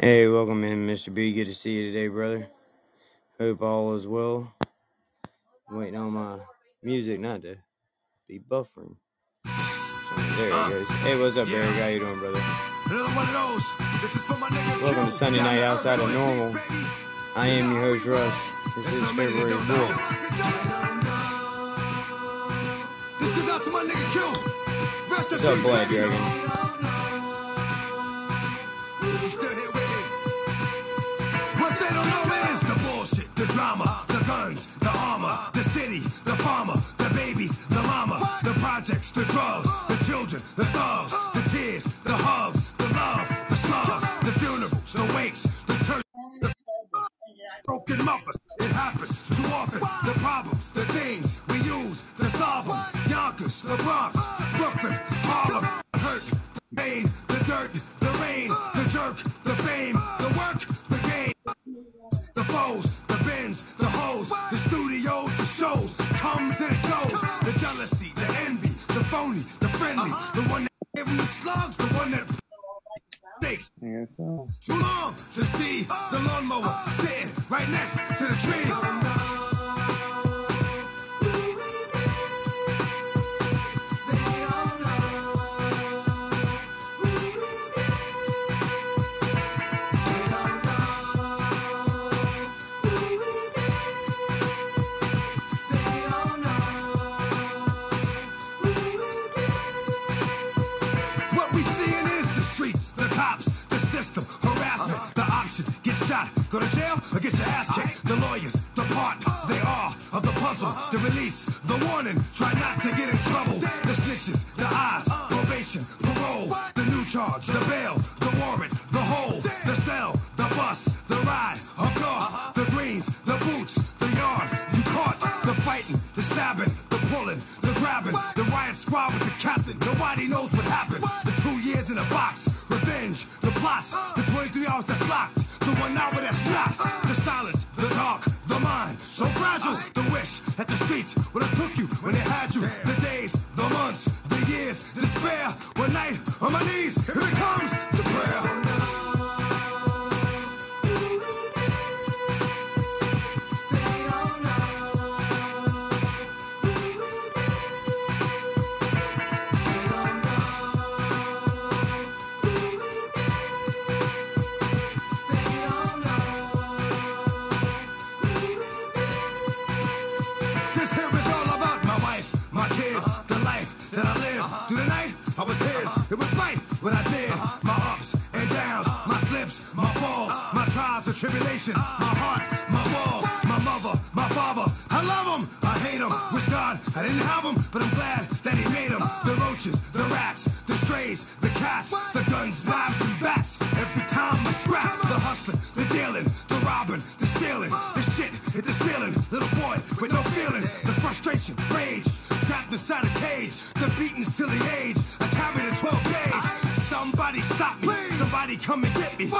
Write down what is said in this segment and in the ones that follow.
Hey, welcome in, Mr. B. Good to see you today, brother. Hope all is well. I'm waiting on my music not to be buffering. So, there it goes. Hey, what's up, Eric? How you doing, brother? Another one of those. This is for my nigga Welcome to. Sunday Night Outside of Normal. I am your host, Russ. This is so many that February 4th. This goes out to my nigga Q. What's up, Black. Dragon? Drama, the guns, the armor, the city, the farmer, the babies, the mama, the projects, the drugs, the children, the thugs, the tears, the hugs, the love, the slugs, the funerals, the wakes, the church, the broken mothers. It happens too often. The problems, the things we use to solve them. Yonkers, the Bronx, Brooklyn, Harlem, the hurt, the pain, the dirt, the rain, the jerk, the fame, the the one that gave them the slugs, the one that takes too long to see the lawnmower sitting right next to the tree. Of the puzzle. The release, the warning, try not to get in trouble. The snitches, the eyes, probation, parole, the new charge, the bail, the warrant, the hold, the cell, the bus, the ride, a car, the greens, the boots, the yard, you caught, the fighting, the stabbing, the pulling, the grabbing, the riot squad with the captain. Nobody knows what happened. The two years in a box, revenge, the plots, the 23 hours that's locked, so fragile, the wish that the streets would have took you when they had you, the days, the months, the years, despair, one night on my knees, tribulations, my heart, my walls, my mother, my father. I love him, I hate him. Wish God I didn't have him, but I'm glad that he made him. The roaches, the rats, the strays, the cats, the guns, knives, and bats. Every time I scrap, the hustling, the dealing, the robbing, the stealing, the shit hit the ceiling. Little boy with no feelings, the frustration, rage, trapped inside a cage, the beatings till the age. I carried a 12 gauge. Somebody stop me, somebody come and get me.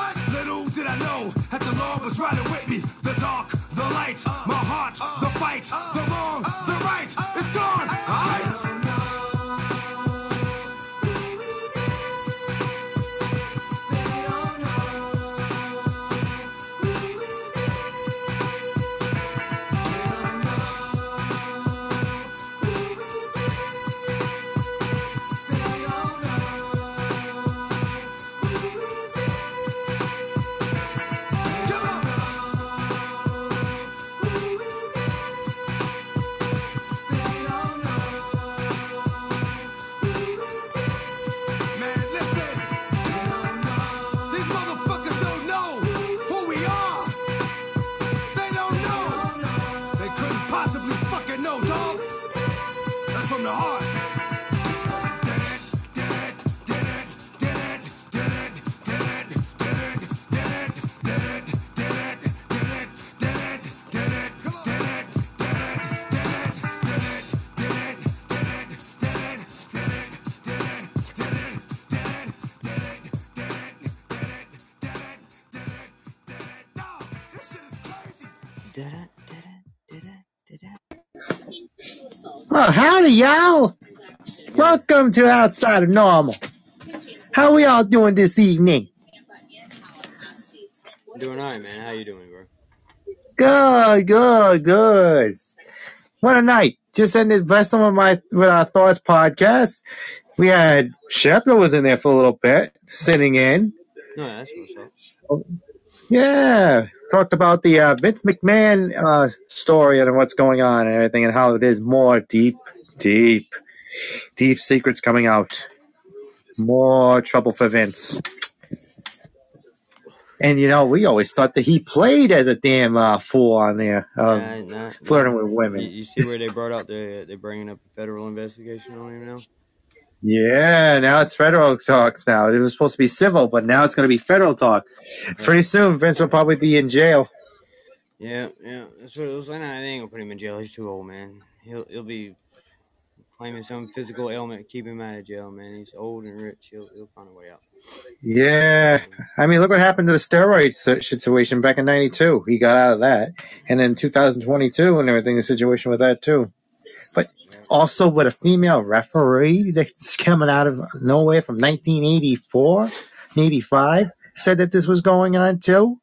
That the Lord was riding with me. The dark, the light, my heart, the fight, the y'all. Welcome to Outside of Normal. How we all doing this evening? doing all right, man. How you doing, bro? Good, good, good. What a night. Just ended by some of my with our thoughts podcast. We had Shepard was in there for a little bit, sitting in. No, that's what's up. Yeah, talked about the uh, Vince McMahon uh, story and what's going on and everything, and how there's more deep, deep, deep secrets coming out. More trouble for Vince. And you know, we always thought that he played as a damn uh, fool on there, um, Nah, nah, flirting with women. you see where they brought out the they're bringing up a federal investigation on him now? Yeah, now it's federal talks. Now it was supposed to be civil, but now it's going to be federal talk. Pretty soon, Vince will probably be in jail. Yeah, yeah. That's what it was like. Nah, they ain't gonna put him in jail. He's too old, man. He'll he'll be claiming some physical ailment keep him out of jail, man. He's old and rich. He'll he'll find a way out. Yeah, I mean, look what happened to the steroid situation back in '92. He got out of that, and then 2022 and everything. The situation with that too, but also with a female referee that's coming out of nowhere from 1984, 85, said that this was going on too.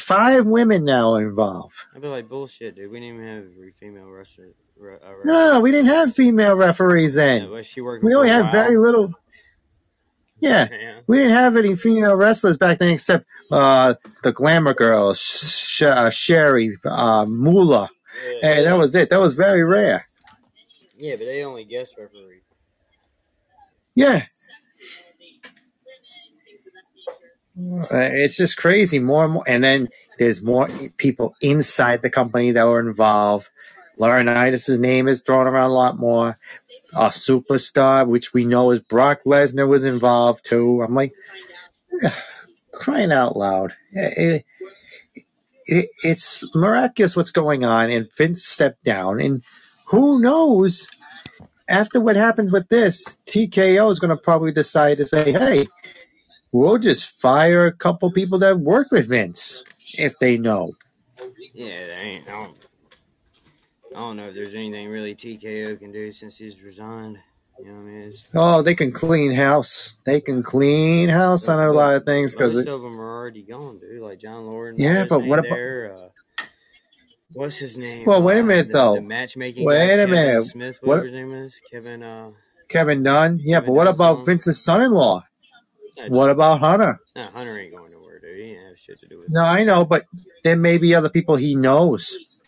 Five women now involved. I'd be like bullshit, dude. We didn't even have female wrestler. Re, uh, No, we didn't have female referees Yeah, then. was she working? We only had very little. Yeah, Yeah. we didn't have any female wrestlers back then except uh, the Glamour Girl, Sh- uh, Sherry, uh, Moolah. Hey, that was it. That was very rare. Yeah, but they only guest referee. Yeah, Uh, Uh, it's just crazy. More and more, and then there's more people inside the company that were involved. Laurinaitis' name is thrown around a lot more. A superstar, which we know is Brock Lesnar, was involved too. I'm like, crying out loud. It- it- it's miraculous what's going on, and Vince stepped down, and who knows? After what happens with this, TKO is going to probably decide to say, "Hey, we'll just fire a couple people that work with Vince if they know." Yeah, they ain't. I don't, I don't know if there's anything really TKO can do since he's resigned. You know what I mean? It's, Oh, they can clean house. They can clean house on a lot of things because most of them are already gone, dude. Like John Lord. Yeah, but what about-. Uh, what's his name? Well, wait a Uh, minute, the, though. The matchmaking. Wait guy, a Kevin minute. Smith, What- whatever his name is, Kevin. Uh, Kevin Dunn. Yeah, Kevin but what Dunn's about. Vince's son-in-law? What about Hunter? Nah, Hunter ain't going nowhere, dude. He ain't have shit to do with it. No, I know, but there may be other people he knows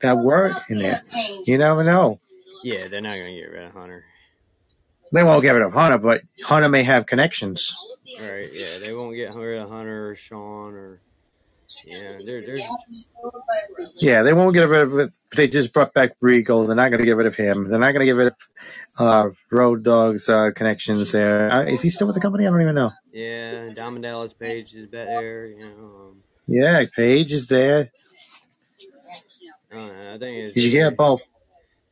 that work in there. You never know. Yeah, they're not gonna get rid of Hunter. They won't get rid of Hunter, but Hunter may have connections. Right, yeah, they won't get rid of Hunter or Sean or yeah. There, there's Yeah, they won't get rid of it. They just brought back Regal. They're not going to get rid of him. They're not going to get rid of uh, Road Dogg's uh, connections there. Uh, is he still with the company? I don't even know. yeah. Diamond Dallas Page is back there. You know, um, Yeah, Page is there. I, don't know, I think Did you hear both?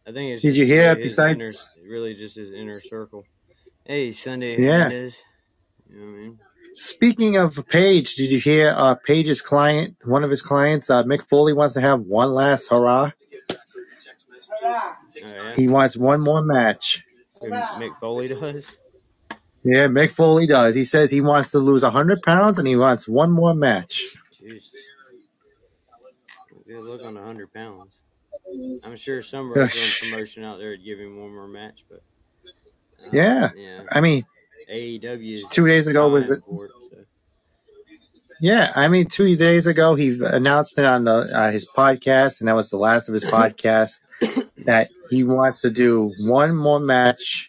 I think it's Did you hear really his besides- inner, really just his inner circle. Hey, Sunday Yeah. Hernandez. You know what I mean? Speaking of Page, did you hear uh, Page's client, one of his clients, uh, Mick Foley, wants to have one last hurrah? Oh. He wants one more match. Mick Foley does. Yeah, Mick Foley does. He says he wants to lose 100 pounds and he wants one more match. Jesus. Good look on the hundred pounds. I'm sure some wrestling promotion out there would give him one more match, but uh, Yeah. yeah. I mean, AEW Two days ago was it- it, so. Yeah, I mean, two days ago he announced it on the uh, his podcast, and that was the last of his podcast. that he wants to do one more match.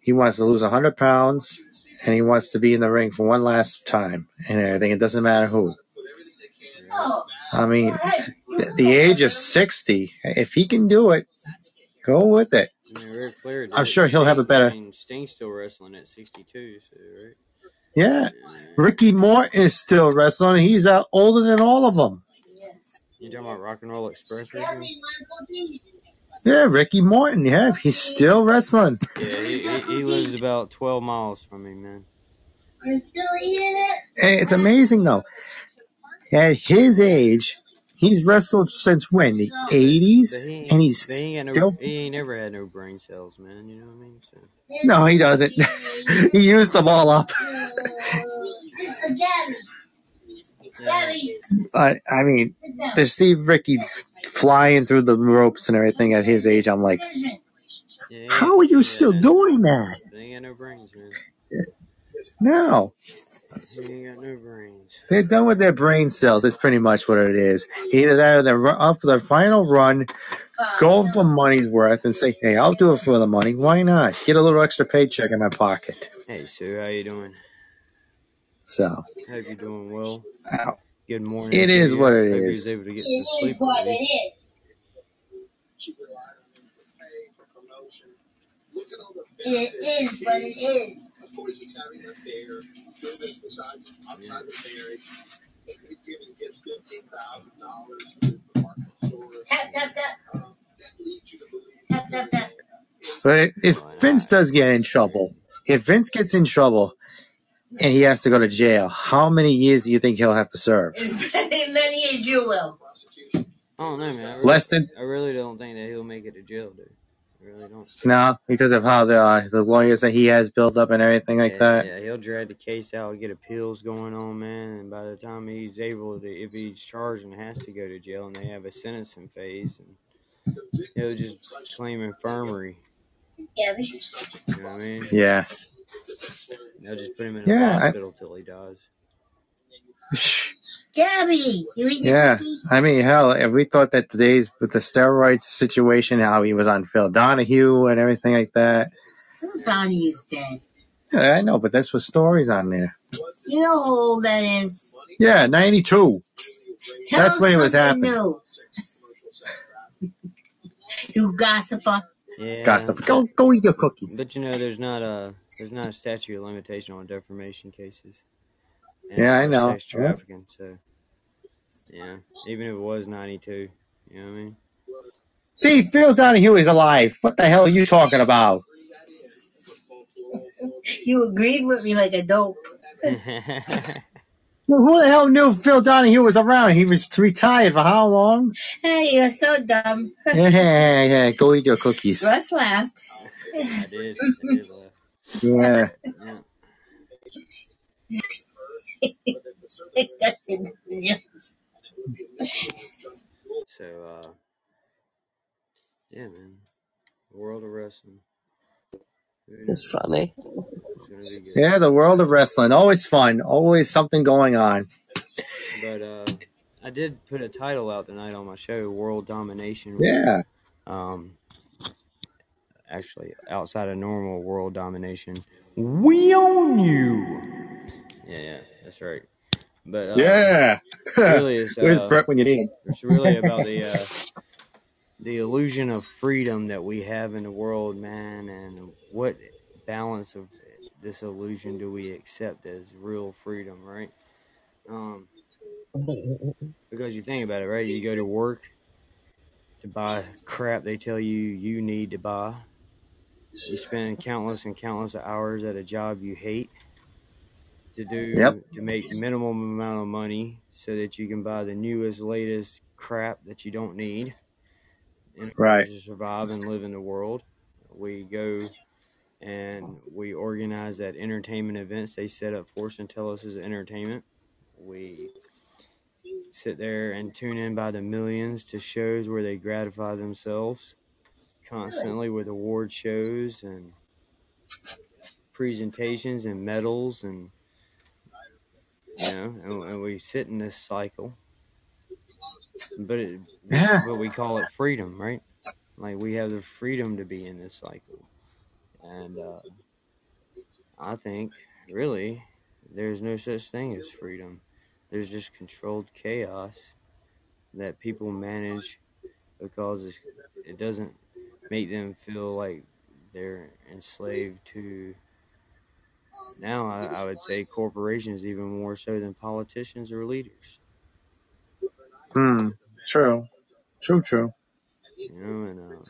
He wants to lose hundred pounds, and he wants to be in the ring for one last time, and everything. It doesn't matter who. I mean, the, the age of sixty. If he can do it, go with it. I mean, Ric Flair did I'm it. sure he'll have a better- I mean, Sting's still wrestling at 62, so right. Yeah, Yeah. Ricky Morton is still wrestling. He's uh, older than all of them. You talking about Rock and Roll Express wrestling? Yeah, Ricky Morton. Yeah, he's still wrestling. Yeah, he, he, he lives about 12 miles from me, man. And it's amazing though. At his age, he's wrestled since when? The eighties, he, and he's but he ain't got still. no, he ain't never had no brain cells, man. You know what I mean? So, No, he doesn't. he used them all up. But I mean, to see Ricky flying through the ropes and everything at his age, I'm like, how are you still doing that? They ain't got no brains, man. No, They ain't got no brains. they're done with their brain cells. It's pretty much what it is. Either that or they're ru- up for their final run, go for money's worth, and say, "Hey, I'll do it for the money. Why not? Get a little extra paycheck in my pocket." Hey Sue, how you doing? So, Hope you're doing well. ow. Good morning. it to is you. what Hope it you is. was able to get It some is sleep. what at it least. is. It is what it is. Tap, tap, tap. Tap, tap, tap. But if Vince does get in trouble, if Vince gets in trouble and he has to go to jail, how many years do you think he'll have to serve? As many, many as you will. I don't know, man. I really, Less than I really don't think that he'll make it to jail, dude. I really don't. no, because of how the uh, the lawyers that he has built up and everything like yeah, that. yeah, he'll drag the case out, get appeals going on, man, and by the time he's able to, if he's charged and has to go to jail, and they have a sentencing phase, and he'll just claim infirmary. Gabby. You know what I mean? Yeah. They'll just put him in a Yeah. I, till he dies. Gabby, you eat the yeah. cookie? I mean, hell, if we thought that today's with the steroids situation, how he was on Phil Donahue and everything like that. Donnie's dead. Yeah, I know, but that's what stories on there. You know how old that is. Yeah, ninety two. Tell That's when it was happening. new. You gossiper. Uh, yeah, Gossip. Go go eat your cookies. but you know, there's not a there's not a statute of limitation on defamation cases. And Yeah, I know. Sex Yeah. trafficking, so yeah, even if it was 92, you know what I mean? See, Phil Donahue is alive. What the hell are you talking about? You agreed with me like a dope. Well, who the hell knew Phil Donahue was around? He was retired for how long? Hey, you're so dumb. yeah, yeah, yeah. Go eat your cookies. Russ laughed. I did. I did laugh. Yeah. Yeah. That's it. So, uh, yeah, man. The world of wrestling. Who It's funny. Gonna be good. Yeah, the world of wrestling. Always fun. Always something going on. But uh, I did put a title out tonight on my show, World Domination. Yeah. Um, actually, outside of normal world domination, we own you. Yeah, yeah, that's right. But uh, Yeah. really, it's Where's uh, Brett when you need it's really about the uh, the illusion of freedom that we have in the world, man, and what balance of this illusion do we accept as real freedom, right? Um, because you think about it, right? You go to work to buy crap they tell you you need to buy. You spend countless and countless hours at a job you hate to do Yep. to make minimum amount of money so that you can buy the newest, latest crap that you don't need in order Right. to survive and live in the world. We go and we organize at entertainment events they set up Force and tell us is entertainment. We sit there and tune in by the millions to shows where they gratify themselves constantly with award shows and presentations and medals and you know and, and we sit in this cycle. But it, Yeah. but we call it freedom right? Like we have the freedom to be in this cycle. And uh, i think really there's no such thing as freedom. There's just controlled chaos that people manage because it doesn't make them feel like they're enslaved to now I, I would say corporations even more so than politicians or leaders Hmm. True. True, true. you know and uh,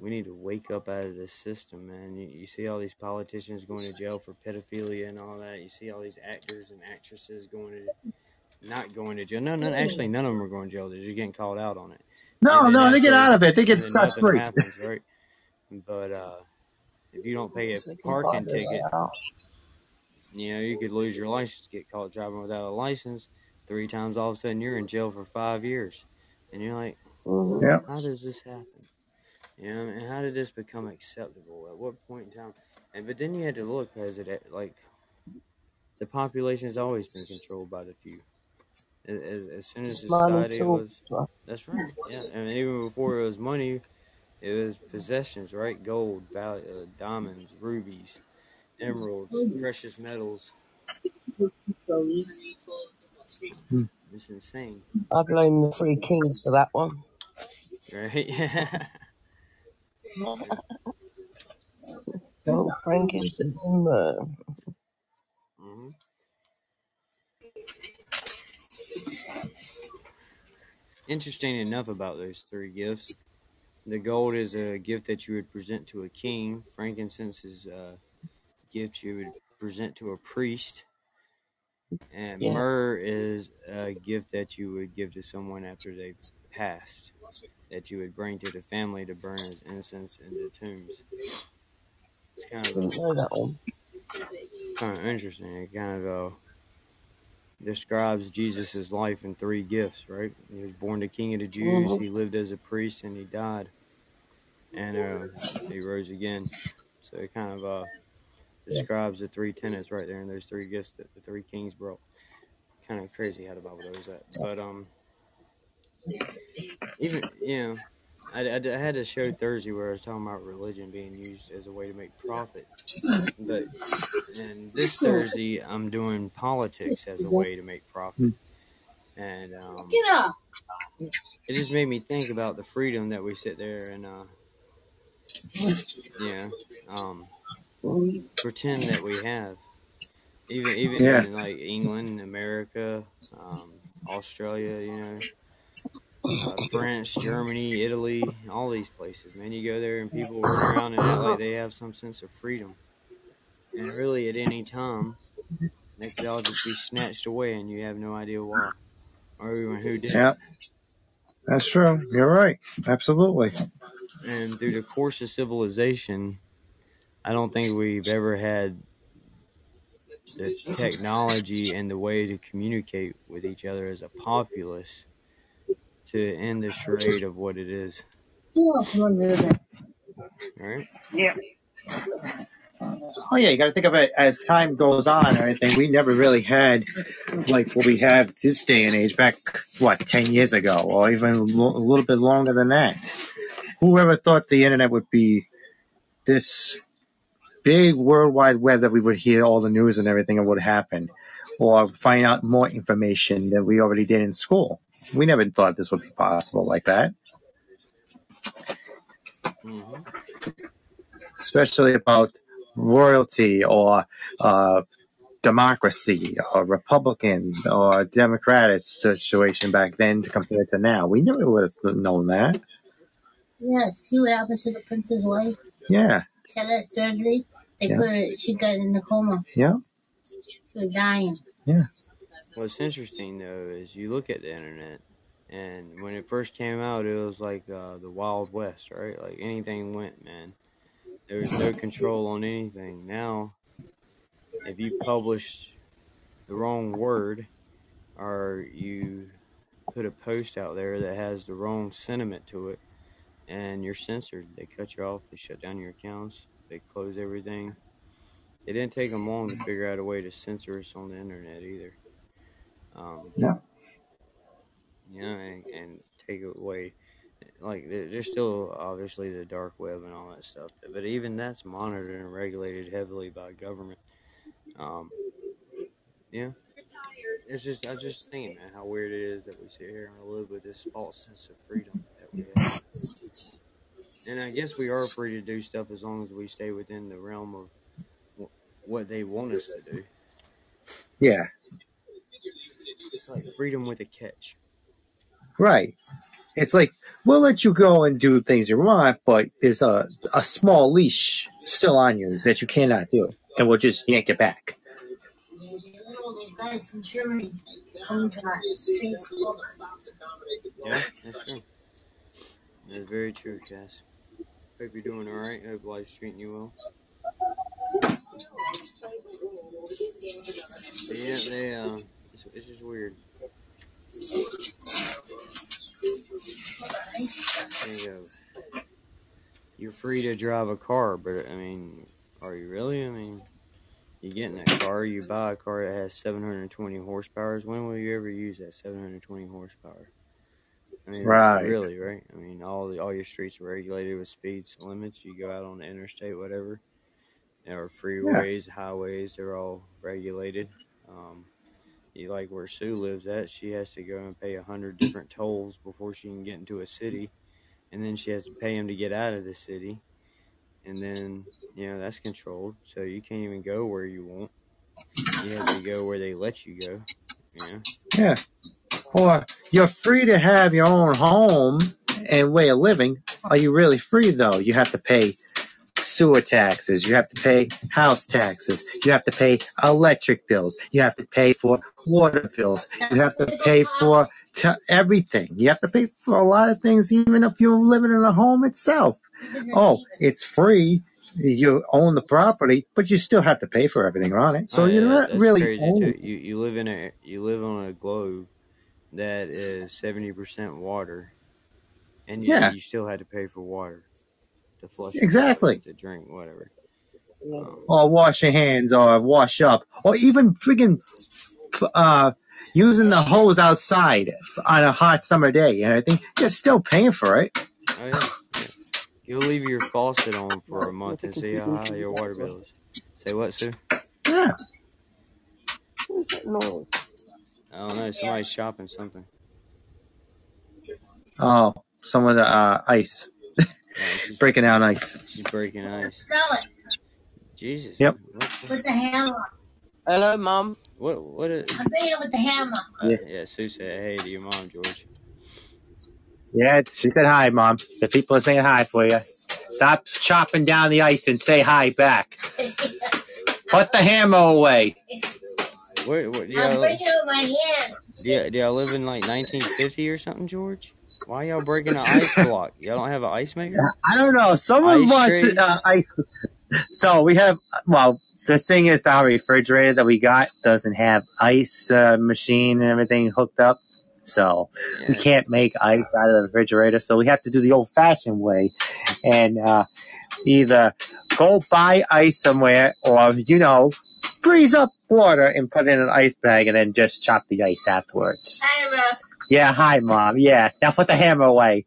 we need to wake up out of this system man you, you see all these politicians going to jail for pedophilia and all that you see all these actors and actresses going to not going to jail no no actually none of them are going to jail they're just getting called out on it No, no, they get out of it. They get then scot nothing free. happens right but uh if you don't pay a So parking buy their way ticket. You know, you could lose your license, get caught driving without a license. Three times, all of a sudden, you're in jail for five years, and you're like, Mhm. Yeah. how does this happen? You know, and how did this become acceptable? At what point in time? And but then you had to look, as it like the population has always been controlled by the few. As, as, as soon as Money society was, that's right. Yeah, I mean, even before it was money, it was possessions, right? Gold, val- uh, diamonds, rubies, emeralds, precious metals. It's insane, I blame the three kings for that one. right? Yeah. Gold, frankincense, and myrrh. hmm Interesting enough about those three gifts. The gold is a gift that you would present to a king. Frankincense is a gift you would present to a priest. And Yeah. myrrh is a gift that you would give to someone after they've passed, that you would bring to the family to burn as incense in the tombs. It's kind of a, know that one. kind of interesting. It kind of uh, describes Jesus' life in three gifts, right? He was born the King of the Jews, Mhm. he lived as a priest, and he died. And uh, he rose again. So it kind of uh, describes the three tenets right there and those three gifts that the three kings brought. Kind of crazy how the Bible does that. But um, even, you know, I, I, I had a show Thursday where I was talking about religion being used as a way to make profit. But and this Thursday, I'm doing politics as a way to make profit. And um, Get up. it just made me think about the freedom that we sit there and, uh, yeah, um, pretend that we have. Even even Yeah. in like England, America, um, Australia, you know, uh, France, Germany, Italy, all these places. Man, you go there and people run around in like they have some sense of freedom. And really, at any time, they could all just be snatched away, and you have no idea why, or even who did. it. Yeah. That's true. You're right. Absolutely. And through the course of civilization, I don't think we've ever had the technology and the way to communicate with each other as a populace to end the charade of what it is. Right? Oh yeah, you got to think of it as time goes on and everything. We never really had like what we have this day and age back what ten years ago, or even a little bit longer than that. Whoever thought the internet would be this big worldwide web that we would hear all the news and everything and would happen, or find out more information than we already did in school. We never thought this would be possible like that, hmm especially about royalty or uh, democracy or Republican or Democratic situation back then compared to now. We never would have known that. Yes, see what happened to the prince's wife? Yeah, She had that surgery. They Yeah. put her, she got in a coma. yeah, She was dying. What's interesting though is you look at the internet, and when it first came out, it was like uh, the Wild West, right? Like anything went, man. There was no control on anything. Now, if you publish the wrong word, or you put a post out there that has the wrong sentiment to it, and you're censored, they cut you off, they shut down your accounts, they close everything. It didn't take them long to figure out a way to censor us on the internet either. Um, Yeah. you know, and, and take away, like, there's still obviously the dark web and all that stuff, but even that's monitored and regulated heavily by government. Um, yeah, it's just, I just think, man, how weird it is that we sit here and live with this false sense of freedom that we have. And I guess we are free to do stuff as long as we stay within the realm of what they want us to do. yeah, It's like freedom with a catch. right. It's like we'll let you go and do things you want, but there's a a small leash still on you that you cannot do, and we'll just yank it back. Those guys from Germany coming to our Facebook. Yeah, that's true. That's very true, Cass. Hope you're doing alright. Hope life's treating you well. Yeah, they um, it's, it's just weird. There you go. You're free to drive a car, but I mean, are you really? I mean, you get in that car, you buy a car that has 720 horsepower. When will you ever use that 720 horsepower? I mean, Right. really, right? I mean, all the, all your streets are regulated with speeds limits. You go out on the interstate, whatever. There are freeways, highways. They're all regulated. Um, like where Sue lives at? She has to go and pay a hundred different tolls before she can get into a city, and then she has to pay him to get out of the city, and then you know that's controlled. So you can't even go where you want. You have to go where they let you go. Know? Yeah. Or you're free to have your own home and way of living. Are you really free though? You have to pay sewer taxes. You have to pay house taxes. You have to pay electric bills. You have to pay for water bills. You have to pay for t- everything. You have to pay for a lot of things, even if you're living in a home itself. Oh, it's free. You own the property, but you still have to pay for everything on it. So Oh, you're yeah, not that's really crazy owning. too. You you live in a you live on a globe that is seventy percent water, and you, Yeah. you still had to pay for water to flush Exactly. to drink, whatever. Um, or wash your hands or wash up or even friggin' uh, using the hose outside on a hot summer day and everything, you're still paying for it. oh yeah, yeah. You'll leave your faucet on for a month and see how high your water bill is. Say what, Sue? Yeah. What is that noise? I don't know. Somebody's shopping something. Oh, some of the uh, ice, Yeah, she's breaking down ice. she's breaking ice. Sell it Jesus. Yep. What? the- with the hammer. Hello, mom. What? What? Is, I'm beat it with the hammer. uh, Yeah. yeah. Sue said, "Hey to your mom, George." Yeah, she said hi, mom. The people are saying hi for you. Stop chopping down the ice and say hi back. Put the hammer away. Where? What? Do I'm y'all, breaking it with my hand. do do y'all live in like 1950 or something, George? Why y'all breaking an ice block? Y'all don't have an ice maker? I don't know. Someone Ice wants trays? uh, ice. So we have. Well, the thing is, our refrigerator that we got doesn't have ice uh, machine and everything hooked up. So we can't make ice out of the refrigerator. So we have to do the old-fashioned way, and uh, either go buy ice somewhere, or you know, freeze up water and put it in an ice bag, and then just chop the ice afterwards. Hi, Russ. Yeah, hi, mom. Yeah, now put the hammer away.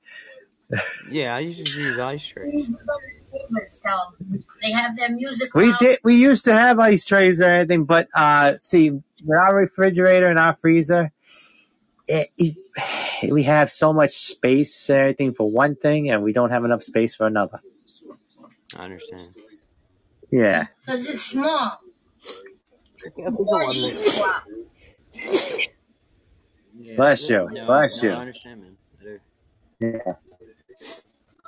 Yeah, I used to use ice trays. Favorites, tell 'em. They have their music. We loud. did. We used to have ice trays or anything, but uh, see, with our refrigerator and our freezer, it, it, we have so much space and everything for one thing, and we don't have enough space for another. I understand. Yeah. Because it's small. Get a bigger one then. Wow. Yeah. Bless you. No, Bless no, you. I understand, man. I do. Yeah.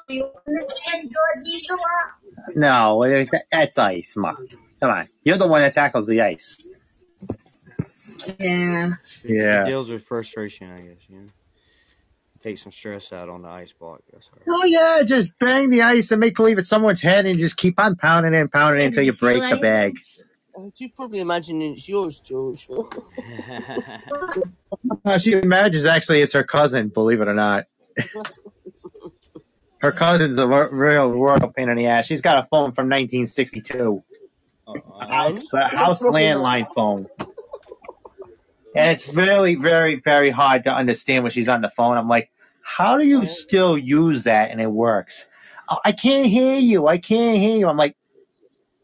You understand George Diesel? No, it- that's ice, mom. Come on, you're the one that tackles the ice. Yeah. It Yeah. deals with frustration, I guess. You know, take some stress out on the ice block. That's all right. Oh yeah, just bang the ice and make believe it's someone's head, and just keep on pounding it and pounding it until you break the bag. Uh, You probably imagine it's yours, George. Uh, she imagines actually it's her cousin, believe it or not. Her cousin's a r- real royal pain in the ass. She's got a phone from 1962, Oh, a I- house, a house landline phone. And it's really, very, very hard to understand when she's on the phone. I'm like, how do you still use that and it works? Oh, I can't hear you. I can't hear you. I'm like,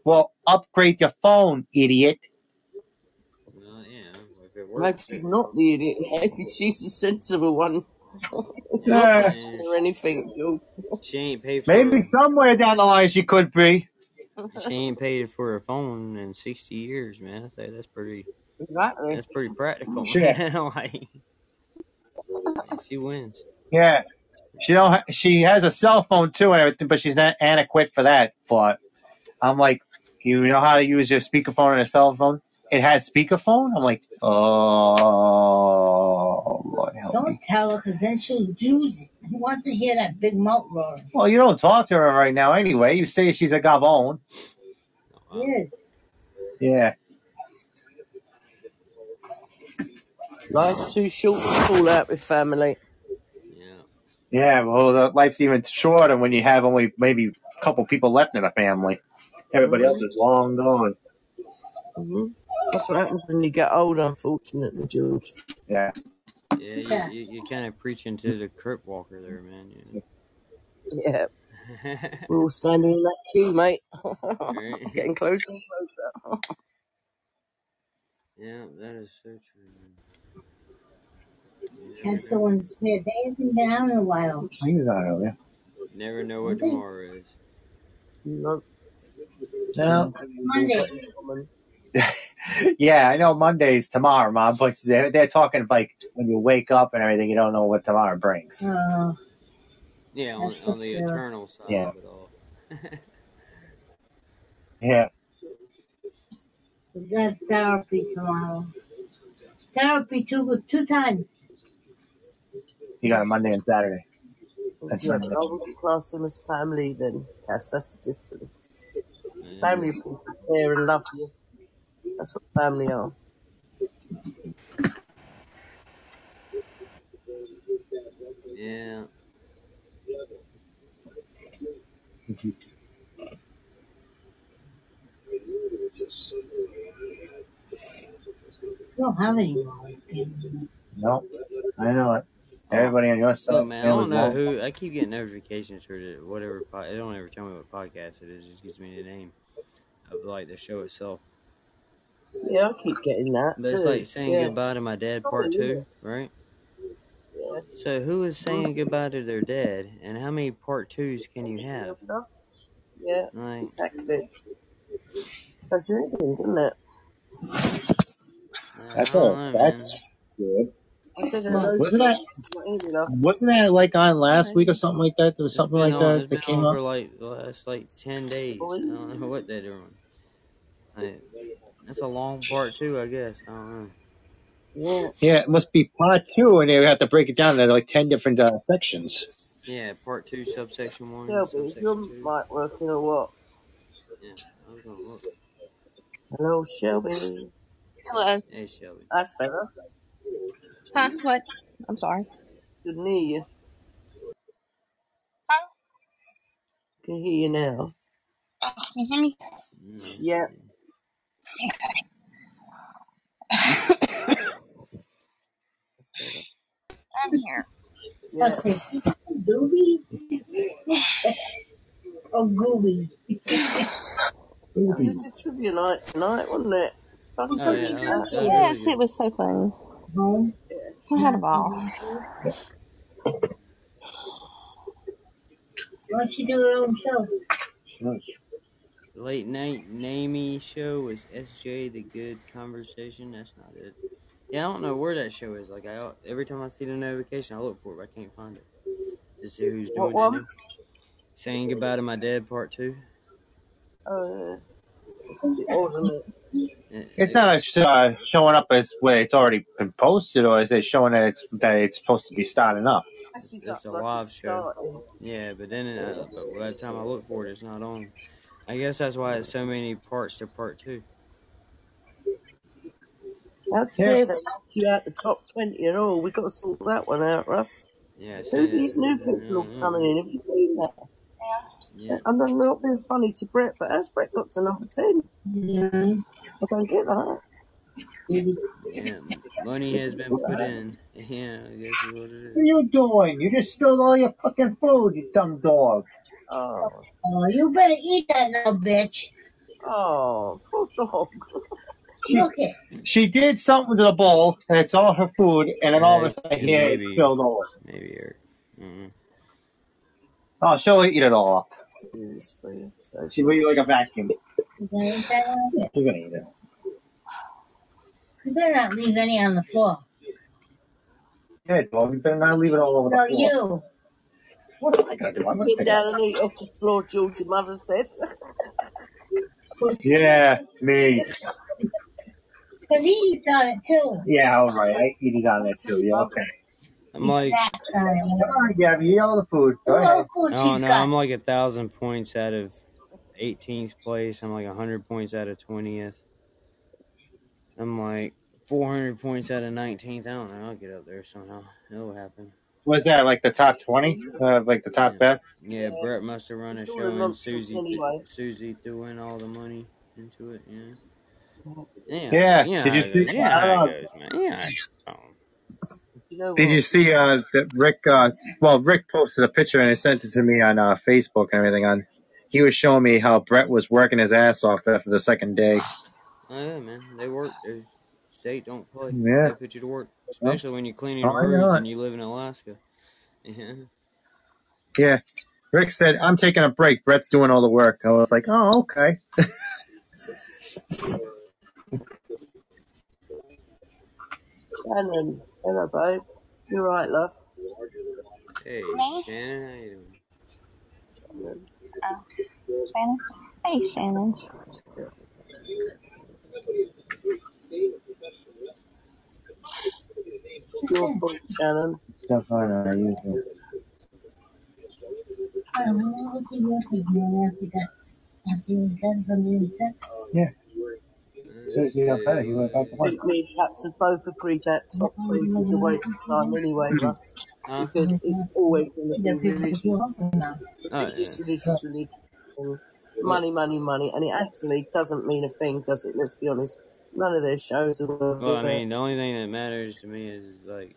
well, upgrade your phone, idiot. well, yeah, if it Maybe she's not the idiot. Maybe she's the sensible one. Yeah. man, or anything, George. she ain't paid for. Maybe somewhere down the line she could be. She ain't paid for a phone in 60 years, man. I say that's pretty. Exactly. That's pretty practical, Shit. man. like, she wins. Yeah. She don't. Ha- she has a cell phone too and everything, but she's not adequate for that. But I'm like, you know how to use your speakerphone and a cell phone? It has speakerphone. I'm like, oh Lord help me. Don't tell her, because then she'll use it. Who wants to hear that big mouth roaring? Well, you don't talk to her right now anyway. You say she's a gavone. Yes. Yeah. Life's too short to fall out with family. Yeah. Yeah, well, life's even shorter when you have only maybe a couple people left in a family. Everybody else Mm-hmm. is long gone. hmm That's what happens when you get old, unfortunately, George. Yeah. Yeah, Yeah. you, you, you're kind of preaching to the crip walker there, man. You Yeah, know? we're all standing in that queue, mate. right? Getting closer and closer. Yeah, that is so true, man. You That's never the know. one Smith. They haven't been out in a while. He was on earlier. Never know what Okay. tomorrow is. No, No. Monday. yeah, I know Monday's tomorrow, Mom, but they're, they're talking like when you wake up and everything, you don't know what tomorrow brings. Uh, Yeah, on, on the sure. eternal side Yeah. of it all. Yeah. we got therapy tomorrow. Therapy two two times. You got a Monday and Saturday. That's yeah, Sunday. but I wouldn't class them as family then, Cass. That's the difference. Yeah. Family are people who care and love you. That's what family are. Yeah. We don't have any more. No, I know it. Everybody on your Look, side, man, I don't know long. who. I keep getting notifications for the whatever. Po- it don't ever tell me what podcast it is. It just gives me the name of like the show itself. Yeah, I keep getting that But it's like saying Yeah, goodbye to my dad, Oh, part two, right? yeah. So who is saying goodbye to their dad, and how many part twos can you have? Yeah, Like, exactly. That's your ending, isn't it? I That's don't know, That's man. good. I said Well. Wasn't that Not ending up. wasn't that like on last week or something like that? There was It's something like on. that It's that came up. for like last like ten days. I don't know what they're doing. Like, that's a long part two, I guess. I don't know. Yeah. Yeah, it must be part two, and they have to break it down into like ten different uh, sections. Yeah, part two, subsection one, Shelby, is your subsection two. mic working what? Yeah, I was gonna look. Hello, Shelby. Hello. Hey, Shelby. That's better. Huh? What? I'm sorry. Good to hear you. Huh? Can hear you now. Can you hear me? That's Yeah. good. Better. I'm here. Yeah. What's it? Gooby? oh, Gooby. I did the trivia night tonight, wasn't it? I was Oh yeah, pretty that was, that happy. was Yes, really it was so fun. Home. I had a ball. Why don't you do your own show? Late night namey show was SJ the Good Conversation. That's not it. Yeah, I don't know where that show is. Like I every time I see the notification, I look for it, but I can't find it. To see who's What doing it. Saying goodbye to my dad, part two. Uh, oh, yeah. It's a bit isn't it? It- It's not a sh- uh, showing up as where it's already been posted, or is it showing that it's that it's supposed to be starting up? It's it's a live show. Yeah, but then uh, but by the time I look for it, it's not on. I guess that's why it's so many parts to part two. How Yeah. dare they knock you out the top 20 at all? We've got to sort that one out, Russ. Yeah, it's, Who these new people are coming in? Have you seen that? Yeah, I'm not, not being funny to Brett, but how's Brett got to number 10? Yeah. I don't get that. yeah. Money has been put in. Yeah, I guess is what it What is. are you doing? You just stole all your fucking food, you dumb dog. Oh, Oh, you better eat that now, bitch. oh, poor dog. She Look it. she did something to the bowl, and it's all her food, and then all of a sudden here Maybe. it spilled over. Maybe Eric. Mm-hmm. Oh, she'll eat it all up. Serious for you. So She's like a vacuum. You better that now, bitch. She's gonna eat it. You better not leave any on the floor. Yeah, dog. You better not leave it all over No, the floor. you. What am I gonna do? I'm gonna Get pick down and eat off the floor, George, your mother said. Yeah, me. Because he eats on it too. Yeah, all right. I eat it on there too. Yeah, okay. I'm He like, snacks on it. All right, Gabby, eat all the food. Go Look ahead. how food oh she's no, got. I'm like a thousand points out of 18th place. I'm like a hundred points out of 20th. I'm like 400 points out of 19th. I don't know. I'll get up there somehow. It'll happen. Was that like the top twenty? Uh, like the top Yeah. best? Yeah, Yeah. Brett must have run a show and Susie anyway. Susie threw in all the money into it. Yeah. Yeah. Yeah. Yeah. Did you see? Yeah. Uh, goes. Yeah. how it goes. You know did you see uh, that Rick? Uh, well, Rick posted a picture and he sent it to me on uh, Facebook and everything. On he was showing me how Brett was working his ass off after the second day. Oh, yeah, man. They work. They, state don't play. Yeah. They put you to work, especially when you're cleaning oh, Why roads and you live in Alaska. Yeah. Yeah. Rick said, "I'm taking a break. Brett's doing all the work." I was like, "Oh, okay." Shannon. Hello, babe. You're right, love. Hey, Shannon, how you doing? Shannon. Oh, Shannon. Hey, Shannon. Your fault, Shannon. Stuff on our usual. Yeah. As soon as he got he went back to work. think me and Captain both agreed that top three was the waste of time anyway, Russ. Huh? Because it's always going to be religious, Oh, yeah. religious, religious, religious. and Money, money, money. And it actually doesn't mean a thing, does it? Let's be honest. None of their shows are worth Well, I it. mean, the only thing that matters to me is like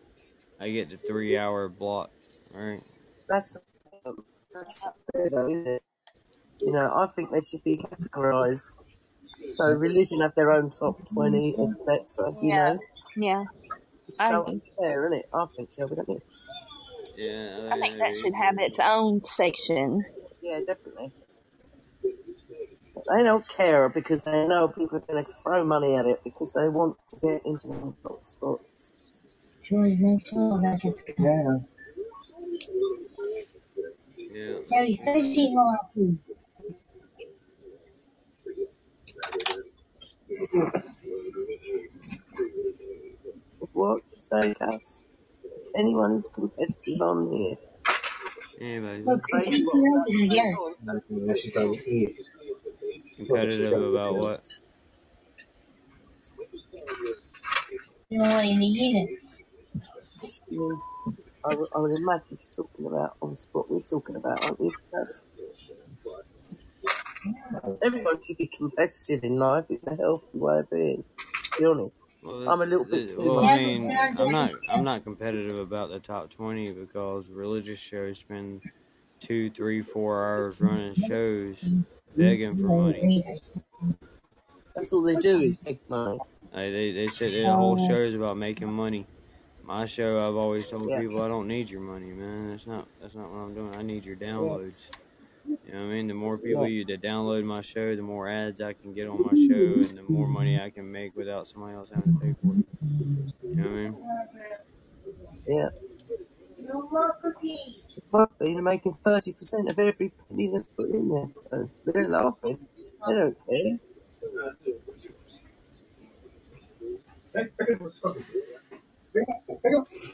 I get the three hour block, right? That's, um, that's not fair, though, isn't it? You know, I think they should be categorised. So religion have their own top 20, etc. You Yeah. know? Yeah. It's I so agree. unfair, isn't it? I think so, We don't you? Yeah, I think that should have its own section. Yeah, definitely. But they don't care because they know people are going to throw money at it because they want to get into the top spots. Yeah. Yeah. What you say, Cass? Anyone who's competitive on here. Anybody Crazy what? Go on. I should go eat. competitive about what? Which means I would, I would imagine she's talking about obviously what we're talking about, aren't we? Cass? Everyone should be competitive in life. It's a healthy way of being. To be honest. Well, I'm a little bit too well. I mean, I'm not. I'm not competitive about the top twenty because religious shows spend two, three, four hours running shows begging for money. That's all they do is make money. Like they they said the whole show is about making money. My show, I've always told Yeah. people, I don't need your money, man. That's not that's not what I'm doing. I need your downloads. You know what I mean? The more people you that download my show, the more ads I can get on my show, and the more money I can make without somebody else having to pay for it. You know what I mean? Yeah. They're making 30% of every penny that's put in there. So they're laughing. They don't care.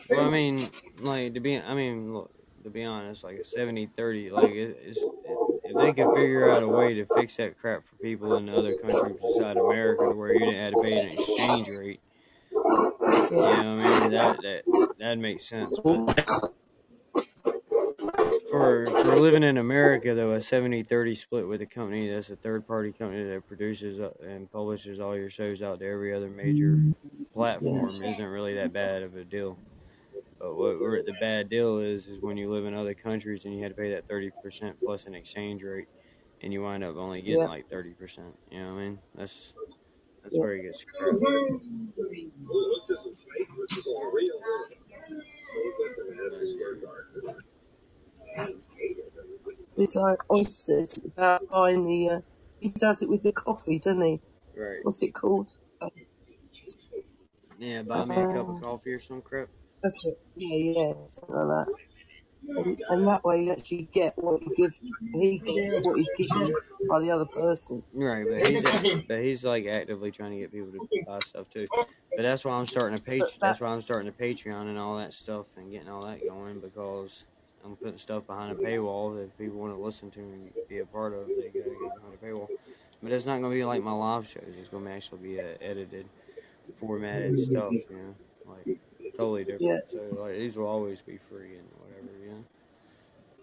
Well, I mean, like to be, I mean, look, to be honest, like a 70-30, like it, it's, if they could figure out a way to fix that crap for people in other countries beside America, where you didn't have to pay an exchange rate, you know what I mean? That that that makes sense. But for for living in America, though, a 70-30 split with a company that's a third party company that produces uh, and publishes all your shows out to every other major platform isn't really that bad of a deal. But what where the bad deal is is when you live in other countries and you had to pay that thirty percent plus an exchange rate, and you wind up only getting Yeah. like thirty percent. You know what I mean? That's that's Yeah. where it gets screwed. It's like oysters about buying the. Uh, he does it with the coffee, doesn't he? Right. What's it called? Yeah. Buy me a cup of coffee or some crap. That's it. Yeah, yeah, something like that. And, and that way you actually get what you give. He what he gives you by the other person. Right, but he's but he's like actively trying to get people to buy stuff too. But that's why I'm starting a page. That's why I'm starting a Patreon and all that stuff and getting all that going because I'm putting stuff behind a paywall that people want to listen to and be a part of. They gotta get behind a paywall. But it's not gonna be like my live shows. It's gonna actually be uh, edited formatted stuff, you know, like totally different. Yeah. So like these will always be free and whatever, you know.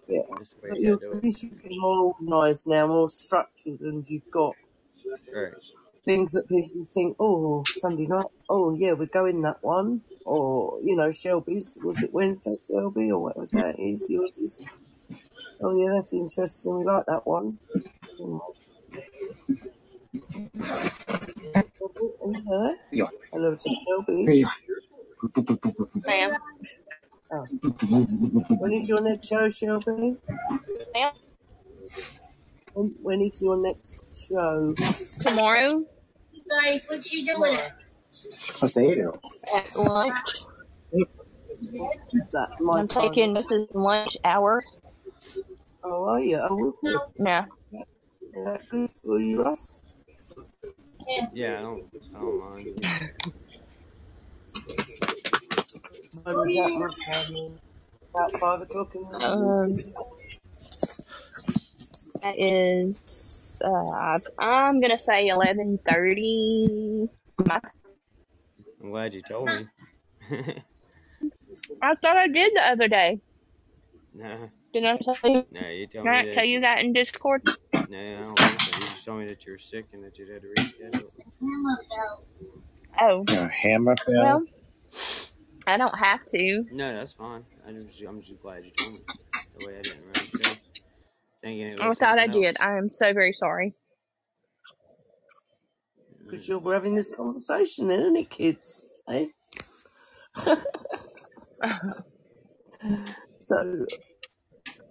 Yeah. That's But you you're gotta at do it. least you're getting more organised now, more structured, and you've got Right. things that people think, oh, Sunday night, oh yeah, we're going that one, or you know, Shelby's was it Wednesday, Shelby, or whatever day it is, yours is. Oh yeah, that's interesting. We like that one. Mm. Shelby, are you. Hello to Shelby. Ma'am. Oh. When is your next show, Shelby? Ma'am. When, when is your next show? Tomorrow Guys, what you doing? What's the eight at lunch. That I'm time? taking Mrs. lunch hour. Oh, are you? Oh, okay. No. Is that good for you, Russ? Yeah, I don't, I don't mind. When is that? Russ? About five o'clock in the Um, morning. that is, uh, I'm gonna say 11:30. I'm glad you told me. I thought I did the other day. nah, Didn't I tell you? nah, you told Did me I that. tell you that in Discord? Nah, I don't think so. You just told me that you were sick and that you had to reschedule. Oh, Your hammer fell. well, I don't have to. No, that's fine. I just, I'm just glad you told me. That way I didn't run the show. Thinking it I thought I something did. I am so very sorry. Because you're having this conversation then, isn't it, kids? Eh? so, so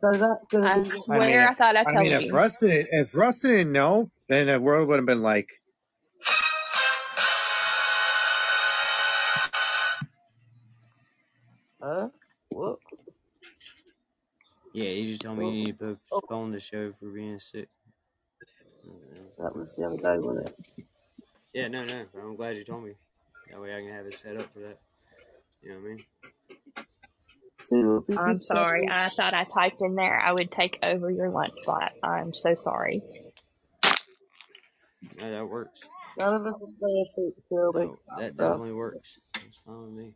that's going I to be. I mean, swear I if, thought I I mean, if you. Russ didn't, if Russ didn't know, then the world would have been like, Huh? What? Yeah, you just told me you need to oh, postpone the show for being sick. that was the other day, wasn't it? Yeah, no, no. I'm glad you told me. That way I can have it set up for that. You know what I mean? So it would be I'm sorry. I thought I typed in there I would take over your lunch spot. I'm so sorry. No, that works. None of us are perfect, Shelby. No, that definitely works. That's fine with me.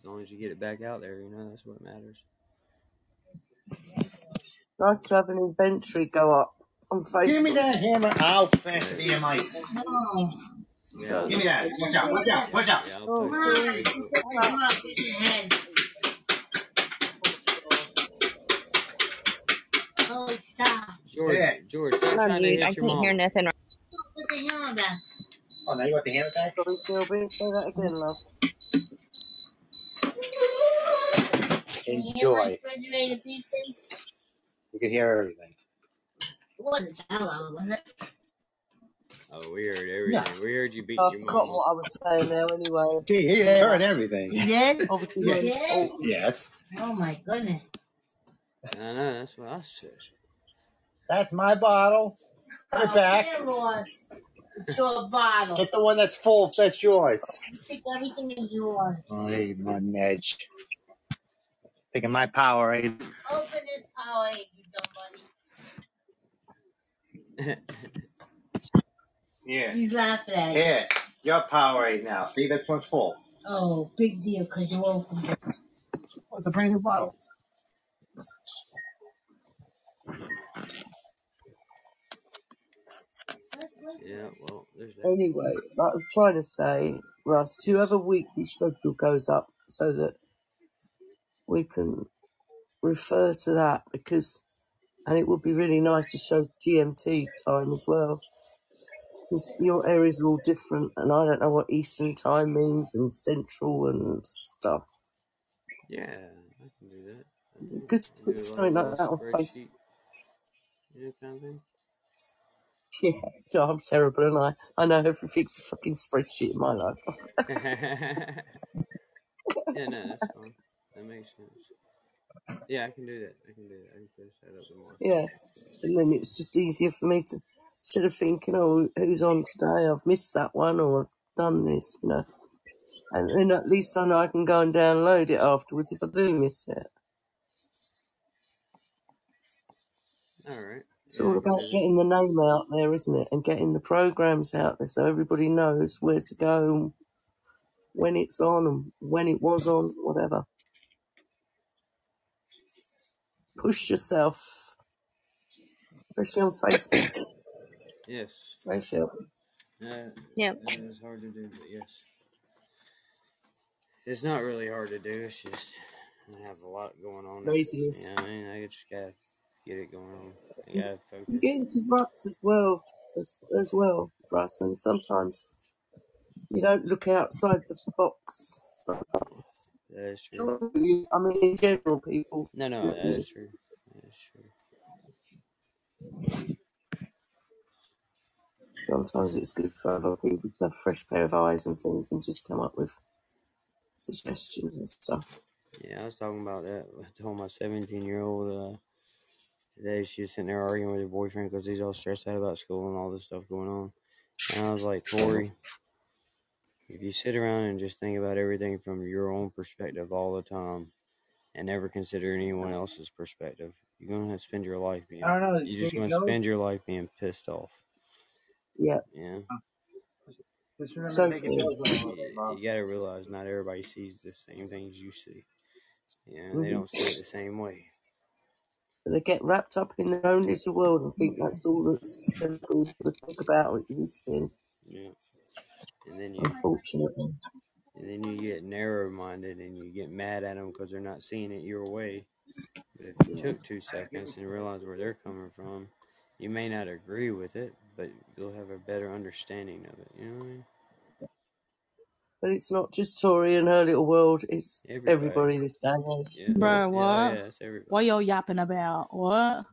As long as you get it back out there, you know, that's what matters. Nice to have an inventory go up on Facebook. "Give me Facebook. that hammer! I'll smash the Right. damn ice. No. Yeah, I'll, Give me that! Watch out! Watch out! Watch out!" yeah, I'll oh, post it Mom, on Shelby, Facebook. pick them up with your hand. Oh, stop. George, Yeah. George, stop I'm on trying to mute. I hit your can't hear mom. nothing. Put the hammer back. Oh, now you want the hammer back? sorry, Shelby. Say that again, love. Can you hear my Enjoy. refrigerator? You can hear everything. It wasn't that loud, was it? Oh, weird. heard No. everything. We heard you beat I your forgot mama. what I was saying now anyway. He, he heard everything. You did? Obviously, Yeah. You oh, did? Yes. Oh my goodness. I know, that's what I said. That's my bottle. Put it Oh, back. here, It's your bottle. Get the one that's full. That's yours. You think everything is yours. Oh, hey, my edge. Taking my Powerade. Open this power, you dumb buddy. Yeah. You laughing at it. Here, your Powerade now. See, that's one's full. Oh, big deal, because you opened it. It's a brand new bottle? yeah, well, there's that. anyway, like I'm trying to say, Russ, to have a weekly schedule goes up so that we can refer to that because, and it would be really nice to show GMT time as well. Because your areas are all different, and I don't know what Eastern time means and Central and stuff. Yeah, I can do that. I do. Good to I put do like a something like that on Facebook. spreadsheet, you know, kind of thing. Yeah, so I'm terrible, and I I know everything's a fucking spreadsheet in my life. yeah, no, that's fine. That makes sense. Yeah, I can do that. I can do that. I can finish that up tomorrow. Yeah, and then it's just easier for me to instead of thinking, oh, who's on today? I've missed that one, or I've done this, you know. And then at least I know I can go and download it afterwards if I do miss it. All right. It's Yeah, all about getting the name out there, isn't it? And getting the programs out there so everybody knows where to go and when it's on and when it was on, whatever. Push yourself, especially on Facebook. Yes. Rachel. Uh, Yep. It is hard to do, but yes. It's not really hard to do. It's just I have a lot going on. Laziness. You know I mean? I just gotta get it going on. I gotta focus. You get into ruts as well, as, as well, Russ, and sometimes you don't look outside the box. That is true. I mean, in general, people. No, no, that is true. That is true. Sometimes it's good for other people to have a fresh pair of eyes and things and just come up with suggestions and stuff. Yeah, I was talking about that. I told my 17 year old uh, today she was sitting there arguing with her boyfriend because he's all stressed out about school and all this stuff going on. And I was like, Tori, if you sit around and just think about everything from your own perspective all the time and never consider anyone else's perspective, you're going to spend your life being, I don't know. you're just going to go? spend your life being pissed off. Yeah, Yeah. So to make it cool. those little You, Bob. you got to realize not everybody sees the same things you see. Yeah, they Mhm. don't see it the same way. they get wrapped up in their own little world and think that's all that's everybody's to talk about existing, Yeah. And then you unfortunately. and then you get narrow minded and you get mad at them because they're not seeing it your way. But if you took two seconds and realized where they're coming from, you may not agree with it, but you'll have a better understanding of it. You know what I mean? But it's not just Tori and her little world, it's Everybody. everybody this day. Yeah. Bro, what? yeah, it's everybody. What y'all yapping about? What?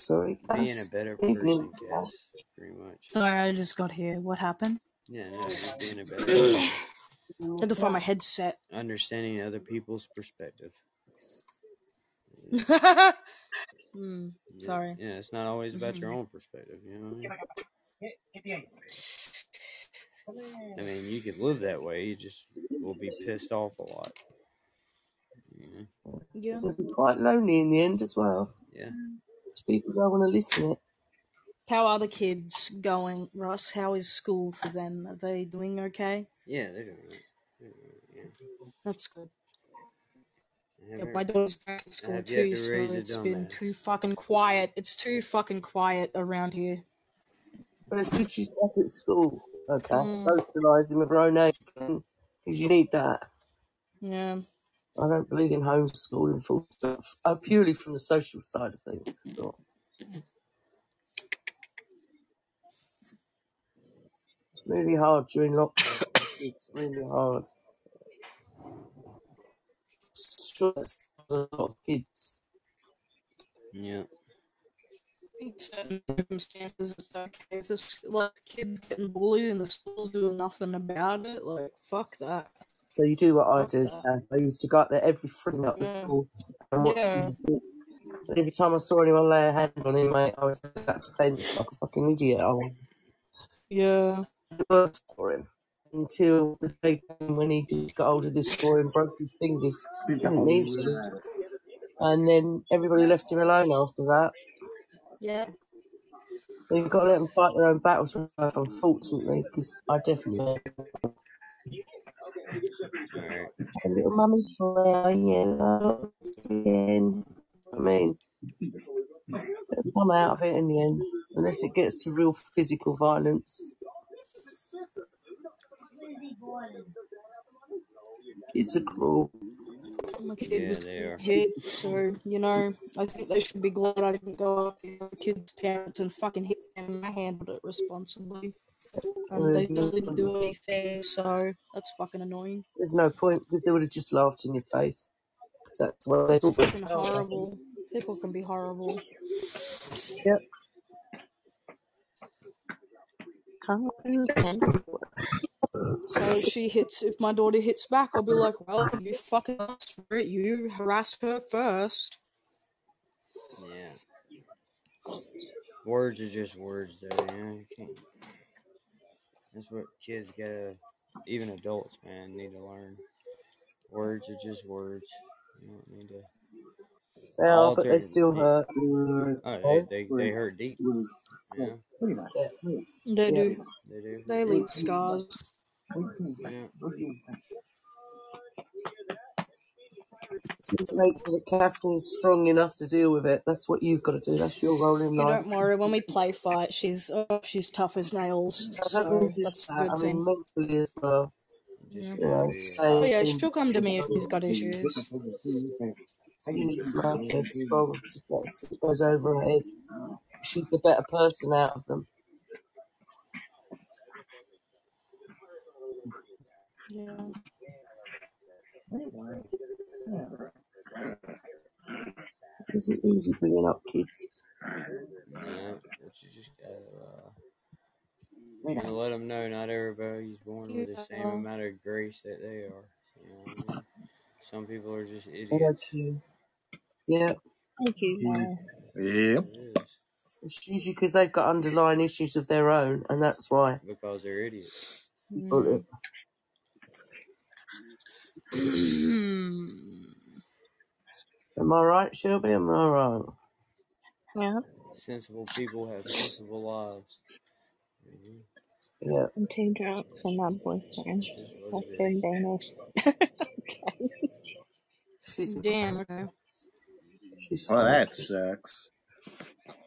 Sorry, Being a Cass. better Evening, person, Cass. Cass, pretty much. Sorry, I just got here. What happened? Yeah, no, just being a better person. Had to find my headset. Understanding other people's perspective. Yeah, Hmm. yeah, Sorry. yeah, it's not always about your Mhm. own perspective, you know what I mean? I mean, you could live that way, you just will be pissed off a lot. Yeah, Yeah. It'll be quite lonely in the end as well. yeah. So people don't want to listen it. How are the kids going, Russ? How is school for them? Are they doing okay? Yeah, they're doing it. They're doing it, yeah. That's good. I Yeah, my daughter's back at school have yet too, to so raise a it's been dumbass. too fucking quiet. It's too fucking quiet around here. But it's good she's back at school, okay? Mm, Socialising with her own age, because you need that. yeah. I don't believe in homeschooling full stop. Uh, purely from the social side of things. So it's really hard during lockdown. It's really hard. Sure, that's a lot of kids. Yeah, think certain circumstances it's okay. If this like kids getting bullied and the school's doing nothing about it, like fuck that. So you do what I do. I used to go up there every freaking up the Yeah. school and watch Yeah. do every time I saw anyone lay a hand on him, mate, I was at that fence like a fucking idiot. I was Yeah. the worst for him. Until the day came when he got hold of this boy and broke his fingers. He didn't mean to. And then everybody left him alone after that. Yeah. So you've got to let them fight their own battles, unfortunately, because I definitely alright. a little mummy boy, oh yeah, again. I mean, they'll come out of it in the end, unless it gets to real physical violence. It's a cruel. My kid Yeah, was they are. hit, so you know, I think they should be glad I didn't go up to the kid's parents and fucking hit them. I handled it responsibly, and they mm-hmm. still didn't do anything. So that's fucking annoying. There's no point because they would have just laughed in your face. That's what they It's thought. fucking horrible. People can be horrible. Yep. So she hits. If my daughter hits back, I'll be like, "Well, you fucking asked for it. You harassed her first. Yeah. Words are just words, though. You know, you can't. That's what kids gotta, even adults, man, need to learn. Words are just words. You don't need to. They are, all but they turned still deep. hurt. Oh, they, they, they hurt deep. Yeah, Yeah. They do. they do. They leave scars. Yeah. Just make sure that Catherine's strong enough to deal with it. That's what you've got to do. That's your role in You life. don't worry. When we play fight, she's oh, she's tough as nails. I don't mean So just that's a that. good I thing. mean mentally as well. Just Yeah. You know, gotta Oh yeah, things she'll come to me if she's got issues. you need to make her strong. Just let it goes over her head. She's the better person out of them. Yeah. It isn't easy bringing up kids. yeah, but you just gotta, uh, you know, let them know not everybody's born with the same amount of grace that they are. You know what I mean? Some people are just idiots. you. Yeah, Thank you, Mara. Yep. It is. usually because they've got underlying issues of their own, and that's why. Because they're idiots. Bullet. Mm. Am I right, Shelby? Am I right? Yeah, Sensible people have sensible lives. Mhm. Yeah. I'm too drunk for my boyfriend. Just That's was it. in Danish. okay. She's Damn. Okay. she's Well, funny. that sucks.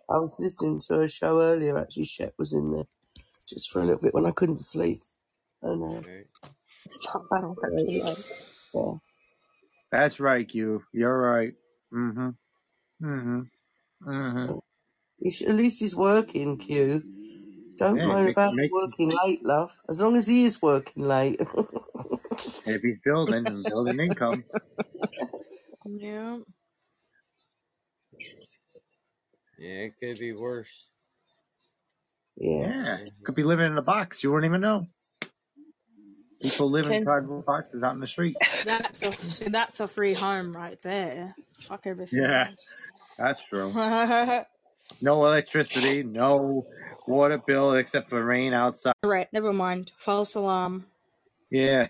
I was listening to a show earlier. Actually, Shep was in there just for a little bit when I couldn't sleep. And uh, Right. Stop, I don't hurt you. Yeah, That's right, you. You're right. Mm-hmm. Mm-hmm. Mm-hmm. he should, at least he's working. Q. Don't Yeah, moan make, about make, working late, love. As long as he is working late. if he's building and building income. Yeah. Yeah, it could be worse. yeah. Yeah. Could be living in a box. You wouldn't even know. People live in Can- cardboard boxes out in the street. That's a see, that's a free home right there. Fuck everything Yeah. That's true. No electricity, no water bill except for rain outside. right, never mind. False alarm. Yeah.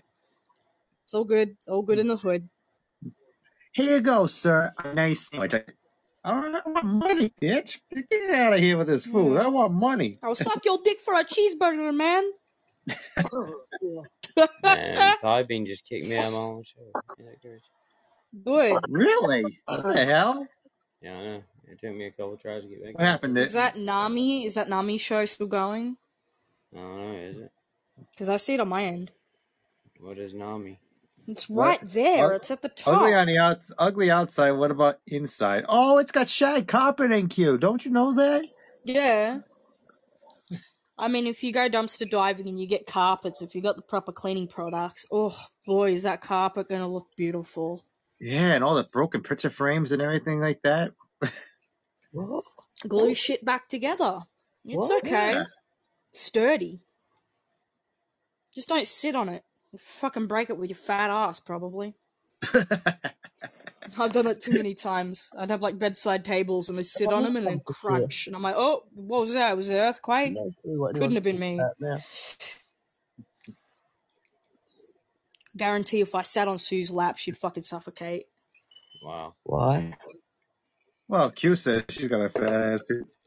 It's all good. It's all good in the hood. Here you go, sir. A nice sandwich. I don't I want money, bitch. Get out of here with this food. Hmm. I want money. I'll suck your dick for a cheeseburger, man. yeah. Man, Podbean just kicked me out of my own show. Isn't that crazy? Good. Really? What the hell? Yeah, I know. It took me a couple tries to get back. What happened? Is that Nami? Is that Nami show still going? I don't know, is it? Because I see it on my end. What is Nami? It's What? right there. Ug- It's at the top. ugly on the out, ugly outside. What about inside? Oh, it's got shag carpet in Q. Don't you know that? Yeah. I mean, if you go dumpster diving and you get carpets, if you got the proper cleaning products, oh boy, is that carpet gonna look beautiful. Yeah, and all the broken picture frames and everything like that. What? Glue shit back together. It's What? okay. Yeah. Sturdy. Just don't sit on it. You fucking break it with your fat ass, probably. I've done it too many times. I'd have like bedside tables and I sit on them and then crunch. And I'm like, oh, what was that? Was it an earthquake? No Couldn't have been me. Guarantee if I sat on Sue's lap, she'd fucking suffocate. Wow. Why? well, Q says she's got a fat.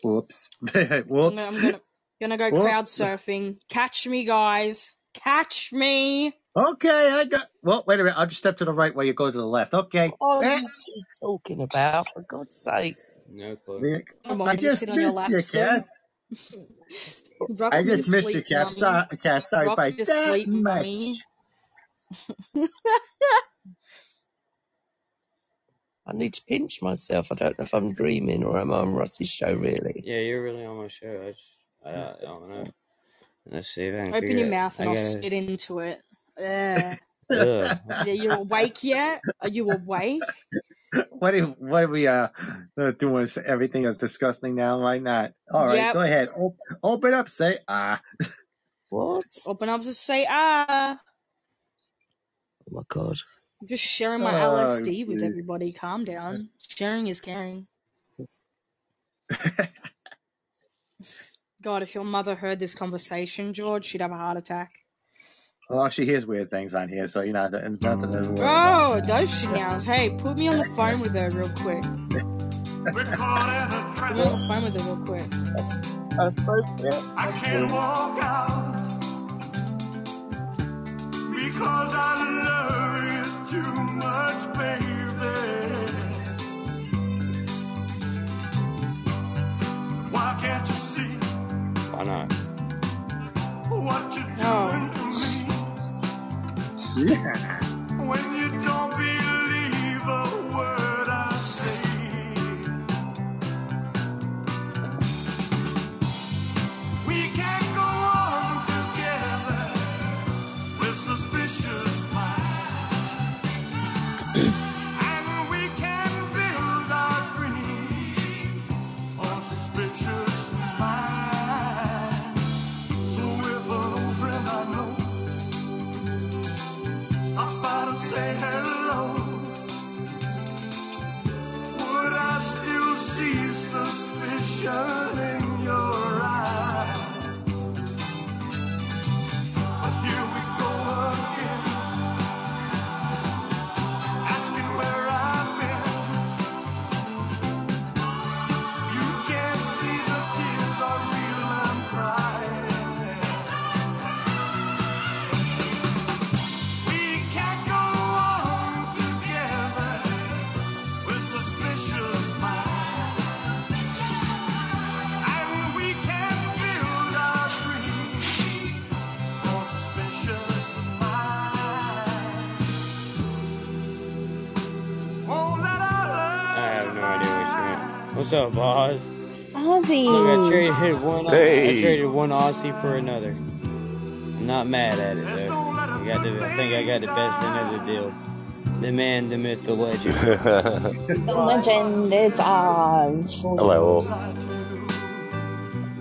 Whoops. I'm Whoops. I'm gonna, gonna go Whoop. crowd surfing. Catch me, guys. Catch me. Okay, I got. Well, wait a minute. I'll just step to the right while you go to the left. Okay. What are Eh, you talking about? For God's sake. No clue. yeah, Come on, I you just sit on your missed lap, you, Sue. Cat. Rock I me to just missed you, sleep, Cat. mummy. Sorry, Cat. Sorry Rock by me to that sleep, much. mummy. I need to pinch myself. I don't know if I'm dreaming or am I on Ross's show, really? Yeah, you're really on my show. I, just, I, I don't know. Let's see if I can Open figure your it. mouth and I I'll gotta. spit into it. Yeah. Ugh. Are you awake yet? Are you awake? What are, what are we uh uh, doing? Everything is disgusting now. Why not? All right, Yep. go ahead. Op- open up. Say ah. What? Open up to say ah. Oh my God. I'm just sharing my Oh, LSD with everybody. Calm down. Sharing is caring. God, if your mother heard this conversation, George, she'd have a heart attack. Well, she hears weird things on here, so you know, nothing to worry Oh, does she now? Hey, put me on the phone with her real quick. We're caught in a Let me trap. go find with it real quick. Appropriate. I can't walk out because I love you too much, baby. Why can't you see Why not? what you're Oh. doing to me Yeah. when What's up, Oz? I Ozzy. traded one. I traded one Aussie for another. I'm not mad at it though. I got the. I think I got the best end of the deal. The man, the myth, the legend. The legend is Oz. Hello.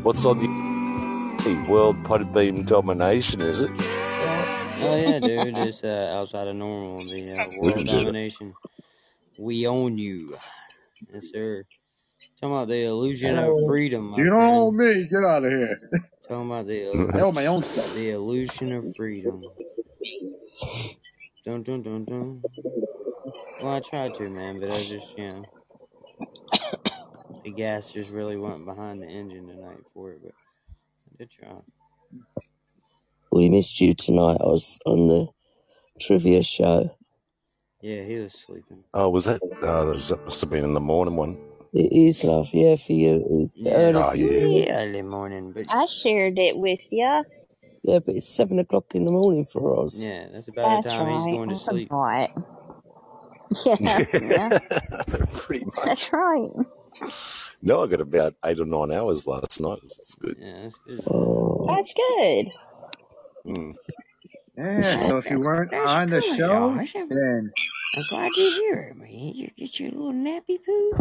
What's on the world Podbean domination? Is it? Oh yeah, dude. It's uh, outside of normal. The uh, world domination. We own you. Yes, sir. Talking about the illusion of freedom, You don't own me. Get out of here. Talking about the I own my own stuff. the illusion of freedom. Dun dun dun dun. Well, I tried to, man, but I just, you know, the gas just really went behind the engine tonight for it, but I did try. We missed you tonight. I was on the trivia show. Yeah, he was sleeping. Oh, was that? Oh, that must have been in the morning one. It is love, yeah, for you. It's Yeah, early Oh, for yeah. you. yeah, early morning, but I shared it with you. Yeah, but it's seven o'clock in the morning for us. yeah, that's about the That's time he's right. going to I sleep. forgot. Yeah, yeah, Pretty much. that's right. No, I got about eight or nine hours last night. It's good. Yeah, that's good. Oh, That's good. Mm. Yeah, so if you weren't That's on the good, show, Oz. I'm, then I'm glad to hear it, man. You get your little nappy poo.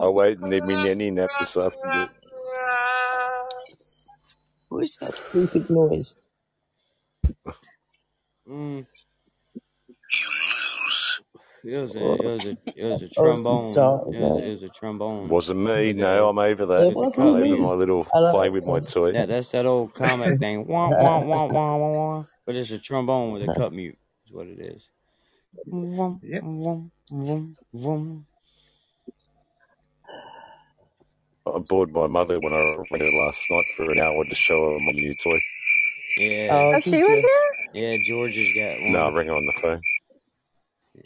I'll wait and need me nanny nap this afternoon. what is that stupid noise? Mm. It was a, it was a, it was a Ozzy trombone. started It was, it was a trombone. Wasn't me. With No, I'm over It that. with the wasn't Over me. mute. my little Hello. playing with my toy. That that's that old comic thing. Wah wah wah wah wah wah. But it's a trombone with a cup mute. Is what it is. Vroom, yep. vroom, vroom, vroom. I bored my mother when I ran her last night for an hour to show her my new toy. Yeah, Oh, Oh, she was you? there? yeah. George has got one. No, I one. rang her on the phone.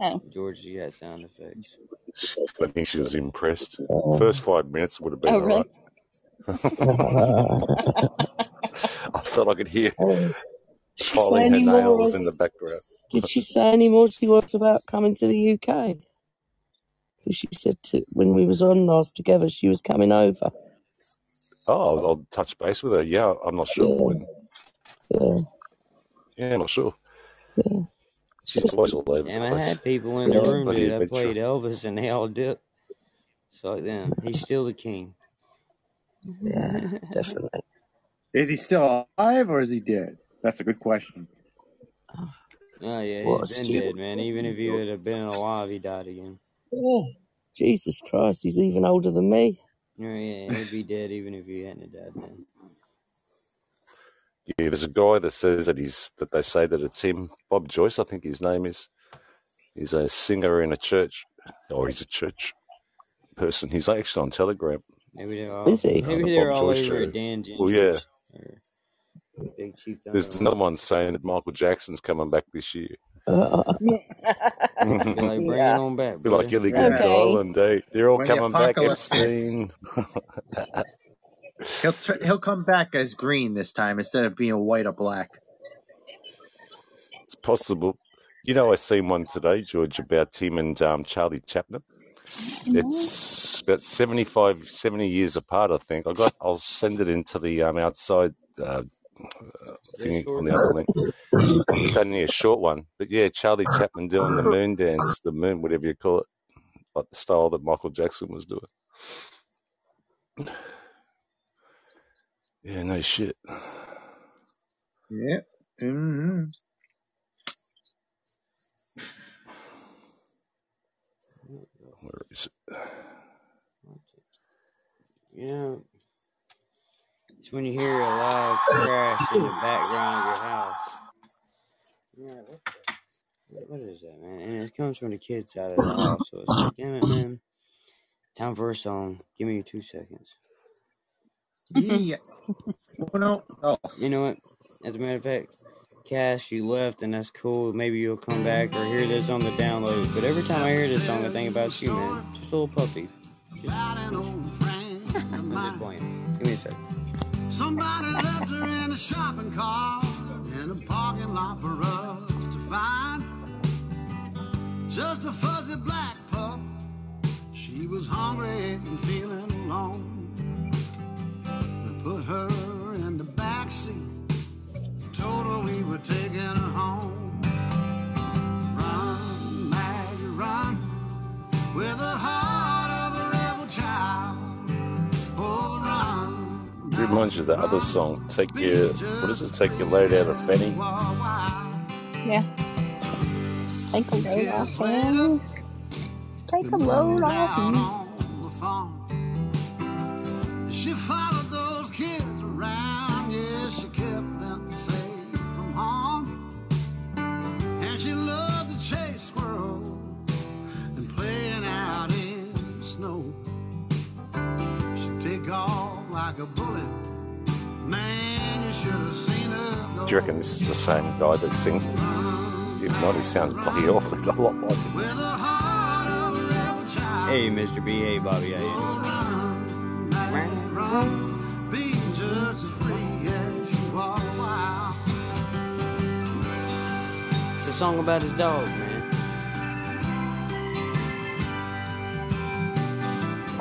Oh. George has got sound effects. I think she was impressed. Oh. First five minutes would have been Oh, all really? right. I felt I could hear Oh. Did she say her any more? nails in the background. did she say any more to you about coming to the UK? Because she said to, when we was on last together, she was coming over. Oh, I'll, I'll touch base with her. Yeah, I'm not sure Yeah, when. yeah, Yeah, I'm not sure. yeah. She's always all over the Damn, I place. had people in the on a room, dude. I played Elvis and they all dipped. So then he's still the king. Yeah, definitely. Is he still alive or is he dead? That's a good question. Oh yeah, What he's been stupid. dead, man. Even if he would have been alive, he died again. Yeah. Jesus Christ, he's even older than me. Oh yeah, he'd be dead even if he hadn't have died then. Yeah, there's a guy that says that he's that they say that it's him, Bob Joyce, I think his name is. He's a singer in a church. or he's a church person. He's actually on Telegram. Maybe they're all. Is he? Uh, Maybe the they're Bob all Joyce over show. at Dan Well, yeah. Gentry's or Big Chief. There's another one saying that Michael Jackson's coming back this year. Uh, Be like, bring it on back, Be like brother. Gilligan's Okay. Island, eh? They're all When the coming back. apocalypse. Epstein. He'll tr- he'll come back as green this time instead of being white or black. It's possible. You know, I seen one today, George, about him and um, Charlie Chaplin. It's about 75, 70 years apart, I think. I got. I'll send it into the um, outside uh, thing on the other link. It's only a short one, but yeah, Charlie Chaplin doing the moon dance, the moon, whatever you call it, like the style that Michael Jackson was doing. Yeah, no shit. Yeah. hmm Where is it? You know, it's when you hear a loud crash in the background of your house. Yeah, what, the, what is that, man? And it comes from the kids out of the house, so it's like, damn it, man. Time for a song. Give me two seconds. Yeah. Oh, no. Oh. You know what? As a matter of fact, Cass, you left, and that's cool. Maybe you'll come back or hear this on the download. But every time I hear this song, I think about you, man. Just a little puppy. Just, I'm just playing. Give me a sec. Somebody left her in a shopping cart in a parking lot for us to find. Just a fuzzy black pup. She was hungry and feeling alone. We put her in the back seat. Told her we were taking her home. Run, Maggie, run, with the heart Reminds you of the other song, Take Your, what is it? Take Your Load Out of Fanny. Yeah. Take a load off him. Take a load off him. She followed those kids around, yeah, she kept them safe from harm. And she loved to chase squirrels and playing out in the snow. She'd take off like a bullet. Man, you should have seen her. Do you reckon this is the same guy that sings it? If not, he sounds bloody awfully a lot like it. With the heart of a rebel child. Hey, Mr. B. Hey, Bobby. How you doing? Run, Maggie, run, be just as free as you are wild. It's a song about his dog, man.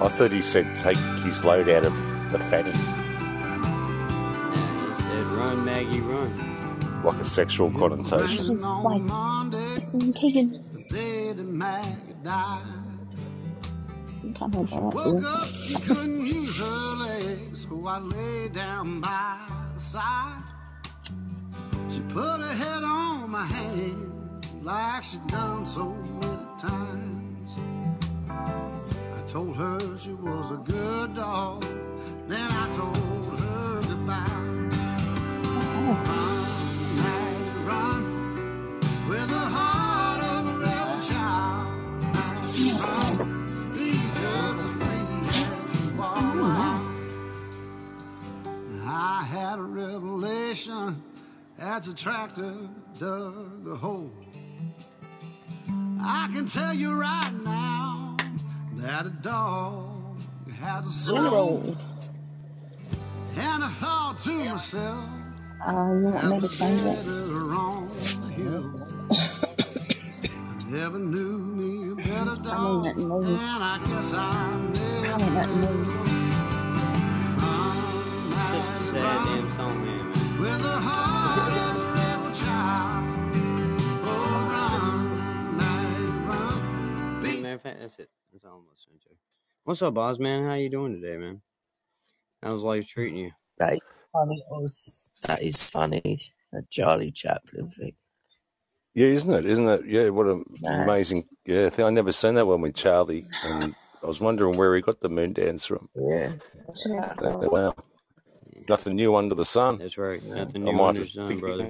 I thought he said take his load out of the fanny, And said, "Run, Maggie, run." like a sexual connotation. It's On like Monday, it's taken. the day that Maggie died. I'm talking about Woke up, she couldn't use her legs, so I lay down by her side. She put her head on my hand, like she'd done so many times. I told her she was a good dog, then I told her goodbye. Run, run, with the heart of a rebel child. Run, be just as a tractor dug the hole. I can tell you right now that a dog has a soul. Zero. And I thought to myself, Uh, you want me that to was change it? better on the hill. I never knew me a better Probably dog, not move. and I guess I never Probably not will. move. Run, It's just a sad damn song, man. man. with the heart of a rebel child. Oh, run, night, run. Matter of fact, that's it. That's all I'm listening to. What's up, Boz, man? How you doing today, man? How's life treating you? that is funny. It was, that is funny. A Charlie Chaplin thing. Yeah, isn't it? Isn't it? Yeah, what an Nice. amazing yeah thing. I never seen that one with Charlie, and I was wondering where he got the moon dance from. Yeah. Yeah. Wow, nothing new under the sun. That's right. Nothing I new might under the just sun, think brother.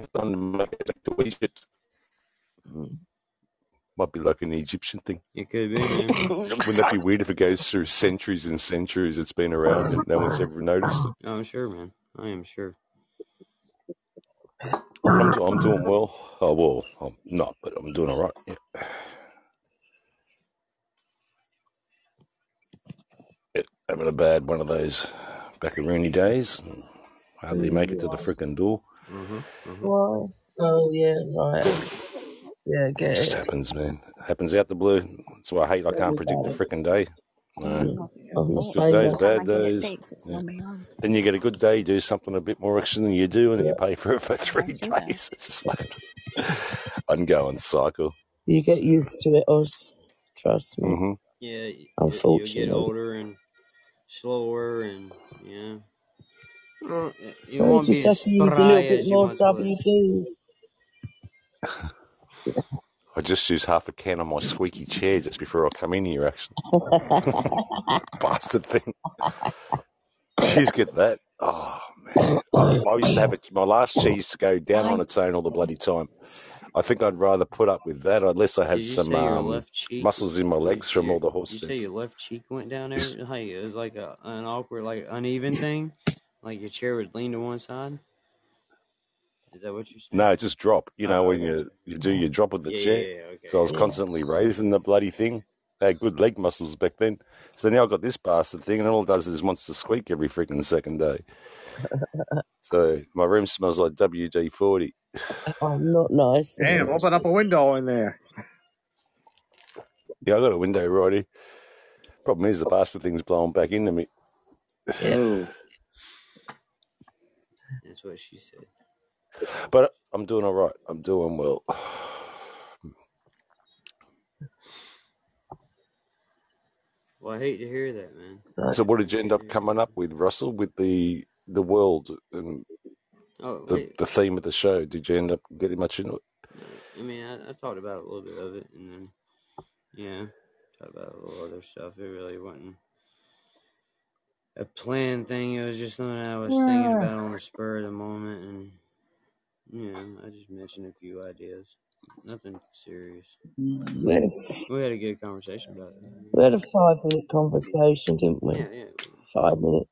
Might be like an Egyptian thing. It could be, man. Wouldn't that be weird if it goes through centuries and centuries? It's been around and no one's ever noticed it. I'm sure, man. I am sure. I'm, do- I'm doing well. Oh well, I'm not, but I'm doing all right. Yeah. Yeah, having a bad one of those macaroni days. And hardly make it to the freaking door. Mm-hmm. Mm-hmm. Why? Oh yeah, right. Yeah, It get just it. happens, man. happens out the blue. That's why I hate. I can't predict the frickin' day. No. I'm the Good days, bad I get it days. Yeah. gonna be on. Then you get a good day, you do something a bit more extra than you do, and then you pay for it for three I days. It's just like an ongoing cycle. You get used to it, Oz. Trust me. hmm Yeah, y- y- you'll get Unfortunately. older and slower, and yeah, Well, you I won't just be as have to use a little bit as you more once was. WD. I just use half a can on my squeaky chair just before I come in here, actually. Bastard thing. Cheese, get that. Oh, man. I, I used to have it. My last cheese to go down on its own all the bloody time. I think I'd rather put up with that unless I Did you some say your um, left cheek? muscles in my legs from all the horse you say your left cheek went down there? Like it was like a an awkward, like uneven thing. Like your chair would lean to one side. Is that what you're saying? No, it just drop. You know, Oh, when you, you do your drop with the Yeah, yeah, chair. yeah. Okay, So I was yeah. constantly raising the bloody thing. They had good leg muscles back then. So now I've got this bastard thing, and all it does is wants to squeak every freaking second day. So my room smells like WD 40. Oh, not nice. Damn, open up a window in there. Yeah, I got a window right here. Problem is, the bastard thing's blowing back into me. Oh, that's what she said. But I'm doing all right. I'm doing well. Well, I hate to hear that, man. So what did you end up coming up with, Russell, with the the world and. Oh, the, wait. the theme of the show? Did you end up getting much into it? I mean, I, I talked about a little bit of it, and then yeah, talked about a little other stuff. It really wasn't a planned thing. It was just something I was thinking about on the spur of the moment, and yeah, I just mentioned a few ideas. Nothing serious. We had, a, We had a good conversation about it. we had a five minute conversation, didn't we? Yeah, yeah. Five minutes.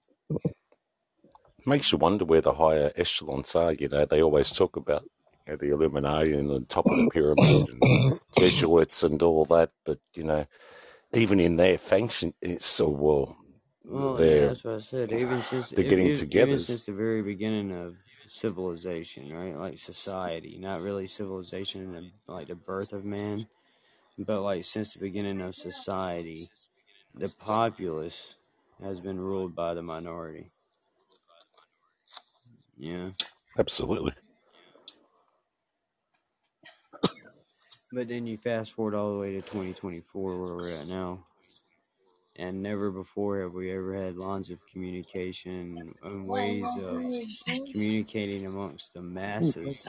Makes you wonder where the higher echelons are. You know, they always talk about you know, the Illuminati and the top of the pyramid and Jesuits and all that. But you know, even in their function, it's so well. Well, yeah, They're that's what I said. Even since they're getting together. even since the very beginning of civilization, right? Like society, not really civilization the, like the birth of man, but like since the beginning of society, the populace has been ruled by the minority. Yeah, Absolutely. but then you fast forward all the way to 2024, where we're at now, and never before have we ever had lines of communication and ways of communicating amongst the masses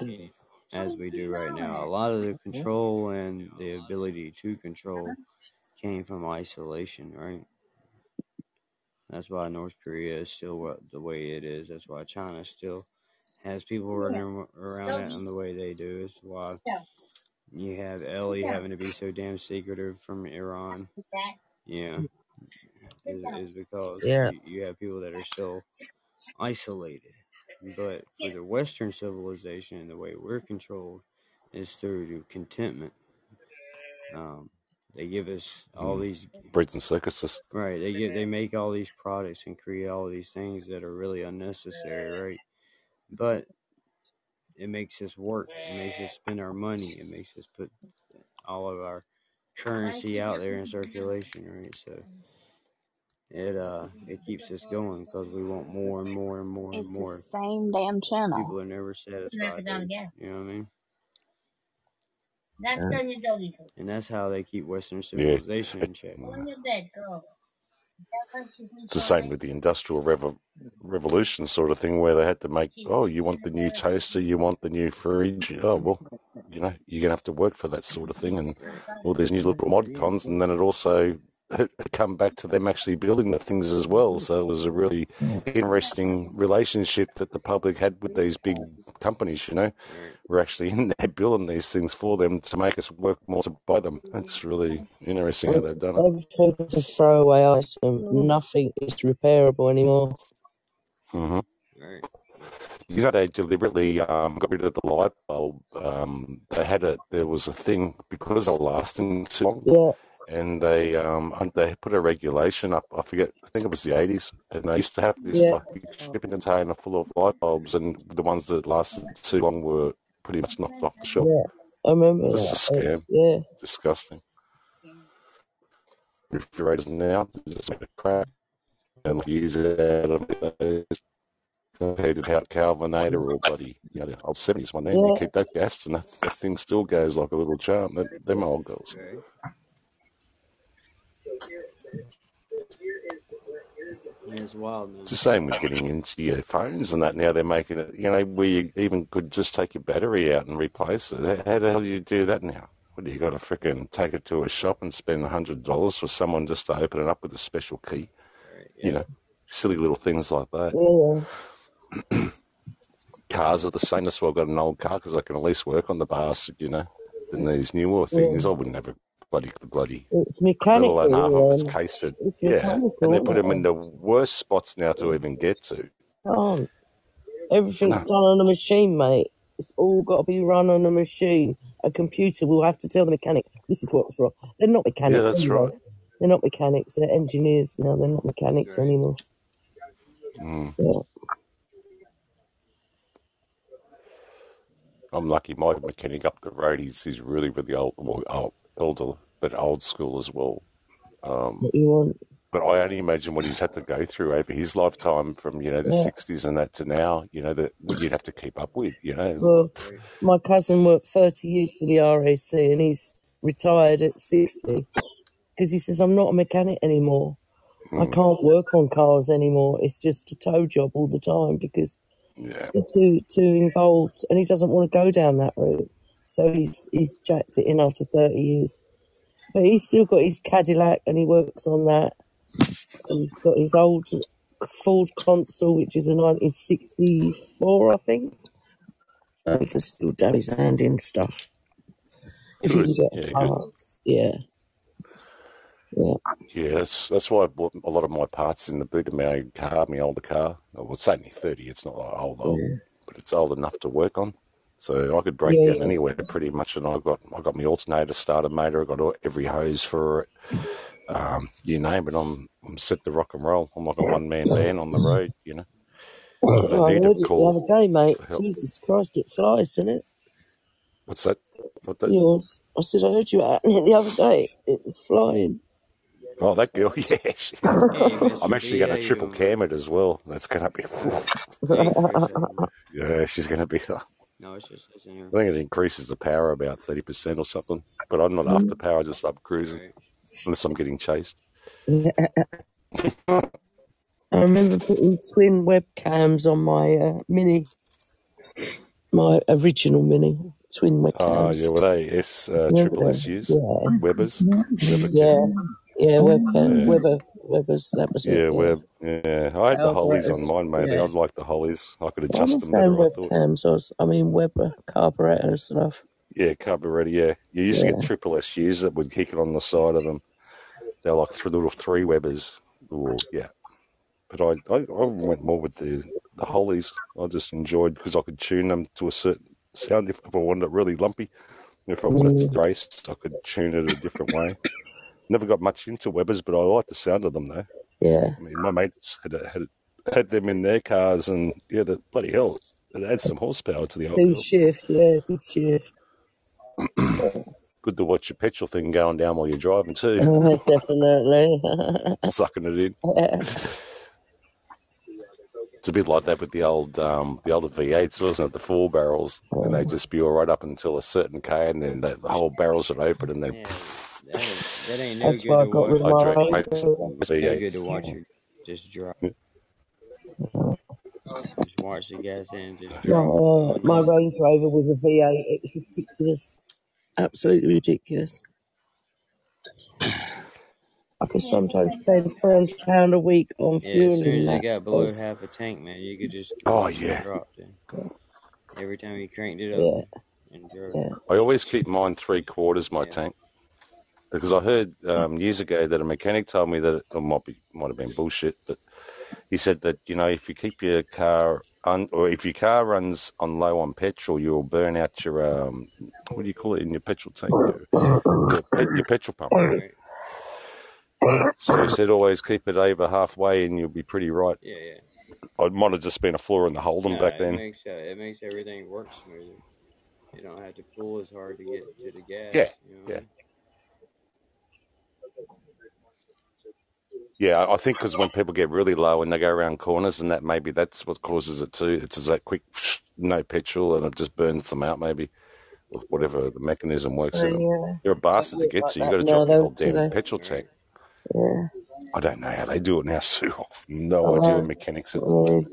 as we do right now. A lot of the control and the ability to control came from isolation, right? That's why North Korea is still the way it is. That's why China still has people running around it in the way they do. It's why you have Ellie having to be so damn secretive from Iran. Yeah, is, is because Yeah. you, you have people that are still isolated. But for the Western civilization and the way we're controlled is through contentment. Um, they give us all Mm. these Breeds and circuses. right. They get they make all these products and create all these things that are really unnecessary, right? But it makes us work. It makes us spend our money. It makes us put all of our currency out there in circulation, right? So it uh it keeps us going because we want more and more and more and It's the same damn channel. People are never satisfied. Dude. You know what I mean? Yeah. And that's how they keep Western Yeah. civilization in It- check. It's the same with the Industrial revo- Revolution sort of thing where they had to make, oh, you want the new toaster, you want the new fridge. Oh, well, you know, you're going to have to work for that sort of thing. And all these new little mod cons. And then it also had come back to them actually building the things as well. So it was a really interesting relationship that the public had with these big companies. You know, we're actually in there building these things for them to make us work more to buy them. It's really interesting how they've done it. Everything's a throwaway item. Nothing is repairable anymore. hmm Right. You know, they deliberately um, got rid of the light bulb. Um, they had a there was a thing because they were lasting too long, Yeah, and they um they put a regulation up. I forget. I think it was the eighties, and they used to have this yeah, like big shipping container full of light bulbs, and the ones that lasted too long were pretty much knocked off the shelf. yeah. I remember Just a that. Uh, scam. Yeah, Disgusting. Refrigerators now just make a crap and like use it out of those compared to Cal- Kelvinator or bloody you know the old seventies one. Then you keep that gas and that, that thing still goes like a little charm. That them old girls. Right. Yeah, it's wild, man. It's the same with getting into your phones and that. Now they're making it, you know, where you even could just take your battery out and replace it. How the hell do you do that now? What do you got to frickin' take it to a shop and spend a hundred dollars for someone just to open it up with a special key? Right. You know, silly little things like that. Yeah, Cars are the same. That's why I've got an old car because I can at least work on the bastard, you know, than these newer yeah. things. I wouldn't have a bloody, bloody, It's let alone half of mechanical. it's cased. it's Yeah, and they put them in the worst spots now to even get to. Can't. Everything's No. done on a machine, mate. It's all got to be run on a machine. A computer will have to tell the mechanic this is what's wrong. They're not mechanics. Yeah, that's anymore. right. They're not mechanics. They're engineers now. They're not mechanics Right. anymore. Mm. Yeah. I'm lucky. My mechanic up the road, he's, he's really, really old, well, old, older, but old school as well. Um, but I only imagine what he's had to go through over his lifetime from, you know, the Yeah. 60s and that to now, you know, that what you'd have to keep up with, you know. Well, my cousin worked 30 years for the RAC and he's retired at 60 because he says, I'm not a mechanic anymore. I Mm, can't work on cars anymore. It's just a tow job all the time because yeah. they're too too involved and he doesn't want to go down that route. So he's he's jacked it in after 30 years. But he's still got his Cadillac and he works on that. And he's got his old Ford Consul, which is a 1964, I think. So he can still dab his hand in stuff. If he Good. can get Yeah, good. Yeah. Yeah. Yeah, that's that's why I bought a lot of my parts in the boot of my car, my older car. Well, it's only 30. It's not like old, old, Yeah. but it's old enough to work on. So I could break Yeah. down anywhere pretty much, and I got I got my alternator, starter motor, I got all- every hose for it. Um, you name it, I'm I'm set to rock and roll. I'm like a one man band on the road, you know. I Oh, I don't need heard it the other day, mate. for help. Jesus Christ, it flies, doesn't it? What's that? What that? Yours. I said, I heard you out it the other day. It was flying. Oh, that girl, yeah. she- I'm actually B, going to triple doing, cam it as well. That's going to be, Hey, appreciate it, man. yeah, she's going to be. I No, it's just it's in here. think it increases the power about thirty percent or something. But I'm not after power; I just love cruising Right. unless I'm getting chased. I remember putting twin webcams on my uh, mini, my original mini, twin Oh, webcams. yeah, were they S uh, Yeah, triple SUs? yeah, Webers? Yeah, cam? yeah, webcam, Yeah, Weber, That was it, yeah. Web. Yeah, I had the Holleys on mine mainly. yeah. I'd like the Holleys. I could adjust them better. I thought. webcams, I, mean Weber carburetor and stuff. Yeah, carburetor. Yeah, you used to Yeah, get triple SUs that would kick it on the side of them. They're like three little three Webers. Yeah. But I, I, I went more with the the Holleys. I just enjoyed because I could tune them to a certain sound if, if I wanted it really lumpy. If I wanted mm, to race, I could tune it a different way. Never got much into Webers, but I like the sound of them though. yeah. I mean, my mates had had had them in their cars, and yeah, the bloody hell, it adds some horsepower to the old Two girl. shift, yeah, good shift. Good to watch your petrol thing going down while you're driving too, Definitely. sucking it in. It's a bit like that with the old um, the older V8s, wasn't it? The four barrels, and they just spew right up until a certain K, and then the, the whole barrels would open, and then Yeah, that ain't, that ain't no That's good why I to got rid watch. of I my drank radio. most No good to V8s. watch it just drop. Yeah. Just watch the gas in just My, drop. uh, my no. Range Rover was a V8. It was ridiculous. Absolutely ridiculous. I can sometimes spend four hundred pound a week on Yeah, as fuel soon and as it that. got below 'cause- half a tank, man, you could just Oh, watch yeah. it drop then. Every time you cranked it up Yeah. and drove. Yeah. I always keep mine three quarters my Yeah. tank because I heard um, years ago that a mechanic told me that it might be might have been bullshit, but he said that you know if you keep your car un, or if your car runs on low on petrol, you'll burn out your um, what do you call it in your petrol tank? Your, your, pe- your petrol pump. Right. So he said always keep it over halfway, and you'll be pretty right. Yeah, yeah. I might have just been a flaw in the Holden No, back it then. makes uh, it makes everything work smoother. You don't have to pull as hard to get to the gas. Yeah, You know? yeah. Yeah, I think because when people get really low and they go around corners and that, maybe that's what causes it too. It's just that quick, no petrol, and it just burns them out, maybe, whatever the mechanism works. Oh, yeah. You're a bastard to get like to. You that got to now, drop your whole damn petrol tank. Yeah. I don't know how they do it now, Sue. No I idea know. mechanics at I mean,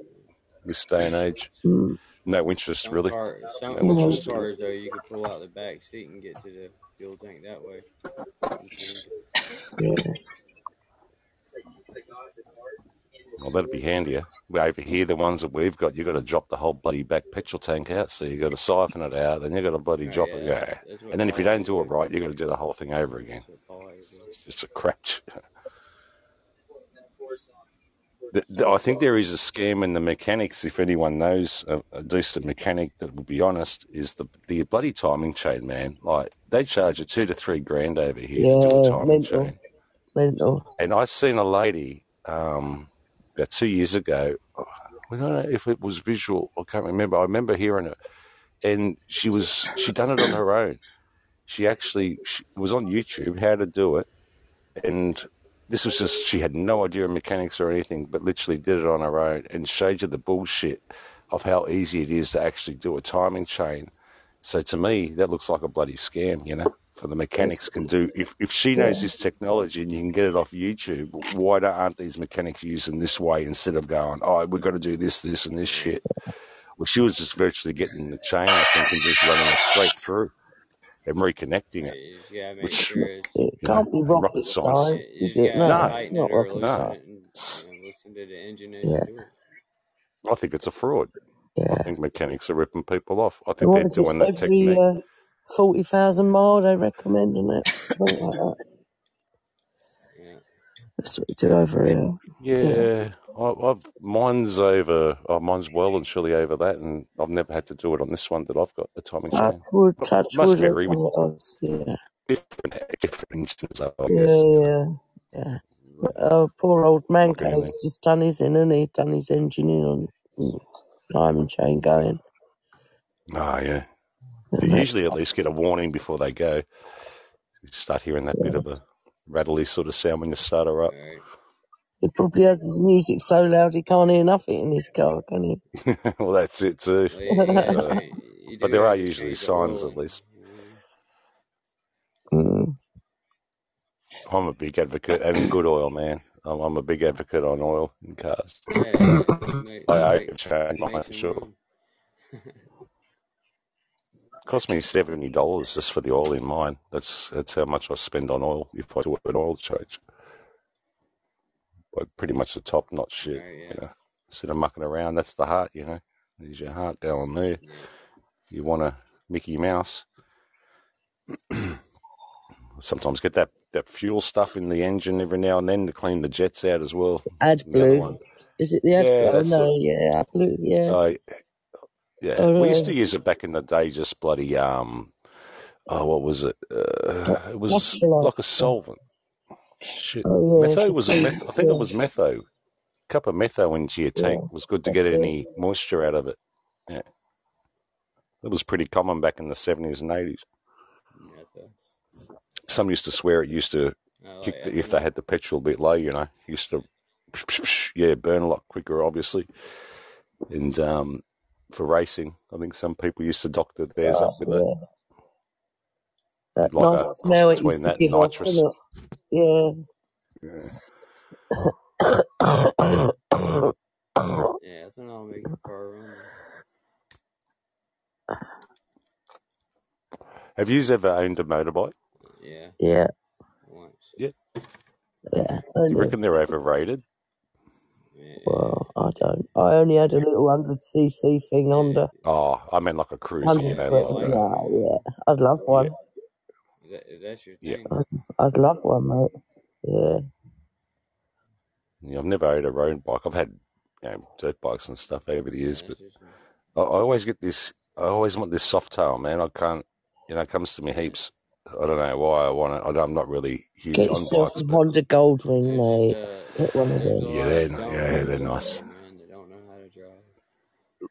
this day and age. mm, No interest, Some really. car, some, No No. some interest cars though, you could pull out the back seat and get to the fuel tank that way. yeah. Well, that'd be handier. But over here, the ones that we've got, you've got to drop the whole bloody back petrol tank out. So you've got to siphon it out, then you've got to bloody Oh, drop yeah, it. that's, Yeah. And then if you don't do it right, you've got to do the whole thing over again. That's what Paul had to do. It's a crap. The, the, I think there is a scam in the mechanics. If anyone knows a, a decent mechanic that will be honest, is the the bloody timing chain, man. Like they charge you two to three grand over here to do a timing mental, chain. mental. And I've seen a lady um, about two years ago. I don't know if it was visual. I can't remember. I remember hearing it, and she was she done it on her own. She actually she, was on YouTube how to do it, and this was just she had no idea of mechanics or anything, but literally did it on her own and showed you the bullshit of how easy it is to actually do a timing chain. So to me, that looks like a bloody scam, you know. For the mechanics can do if if she knows Yeah. this technology and you can get it off YouTube, why don't, aren't these mechanics using this way instead of going, oh, we've got to do this, this, and this shit? Well, she was just virtually getting the chain, I think, and just running it straight through and reconnecting it, you just gotta make which sure it's It can't be rocket rocket science. science, is it? gotta No, No, not it rocket loosen no. science. you know, listen to the engine Yeah, you do it. I think it's a fraud. I think mechanics are ripping people off. I think what they're is it? doing that Every technique. uh, forty thousand mile they recommend, isn't it? Something like that. Yeah. That's what we do over here. Yeah. Yeah, I, I've mine's over. Oh, mine's well and surely over that, and I've never had to do it on this one that I've got the timing Touch chain. wood, But touch it must wood, vary with it is. Yeah, different different engines, I yeah, guess. Yeah, yeah. Right. Oh, poor old like anything. Just done his in, and he done his engineering on mm, time and chain going. Ah, yeah. You usually at least get a warning before they go. You start hearing that bit of a rattly sort of sound when you start her up. Right. He probably has his music so loud he can't hear nothing in his car, can he? well, that's it too. Yeah, But, uh, but there are usually signs at least. Mm. I'm a big advocate and good oil man. I'm, I'm a big advocate on oil in cars. yeah, yeah. Make I make change mine for sure. Room. cost me seventy dollars just for the oil in mine. That's that's how much I spend on oil if I do an oil change. Like pretty much the top notch shit, Right. you know. Instead of mucking around, that's the heart, you know. There's your heart down there. Yeah. You want a Mickey Mouse. Sometimes get that, that fuel stuff in the engine every now and then to clean the jets out as well. Another AdBlue. Is it the Yeah, AdBlue? Oh, no, it. yeah, AdBlue, yeah. Uh, yeah, Oh, we used to use it back in the day. Just bloody um, oh, what was it? Uh, it was like a solvent. Shit, Oh, yeah, metho was a clean, meth. I think yeah, it was metho. A cup of metho into your yeah, tank was good to that's get it. any moisture out of it. Yeah, it was pretty common back in the seventies and eighties. Some used to swear it used to I like kick the, if they had the petrol a bit low. You know, used to yeah burn a lot quicker, obviously. And um, for racing, I think some people used to doctor theirs Oh, up with it. That like a nice smell it between used to that and give off, nitrous. didn't it? Yeah. Yeah, ethanol make the car run. Have you ever owned a motorbike? Yeah, yeah, once. Yeah. Yeah, You reckon they're overrated? Well, I don't. I only had a little 100cc thing under. Oh, I meant like a cruiser, you know, like a, Yeah, yeah. I'd love one. If, that, that's your yeah. I'd, I'd love one, mate. Yeah. Yeah, I've never owned a road bike. I've had you know, dirt bikes and stuff over the years, that's but I, I always get this. I always want this soft tail, man. I can't. You know, it comes to me heaps. I don't know why I want it. I don't- I'm not really huge Get on yourself bikes, a but Honda Goldwing, mate. just uh, Get one of them. yeah, they're of n- dumb yeah, they're nice. there, man, that don't know how to drive.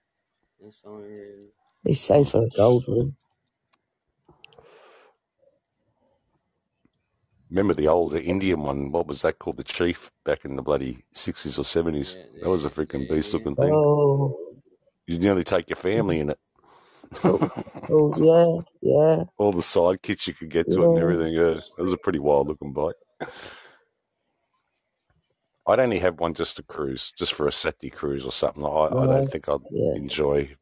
That's the only reason. It's safe for a Goldwing. Remember the old Indian one? What was that called? The Chief back in the bloody sixties or seventies. Yeah, That was a freaking the beast Indian. looking thing. Oh, You'd nearly take your family in it. Oh, oh, yeah, yeah, All the side kits you could get to it and everything. Yeah, it was a pretty wild looking bike. I'd only have one just to cruise, just for a Saturday cruise or something. I, I don't think I'd yeah, enjoy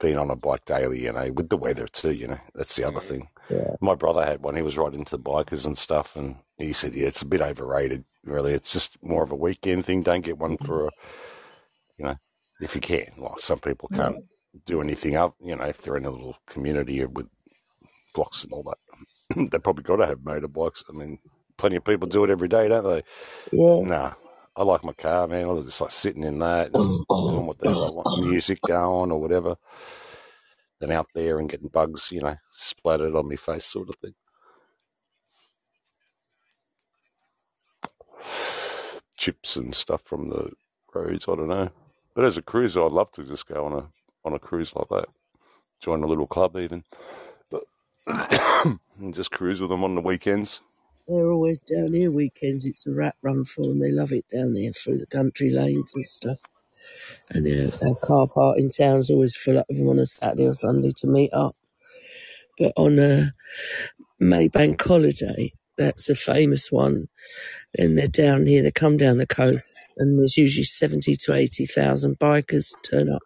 being on a bike daily, you know, with the weather too, you know. That's the other thing. yeah. My brother had one. He was right into the bikers and stuff, and he said, "Yeah, it's a bit overrated. Really, it's just more of a weekend thing. Don't get one mm-hmm. for a, you know, if you can. Like some people can't do anything up, you know, if they're in a little community with blocks and all that. they probably got to have motorbikes. I mean, plenty of people do it every day, don't they? yeah. Nah, I like my car, man. I just like sitting in that and doing whatever I want, music going or whatever. Than out there and getting bugs, you know, splattered on my face, sort of thing. Chips and stuff from the roads. I don't know. But as a cruiser, I'd love to just go on a on a cruise like that. Join a little club even, but and just cruise with them on the weekends. They're always down here weekends. It's a rat run for them. They love it down there through the country lanes and stuff. And uh, our car park in town's always full up of them on a Saturday or Sunday to meet up. But on a Maybank holiday, that's a famous one. And they're down here. They come down the coast, and there's usually seventy to eighty thousand bikers turn up.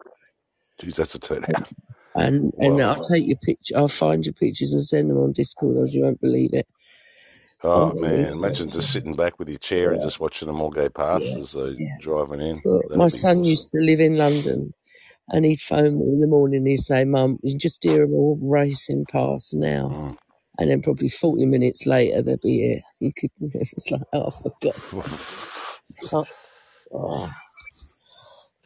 Geez, that's a turnout. And and Wow. I'll take your picture. I'll find your pictures and send them on Discord, or you won't believe it. Oh man, imagine just sitting back with your chair and just watching them all go past yeah, as they yeah. driving in. That'd my son awesome. used to live in London, and he'd phone me in the morning. He'd say, "Mum, you can just hear them all racing past now." Mm. And then probably forty minutes later, they'll be here. You could. It's like, oh for God. Oh.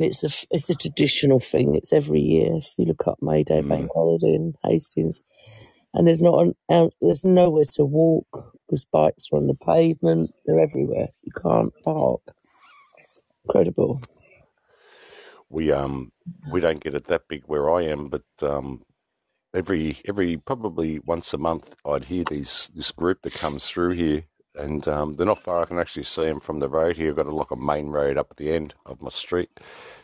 It's a it's a traditional thing. It's every year. If you look up May Day Mm. Bank Holiday in Hastings, and there's not an out, there's nowhere to walk because bikes are on the pavement. They're everywhere. You can't park. Incredible. We um we don't get it that big where I am, but um every every probably once a month I'd hear these this group that comes through here, and um, they're not far. I can actually see them from the road here. I've got a, like a main road up at the end of my street,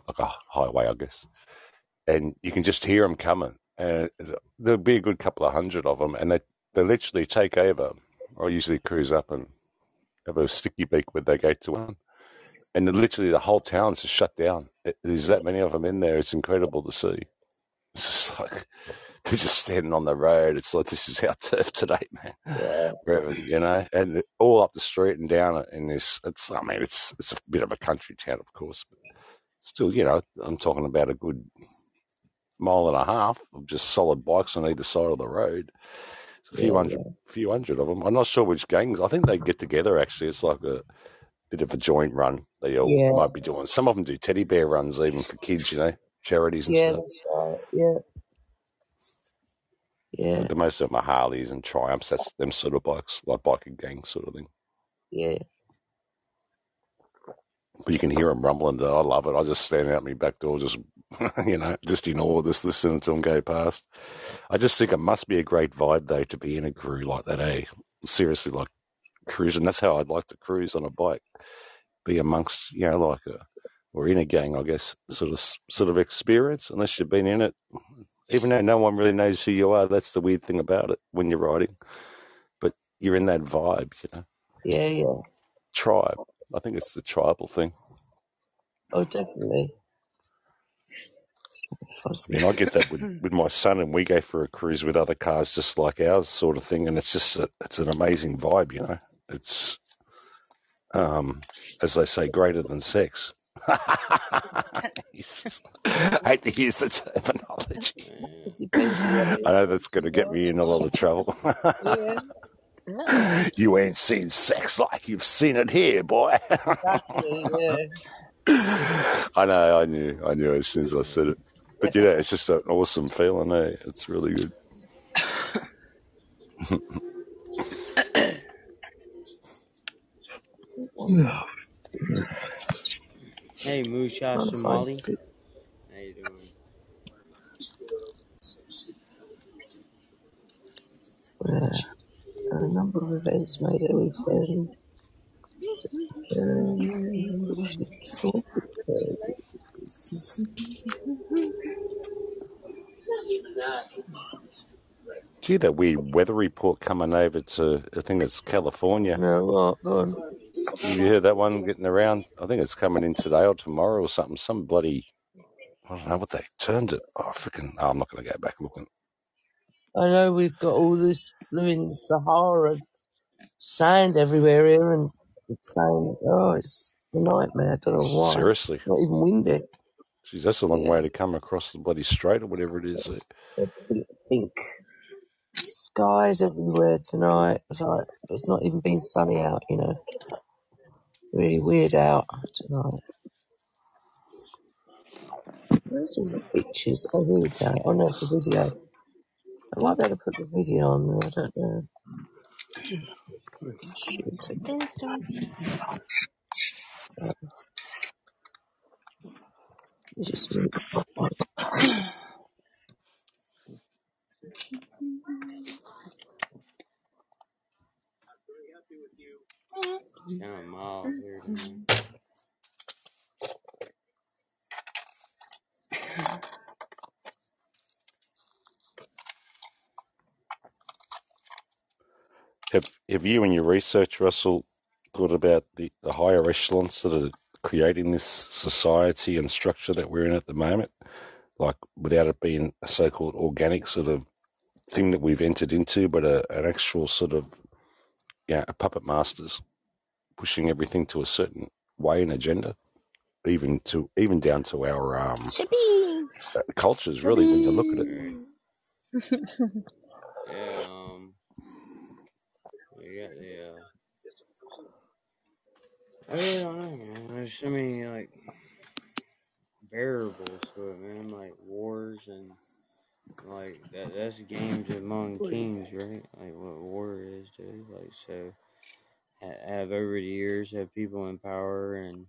like a highway, I guess, and you can just hear them coming. And there'll be a good couple of hundred of them, and they they literally take over. I usually cruise up and have a sticky beak where they go to one. And literally the whole town's just shut down. There's that many of them in there. It's incredible to see. It's just like they're just standing on the road. It's like this is our turf today, man. Yeah. Wherever, you know, and all up the street and down it. And this, it's I mean, it's it's a bit of a country town, of course, but still, you know, I'm talking about a good mile and a half of just solid bikes on either side of the road. It's a few Yeah, hundred, few hundred of them. I'm not sure which gangs. I think they get together. Actually, it's like a bit of a joint run. They all Yeah. might be doing. Some of them do teddy bear runs, even for kids. You know, charities and Yeah, stuff. Yeah. Yeah. The most of them are Harleys and Triumphs. That's them sort of bikes, like biker gang sort of thing. Yeah. But you can hear them rumbling. I love it. I just stand out my back door, just you know, just in awe, just listening to them go past. I just think it must be a great vibe though to be in a crew like that. Eh? Seriously, like cruising. That's how I'd like to cruise on a bike. Be amongst, you know, like a or in a gang, I guess, sort of sort of experience. Unless you've been in it, even though no one really knows who you are, that's the weird thing about it when you're riding. But you're in that vibe, you know, Yeah, yeah. tribe. I think it's the tribal thing. Oh, definitely. I mean, I get that with, with my son, and we go for a cruise with other cars just like ours, sort of thing. And it's just a, it's an amazing vibe, you know. It's um, as they say, greater than sex. Jesus. I hate to use the terminology. It depends on what it I know that's going to get me in a lot of trouble. is. Yeah, you ain't seen sex like you've seen it here, boy. exactly. Yeah. I know, I knew, I knew as soon as I said it. But you know, it's just an awesome feeling, eh? It's really good. Hey, Musha Trying to find Somali. How you doing? yeah. a number of events made every fairly um, pictures. Gee, that weird weather report coming over to, I think it's California. No, on. You heard that one getting around? I think it's coming in today or tomorrow or something. Some bloody, I don't know what they turned it. Oh, freaking, oh, I'm not going to go back looking. I know we've got all this blooming Sahara sand everywhere here, and it's saying, oh, it's a nightmare. I don't know why. Seriously. Not even windy. Jeez, that's a long Yeah, way to come across the bloody strait or whatever it is. pink. Skies everywhere tonight. It's like it's not even been sunny out, you know. Really weird out tonight. Where's all the pictures? Oh, here we go. Oh no, it's the video. I might be able to put the video on. I don't know. Shoot. Uh, you just move kind of mild here tonight. Have, have you and your research, Russell, thought about the, the higher echelons that are creating this society and structure that we're in at the moment? Like, without it being a so called organic sort of thing that we've entered into, but a, an actual sort of, yeah, a puppet masters pushing everything to a certain way and agenda, even to even down to our um, uh, cultures, really, when you look at it. Yeah, um, we got the, uh, I really don't know, man. There's so many, like, variables to it, man. Like, wars and, like, that that's games among kings, right? Like, what war is, dude. Like, so, ha- have over the years, have people in power and,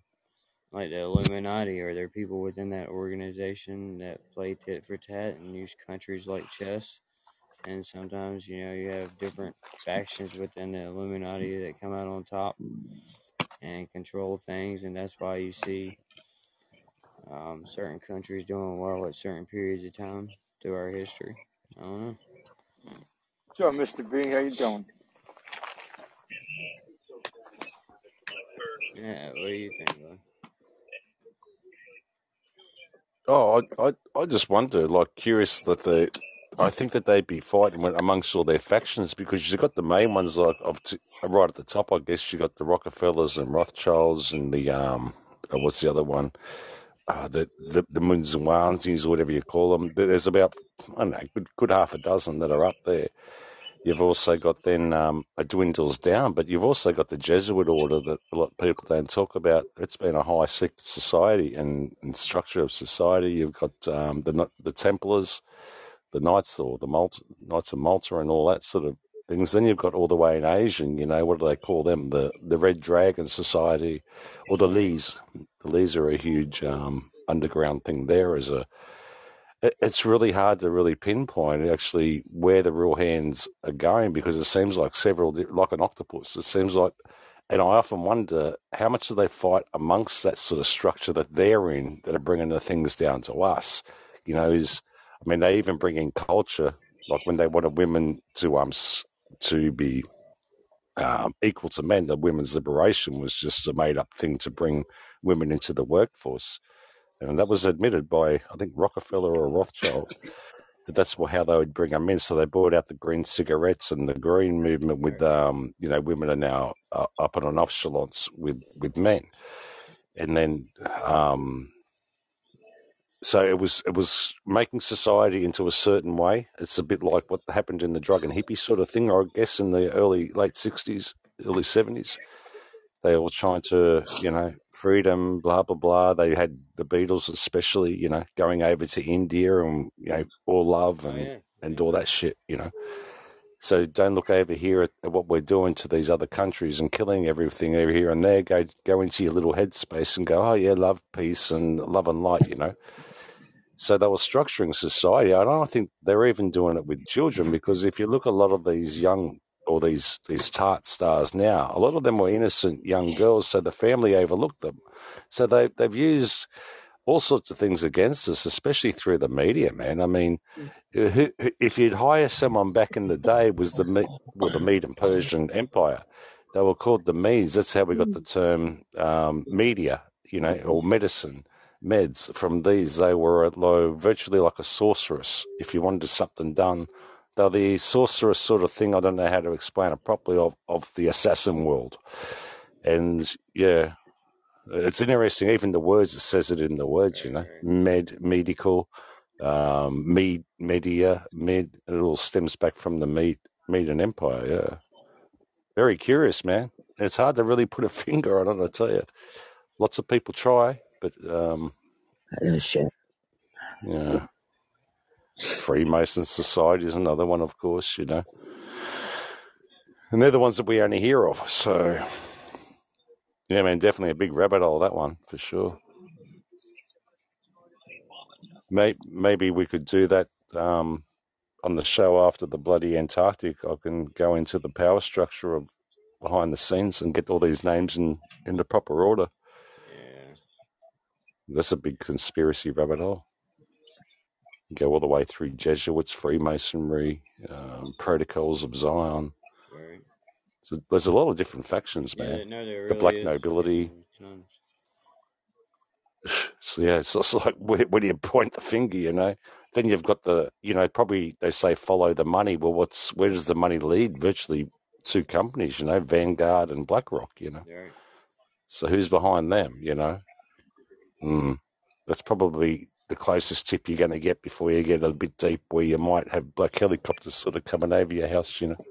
like, the Illuminati, are there people within that organization that play tit for tat and use countries like chess? and sometimes you know you have different factions within the Illuminati that come out on top and control things, and that's why you see um, certain countries doing well at certain periods of time through our history. I don't know. Sure, Mr. B, how you doing? Yeah, what do you think, bud? Oh, I, I, I just wonder, like, curious that they, I think that they'd be fighting amongst all their factions because you've got the main ones, like, of t- right at the top, I guess, you've got the Rockefellers and Rothschilds and the, um, what's the other one? Uh, the, the, the Munzwanzis or whatever you call them. There's about, I don't know, good, good half a dozen that are up there. You've also got then um, it dwindles down, but you've also got the Jesuit order that a lot of people don't talk about. It's been a high secret society and, and structure of society. You've got um, the the Templars, the Knights or the Knights of Malta, and all that sort of things. Then you've got all the way in Asian. You know what do they call them? The the Red Dragon Society, or the Lees. The are a huge um, underground thing there as a it- it's really hard to really pinpoint actually where the real hands are going because it seems like several like an octopus. It seems like and i often wonder how much do they fight amongst that sort of structure that they're in that are bringing the things down to us? You know is i mean they even bring in culture like when they wanted women to um to be um, equal to men the women's liberation was just a made up thing to bring women into the workforce. And that was admitted by I think Rockefeller or Rothschild that that's how they would bring them in. So they brought out the green cigarettes and the green movement with, um, you know, women are now uh, up on an echelons with with men, and then um, so it was it was making society into a certain way. It's a bit like what happened in the drug and hippie sort of thing, I guess, in the early late sixties, early seventies. They were trying to, you know, freedom, blah blah blah. They had the Beatles, especially, you know, going over to India and you know, all love Oh and yeah. and all that shit, you know. So don't look over here at, at what we're doing to these other countries and killing everything over here and there. Go go into your little headspace and go, oh yeah, love, peace, and love and light, you know. So they were structuring society. I don't think they're even doing it with children because if you look at a lot of these young or these these tart stars now, a lot of them were innocent young girls, so the family overlooked them. So they they've used all sorts of things against us, especially through the media, man. I mean, who, who- if you'd hire someone back in the day, was the well, the Mede and Persian Empire. They were called the Medes. That's how we got the term um, media, you know, or medicine, meds. From these, they were at low, virtually like a sorceress. If you wanted something done, they're the sorceress sort of thing. I don't know how to explain it properly of, of the assassin world. And yeah, it's interesting. Even the words, it says it in the words, you know, med, medical, um, med, media, med. It all stems back from the Med, Median Empire. Yeah, very curious, man. It's hard to really put a finger on it. I tell you, lots of people try, but um, shit. yeah, Freemason Society is another one, of course. You know, and they're the ones that we only hear of. So yeah, man, definitely a big rabbit hole that one for sure. May, maybe we could do that um, on the show after the bloody Antarctic. I can go into the power structure of behind the scenes and get all these names in, in the proper order. Yeah. That's a big conspiracy rabbit hole. Go all the way through Jesuits, Freemasonry, um, Protocols of Zion. Right. So there's a lot of different factions, Yeah, man. no, there The black is. nobility. So yeah, it's just like where, where do you point the finger? You know. Then you've got the, you know, probably they say follow the money. Well, what's where does the money lead? Virtually two companies, you know, Vanguard and BlackRock. You know. So who's behind them? You know. Mm. That's probably the closest tip you're going to get before you get a bit deep, where you might have black helicopters sort of coming over your house. You know.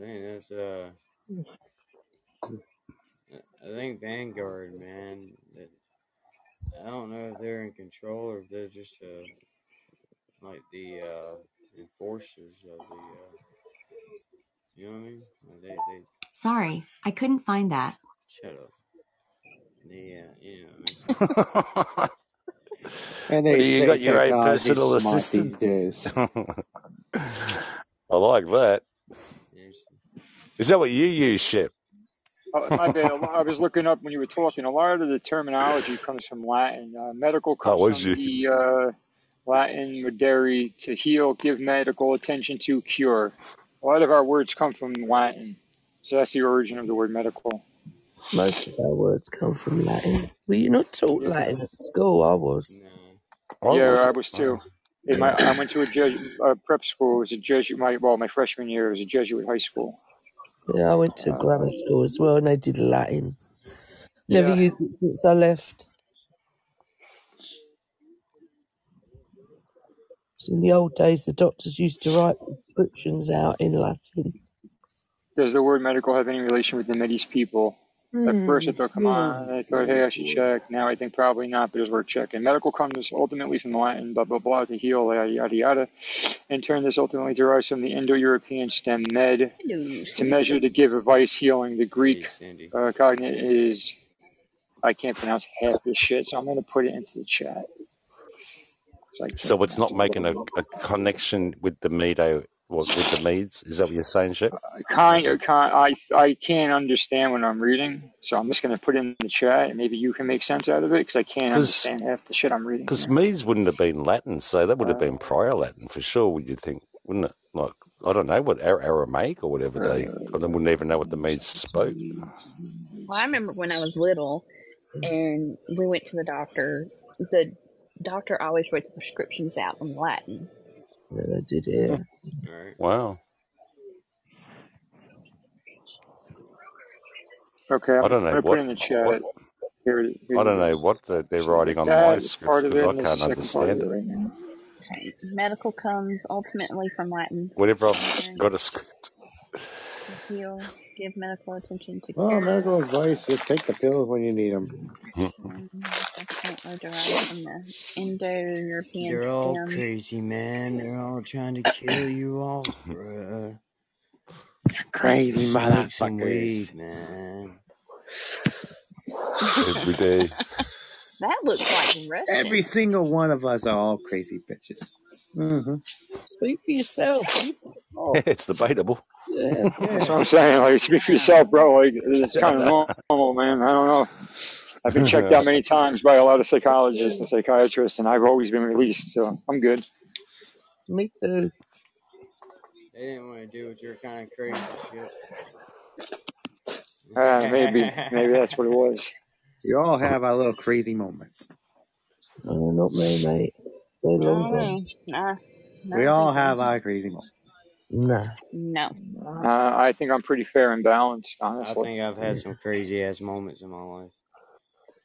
I think that's uh. I think Vanguard, man. That I don't know if they're in control or if they're just uh like the uh enforcers of the uh. You know what I mean? Like they they Sorry, I couldn't find that. shut up. The uh, you know. What I mean? And Well, they you got your own personal assistant. I like that. Is that what you use, Shep? Oh, my bad. A lot- I was looking up when you were talking. A lot of the terminology comes from Latin. Uh, medical How comes was from you? the uh, Latin medere, to heal, give medical attention to, cure. A lot of our words come from Latin. So that's the origin of the word medical. Most of our words come from Latin. Were you not taught Latin at school? I was. no. I yeah, wasn't. I was too. In my, I went to a Jesuit uh, prep school. It was a Jesuit. My well, my freshman year it was a Jesuit high school. Yeah, I went to Uh, grammar school as well, and they did Latin. Never yeah, used it since I left. In the old days, the doctors used to write prescriptions out in Latin. does the word medical have any relation with the Medes people? At first, I Hmm. thought, come on. I thought, hey, I should check. Now I think probably not, but it's worth checking. Medical comes ultimately from the Latin, blah, blah, blah, to heal, yada, yada, yada. In turn, this ultimately derives from the Indo European stem med, Hello, to measure, to give advice, healing. The Greek Cindy. uh, cognate is, I can't pronounce half this shit, so I'm going to put it into the chat. I So it's not making a, a connection with the Medo, well, with the Medes. Is that what you're saying, Shep? kind of, kind I I can't understand what I'm reading, so I'm just gonna put it in the chat, and maybe you can make sense out of it because I can't Because understand half the shit I'm reading because here. Medes wouldn't have been Latin, so that would have Uh, been prior Latin for sure. Would you think? Wouldn't it? Like I don't know what Ar- Aramaic or whatever they. I wouldn't even know what the Medes spoke. Well, I remember when I was little and we went to the doctor. The doctor always wrote the prescriptions out in Latin. Yeah, I did hear. All right. Wow. Okay, I'm I don't know gonna put what in the chat. what Here, here I you don't go. know what the, they're So writing on that my is scripts part of it, because I and there's can't second part of understand it it. right now. Okay. Medical comes ultimately from Latin. Whenever I've got a script, To heal, give medical attention to Well, care. medical advice: just take the pills when you need them. Um, subsequently derived from the Indo-European They're all stem. crazy, man. They're all trying to kill you off, bruh. Crazy Smoke motherfuckers. weed, man. every day. That looks like Russian. Every single one of us are all crazy bitches. hmm Speak for yourself. Oh, it's debatable. Yeah. That's what I'm saying. Like, speak for yourself, bro. Like, it's kind of normal, man. I don't know. I've been checked out many times by a lot of psychologists and psychiatrists, and I've always been released, so I'm good. Me too. They didn't want to do with your kind of crazy shit. Uh, maybe, maybe that's what it was. we all have our little crazy moments. No, not me, mate. They I long don't Nah, no, We all have our crazy moments. Nah. No. Uh, I think I'm pretty fair and balanced, honestly. I think I've had some crazy ass moments in my life.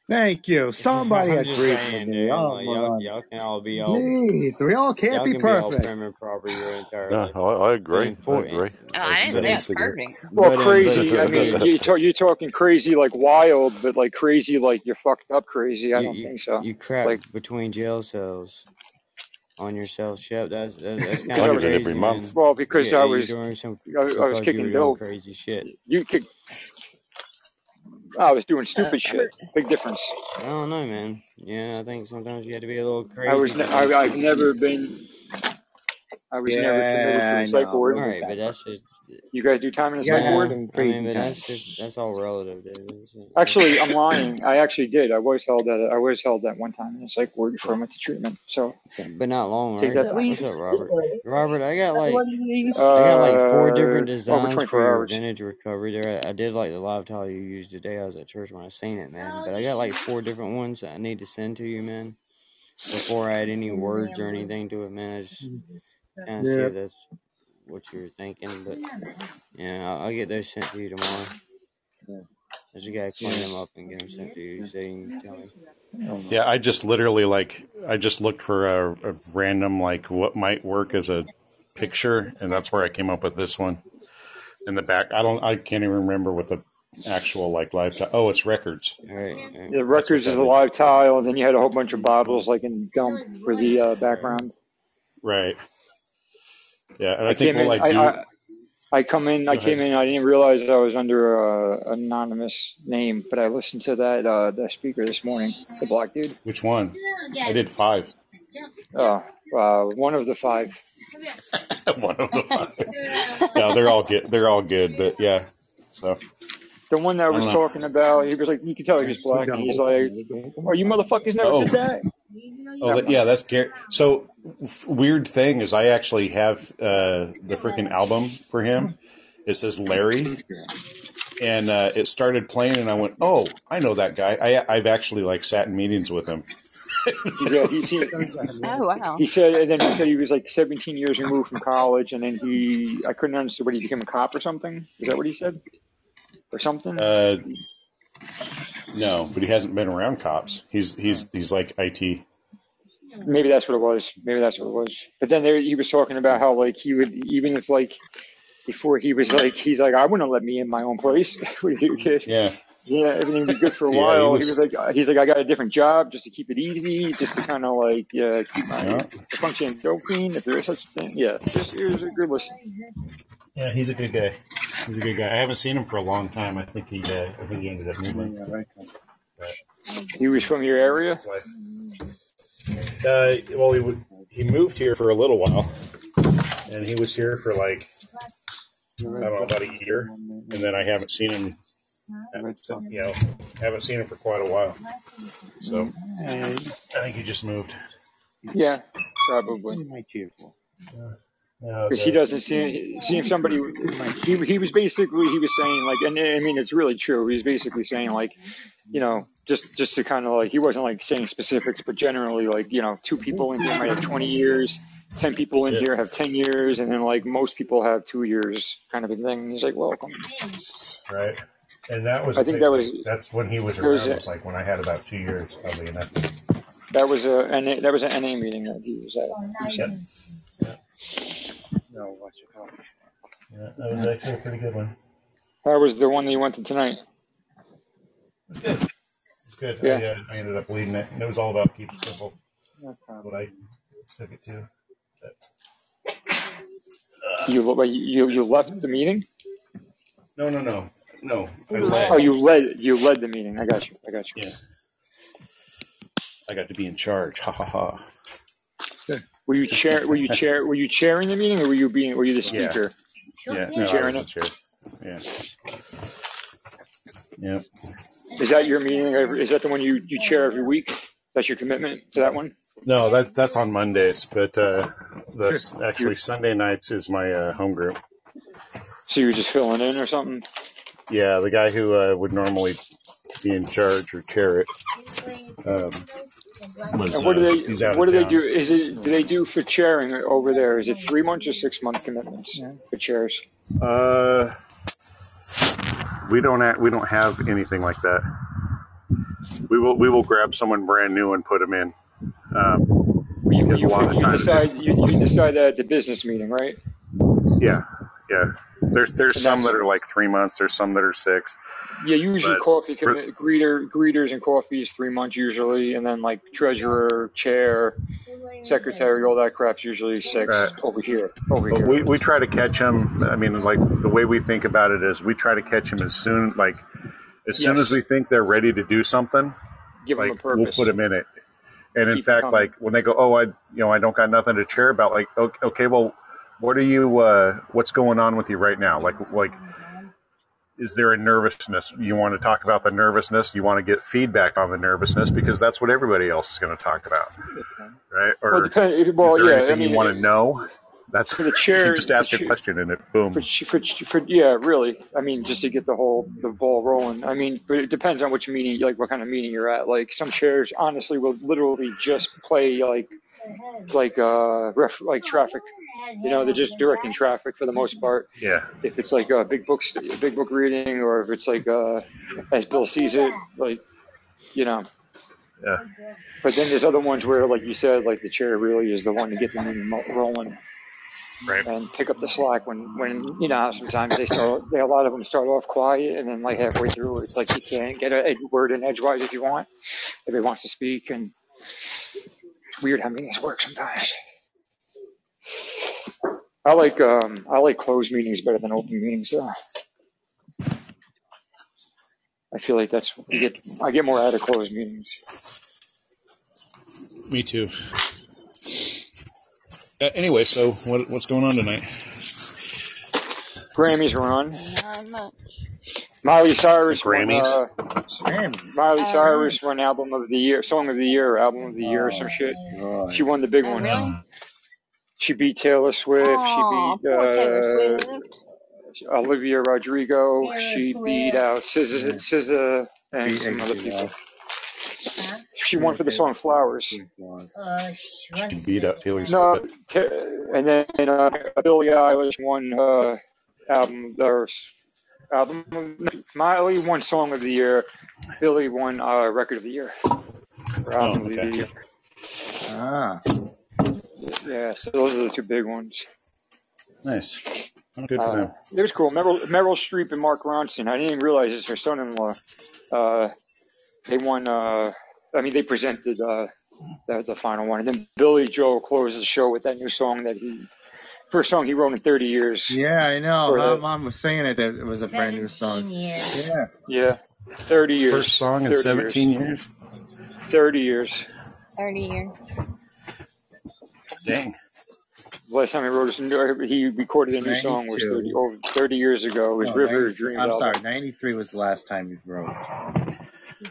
Thank you. Somebody I'm just agrees saying, with me. dude. Oh Like, y'all, God. y'all can all be all Jeez, we all can't y'all be can be all perfect. prim and proper your No, life. I, I But agree. in I for agree. Oh, I didn't That's say it's basically. perfect. Well, but in but crazy. I mean, but you talk, you're talking crazy like wild, but like crazy like you're fucked up crazy. I you don't you think so. you crap Like, between jail cells on yourself, Shep. That's that, that's kind of I get it every crazy, month. man. well, because Yeah, I you're was, doing some I was, I was because you were kicking doing dope. crazy shit. You kick. I was doing Uh, stupid shit. Big difference. I don't know, man. Yeah, I think sometimes you have to be a little crazy. I was. Ne- I, I've never been. I was never committed to a psych ward. All right, but that's just You guys do time in a You guys psych have ward? nah. some I mean, crazy that's times. just that's all relative, dude. It's, Actually, I'm lying. I actually did. I was held at. I was held at one time in a psych ward before I went to treatment. So but not long, take right? that That we back. What's up, Robert? Robert, I got like one you used I got like four Uh, different designs 24 for your hours. vintage recovery. There, I did like the live tile you used today. I was at church when I seen it, man. But I got like four different ones that I need to send to you, man. Before I add any words or anything to it, man. I just kind of see Yeah. if that's what you're thinking. But yeah, I'll, I'll get those sent to you tomorrow. Yeah. I just gotta clean them up and get them sent to you so you can tell me. Yeah, I just literally like I just looked for a, a random like what might work as a picture, and that's where I came up with this one in the back. I don't, I can't even remember what the actual like live. Ti- oh, it's records. All right. all right. The records is a live tile, and then you had a whole bunch of bottles like in dump for the uh, background. Right. Yeah, and I, I think came we'll in. I, do. I I come in. Go I came ahead. in. I didn't realize I was under a anonymous name, but I listened to that uh, that speaker this morning, the black dude. Which one? I did five. Uh, uh, one of the five. one of the five. no, they're all good. They're all good, but yeah. So The one that I was know. talking about, he was like, you can tell he was black, and he's like, "Oh, you motherfuckers never Oh, did that." Oh, That that, yeah, that's Gary. So f- weird thing is, I actually have uh, the freaking album for him. It says Larry, and uh, it started playing, and I went, "Oh, I know that guy. I, I've actually like sat in meetings with him." He's, he's, he, Oh wow. he said, and then he said he was like 17 years removed from college, and then he, I couldn't understand what he became a cop or something. Is that what he said, or something? Uh, no, but he hasn't been around cops. He's he's he's like IT. Maybe that's what it was. Maybe that's what it was. But then there, he was talking about how like he would even if like before he was like he's like I wouldn't let me in my own place. You kid? Yeah, yeah, everything would be good for a yeah. He while. He was. was like he's like I got a different job just to keep it easy, just to kind of like yeah keep my Yeah, function dopamine if there is such a thing. Yeah, just it was a good listen. Yeah. He's a good guy. He's a good guy. I haven't seen him for a long time. I think he uh, I think he ended up moving. But He was from your area. Uh, well, he would, he moved here for a little while, and he was here for like I don't know about a year, and then I haven't seen him. You know, haven't seen him for quite a while. So I think he just moved. Yeah, probably. My cheerful. No, because he doesn't see seeing somebody. He he was basically he was saying like, and I mean it's really true. He was basically saying like, you know, just just to kind of like he wasn't like saying specifics, but generally like you know, two people in here might have twenty years, ten people in Yeah. here have ten years, and then like most people have two years, kind of a thing. He's like, welcome. right? And that was I think big- that was that's when he was that was around. it. It was like when I had about two years, probably enough. that was a NA, that was an NA meeting that he was at. Oh, he said. No, what's it called? Yeah, that was actually a pretty good one. That was the one that you went to tonight. It was good. It's good. Yeah. I, uh, I ended up leading it, and it was all about keep it simple. No problem. What I took it to. You wait, you you left the meeting. No, no, no, no. I led. Oh, you led you led the meeting. I got you. I got you. Yeah. I got to be in charge. Ha ha ha. Were you chair? Were you chair? Were you chairing the meeting, or were you being? Were you the Yeah. speaker? Yeah, You no, chairing it? chair. Yeah. Yeah. Is that your meeting? Is that the one you you chair every week? That's your commitment to that one. No, that that's on Mondays, but uh, that's actually Sunday nights is my uh, home group. So you're just filling in or something. Yeah, the guy who uh, would normally be in charge or chair it. Um, was, And what do uh, they? he's out What of do they town. do? Is it? Do they do for chairing over there? Is it three months or six month commitments for chairs? Uh, we don't have, we don't have anything like that. We will we will grab someone brand new and put them in. Um, You, because you, lot of you times, decide. You, you decide that at the business meeting, right? yeah, yeah. There's there's some that are like three months. There's some that are six. Yeah, usually But coffee for- greeter greeters and coffee is three months usually, and then like treasurer, chair, secretary, all that crap's usually six Right. over here. Over here. we, we try to catch them. I mean, like the way we think about it is we try to catch them as soon like as soon Yes. as we think they're ready to do something. Give them a like we'll put them in it. And in fact, like when they go, oh, I you know I don't got nothing to chair about. Like okay, okay well, what are you? Uh, what's going on with you right now? Like like. Is there a nervousness? You want to talk about the nervousness? You want to get feedback on the nervousness because that's what everybody else is going to talk about, right? Or Well, depend, well is there yeah. I anything mean, you want to know? That's for the chair- you just ask the a chair- question and it boom. for, for, for yeah, really. I mean, just to get the whole the ball rolling. I mean, but it depends on which meeting, like what kind of meeting you're at. Like some chairs, honestly, will literally just play like like uh ref, like traffic. You know, they're just directing traffic for the most part. Yeah, If it's like a big book, st- big book reading, or if it's like uh as Bill sees it, like you know. yeah, But then there's other ones where, like you said, like the chair really is the one to get them rolling right. and pick up the slack when, when you know sometimes they start they, a lot of them start off quiet and then like halfway through it's like you can't get a, a word in edgewise if you want if he wants to speak and it's weird how meetings work sometimes. I like um I like closed meetings better than open meetings though. I feel like that's you get I get more out of closed meetings. Me too. Uh, anyway, so what, what's going on tonight? Grammys were on. Not much. Miley Cyrus won, Grammys? uh, Miley Cyrus won album of the year, song of the year, album of the year, or some shit. She won the big Oh, one. really? She beat Taylor Swift. Aw, she beat poor Taylor uh, Swift. Olivia Rodrigo. Taylor she Swift. beat out SZA, SZA and Beat some other ATL. people. Huh? She won for the song Flowers. Uh, She can beat up Taylor No, Swift. Ta- and then uh, Billie Eilish won uh, album or s- album. of- Miley won song of the year. Billie won uh, record of the year. Or album Oh, of okay. the year. Ah, Yeah, so those are the two big ones. Nice. Good for Uh, them. it was cool. Meryl, Meryl Streep and Mark Ronson. I didn't even realize it's her son-in-law. Uh, they won. Uh, I mean, they presented uh, the, the final one, and then Billy Joel closed the show with that new song that he first song he wrote in 30 years. yeah, I know. My the- mom was saying it. That it was a brand new 17 song. years. Yeah. Yeah, 30 years. First song in 30 17 years. 30 years. 30 years. Dang. Last time he wrote a, or he recorded a new song was 30 over 30 years ago. It was No, River 90 of Dreams. I'm album. sorry, 93 was the last time you wrote.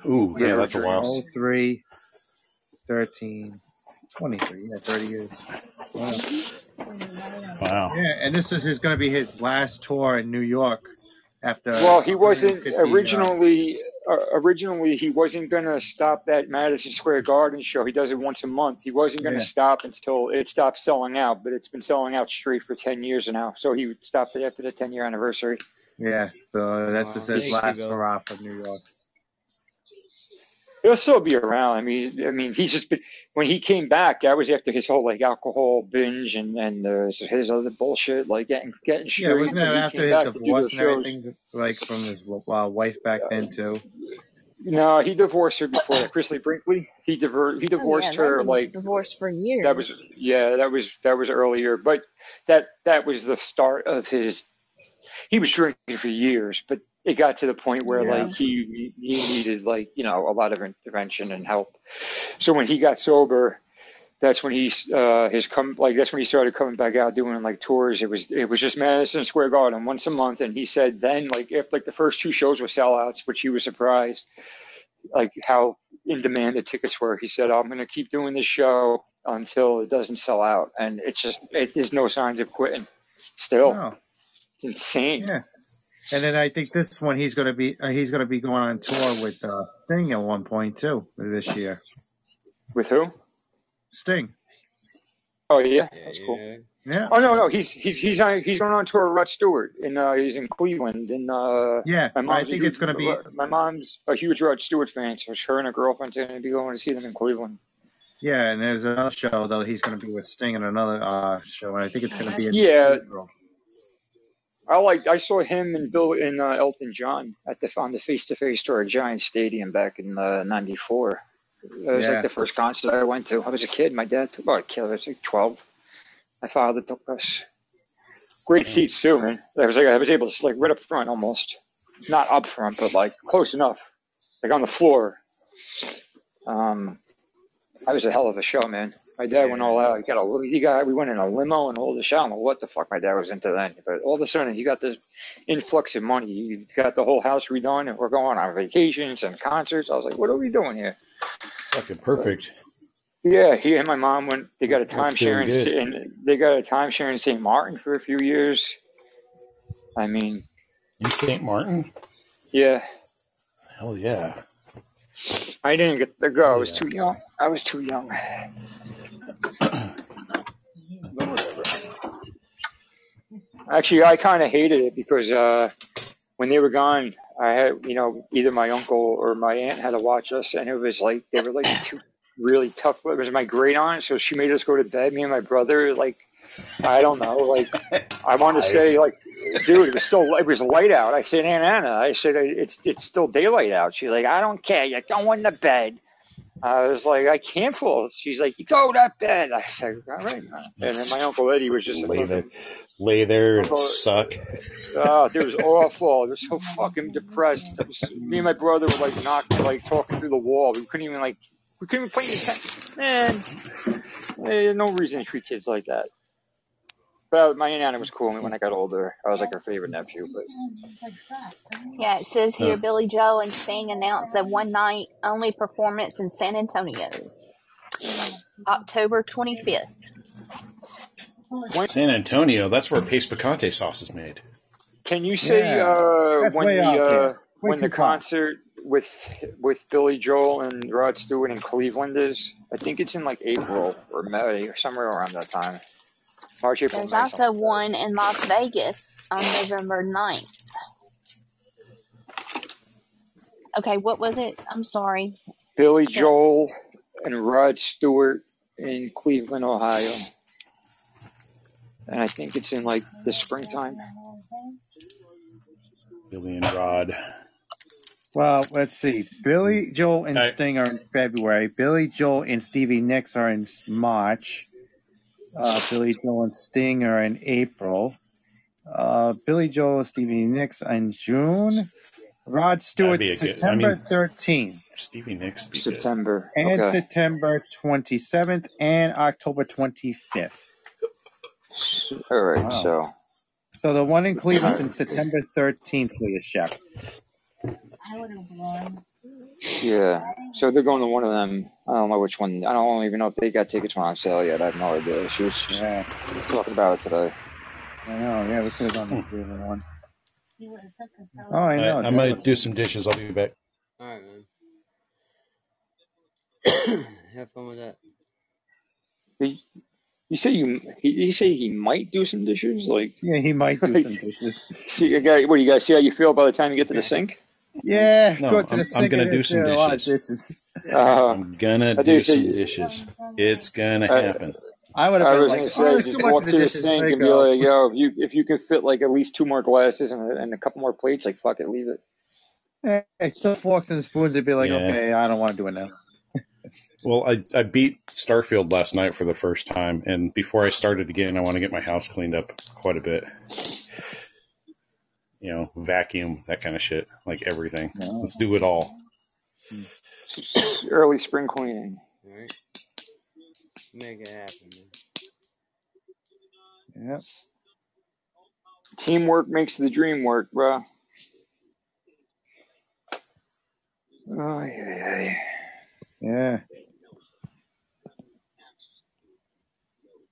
Ooh, yeah, River that's a while. 03, 13, 23, yeah, 30 years. Wow. Wow. Yeah, and this is his going to be his last tour in New York after. Well, he wasn't 150, uh, originally. Uh, originally, he wasn't gonna stop that Madison Square Garden show. He does it once a month. He wasn't gonna Yeah. stop until it stopped selling out, but it's been selling out straight for ten years now. So he stopped it after the ten year anniversary. Yeah, so that's Wow, just his there last hurrah for New York. He'll still be around. I mean, I mean, he's just been when he came back. That was after his whole like alcohol binge and and uh, his other bullshit, like getting getting Yeah, straight. wasn't when that after his back to do divorce and everything, like from his uh, wife back then too? No, he divorced her before that. Christie Brinkley. He diver- he Oh, yeah, divorced her like divorced for years. that was yeah that was that was earlier, but that that was the start of his. He was drinking for years, but it got to the point where Yeah. like he he needed like you know a lot of intervention and help. So when he got sober, that's when he uh his come like that's when he started coming back out doing like tours. It was it was just Madison Square Garden once a month, and he said then like if like the first two shows were sellouts, which he was surprised like how in demand the tickets were. He said, "I'm going to keep doing this show until it doesn't sell out," and it's just it, there's no signs of quitting. Still, it's insane. yeah. And then I think this one he's going to be uh, he's going to be going on tour with uh, Sting at one point too this year. With who? Sting. Oh yeah, Yeah, that's cool. yeah. Yeah. Oh no, no, he's he's he's on he's going on tour with Rod Stewart, and uh, he's in Cleveland, and uh, Yeah, my I mom's a think huge, it's going to be. my mom's a huge Rod Stewart fan, so her and her girlfriend's going to be going to see them in Cleveland. Yeah, and there's another show though. He's going to be with Sting in another uh, show, and I think it's going to be in Yeah, April. I like I saw him and Bill and uh, Elton John at the on the face to face tour at Giant Stadium back in uh, '94. It was Yeah. like the first concert I went to. I was a kid. My dad took. Well, a kid. I was like 12. My father took us. Great seats too, man. I was like I was able to like right up front almost, not up front, but like close enough, like on the floor. Um, that was a hell of a show, man. My dad went all out. He got a he got we went in a limo and all the show. I don't know what the fuck my dad was into then, but all of a sudden he got this influx of money. He got the whole house redone, and we're going on vacations and concerts. I was like, what are we doing here? Fucking perfect. Yeah, he and my mom went. They got a timeshare in, and they got a timeshare in St. Martin for a few years. I mean, In St. Martin? yeah, Hell yeah. I didn't get to go. I was yeah. too young. I was too young. Actually, I kind of hated it because uh, when they were gone, I had, you know, either my uncle or my aunt had to watch us, and it was like they were like two really tough. It was my great aunt, so she made us go to bed. Me and my brother, like, I don't know, like, I want to say, like, dude, it was still it was light out. I said, Aunt Anna, I said it's it's still daylight out. She's like, I don't care. You're going to bed. I was like, I can't fall. She's like, go to that bed. I said, all right. man." And then my uncle Eddie was just lay there, lay there and Uncle- suck. Oh, it was awful. I was so fucking depressed. It was, me and my brother were like knocking, like talking through the wall. We couldn't even like, we couldn't even play the Man, eh, no reason to treat kids like that. But my aunt Anna was cool when I got older. I was like her favorite nephew. But Yeah, it says here Huh. Billy Joel and Sting announced a one night only performance in San Antonio, October 25th. San Antonio, that's where Pace picante sauce is made. can you say Yeah. uh, when the uh, when the concert with with Billy Joel and Rod Stewart in Cleveland is? I think it's in like April or May or somewhere around that time. March, April, There's also something one in Las Vegas on November 9th. Okay, what was it? I'm sorry. Billy Joel and Rod Stewart in Cleveland, Ohio. And I think it's in like the springtime. Billy and Rod. Well, let's see. Billy Joel and Sting are in February. Billy Joel and Stevie Nicks are in March. Uh, Billy Joel and Sting are in April. Uh, Billy Joel and Stevie Nicks in June. Rod Stewart be a good- I September mean- 13th Stevie Nicks. would be good. September. and Okay. September 27th and October 25th. All right. Wow. So So the one in Cleveland in September 13th, Leah Shep. Yeah. So they're going to one of them. I don't know which one. I don't even know if they got tickets on sale yet. I have no idea. She was just Yeah, talking about it today. I know. Yeah, we could have gone to the other one. He would have took us Oh, I I, know. I might do some dishes. I'll be back. All right, man. Have fun with that. He, you say you he, you say he might do some dishes like Yeah, he might do like some dishes. see you got what do you guys see how you feel by the time you get to the sink? Yeah, No, go to I'm, the I'm gonna do some do a lot of dishes. dishes. Uh, I'm gonna do do some say dishes. It's gonna happen. I would have I been was like, gonna oh, say just much walk to the dishes. Sink you and be go. like, yo, if you if you can fit like at least two more glasses and a, and a couple more plates, like fuck it, leave it. Hey, still forks and spoons. They'd be like, Yeah. okay, I don't want to do it now. Well, I, I beat Starfield last night for the first time, and before I started again, I want to get my house cleaned up quite a bit. You know, vacuum, that kind of shit, like everything. No. Let's do it all. Early spring cleaning. All right. Make it happen, man. Yep. Teamwork makes the dream work, bro. Oh yeah, yeah. Yeah.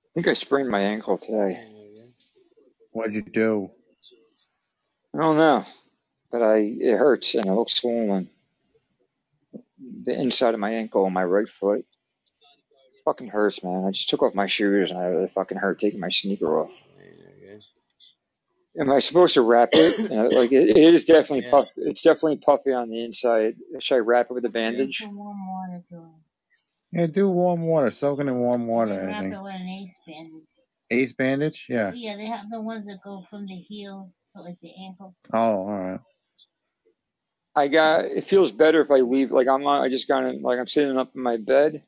I think I sprained my ankle today. Oh, What'd you do? I don't know, but I it hurts and it looks swollen. The inside of my ankle on my right foot fucking hurts, man. I just took off my shoes and I really fucking hurt taking my sneaker off. I. Am I supposed to wrap it? You know, like it, it is definitely Yeah. puff. It's definitely puffy on the inside. Should I wrap it with a bandage? Put warm water to. Yeah, do warm water. Soak it in warm water. then I wrap think. it with an ace bandage. Ace bandage. Yeah. Yeah, they have the ones that go from the heel to like the ankle. Oh, all right. I got. It feels better if I leave. Like I'm not. I just got in. Like I'm sitting up in my bed,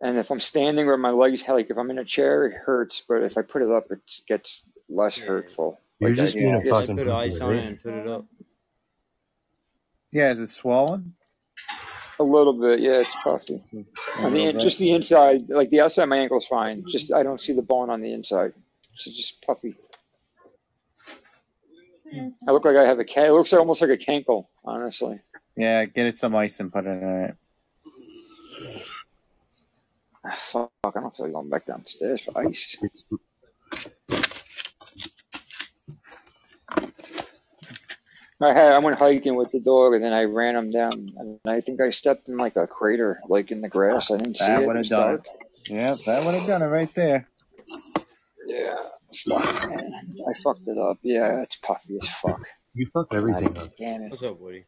and if I'm standing where my legs, like if I'm in a chair, it hurts. But if I put it up, it gets less hurtful. You're Like I, just being Yeah. a fucking put ice pussy, on it and put it up. Yeah, is it swollen? A little bit, yeah, it's puffy. A On the little in- bit. just the inside, like the outside of my ankle is fine. Just I don't see the bone on the inside. It's just puffy. Put in I look like I have a can. It looks like almost like a cankle, honestly. Yeah, get it some ice and put it in it. Ah, fuck, I don't feel like going back downstairs for ice. It's I had I went hiking with the dog and then I ran him down and I think I stepped in like a crater, like in the grass. I didn't see That it. It would have was done dark. Yeah, that would have done it right there. Yeah, fuck, man, I fucked it up. Yeah, it's puffy as fuck. you fucked everything up. damn it. What's up, Woody?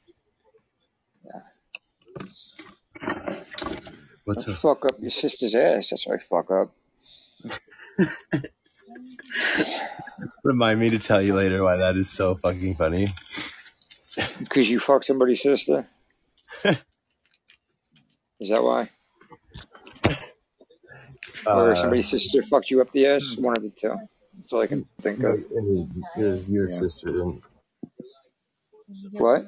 What's I up? fuck up your sister's ass. That's what I fuck up. Remind me to tell you later why that is so fucking funny. Because you fucked somebody's sister. Is that why? Or Uh, somebody's sister fucked you up the ass? One of the two. That's all I can think of. I mean, it was your Yeah. sister. And Did you get What?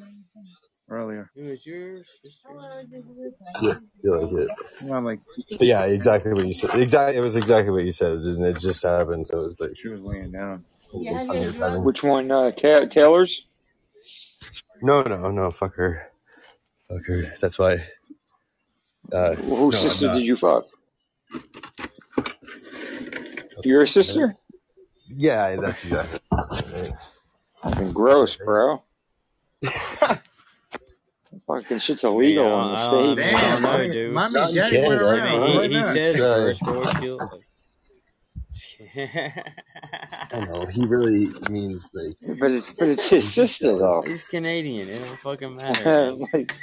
Earlier. It was your sister. Did you get yeah, you like it. Well, like But yeah, exactly what you said. Exactly, it was exactly what you said, and it just happened. So it was like she was laying down. Yeah, funny your timing. drug. Which one? Uh, Ta- Taylor's? No, no, no. Fuck her. Fuck her. That's why. Uh, Whose no, sister did you fuck? Your sister? Yeah, that's exactly. Right. Fucking gross, bro. Fucking shit's illegal Yeah, in the I don't, States, I don't know, dude. mommy Not in Daddy went I around. mean, he, Why he not? says It's uh, first four kill. I don't know. He really means like But it's but it's his sister though. He's Canadian. It don't fucking matter, like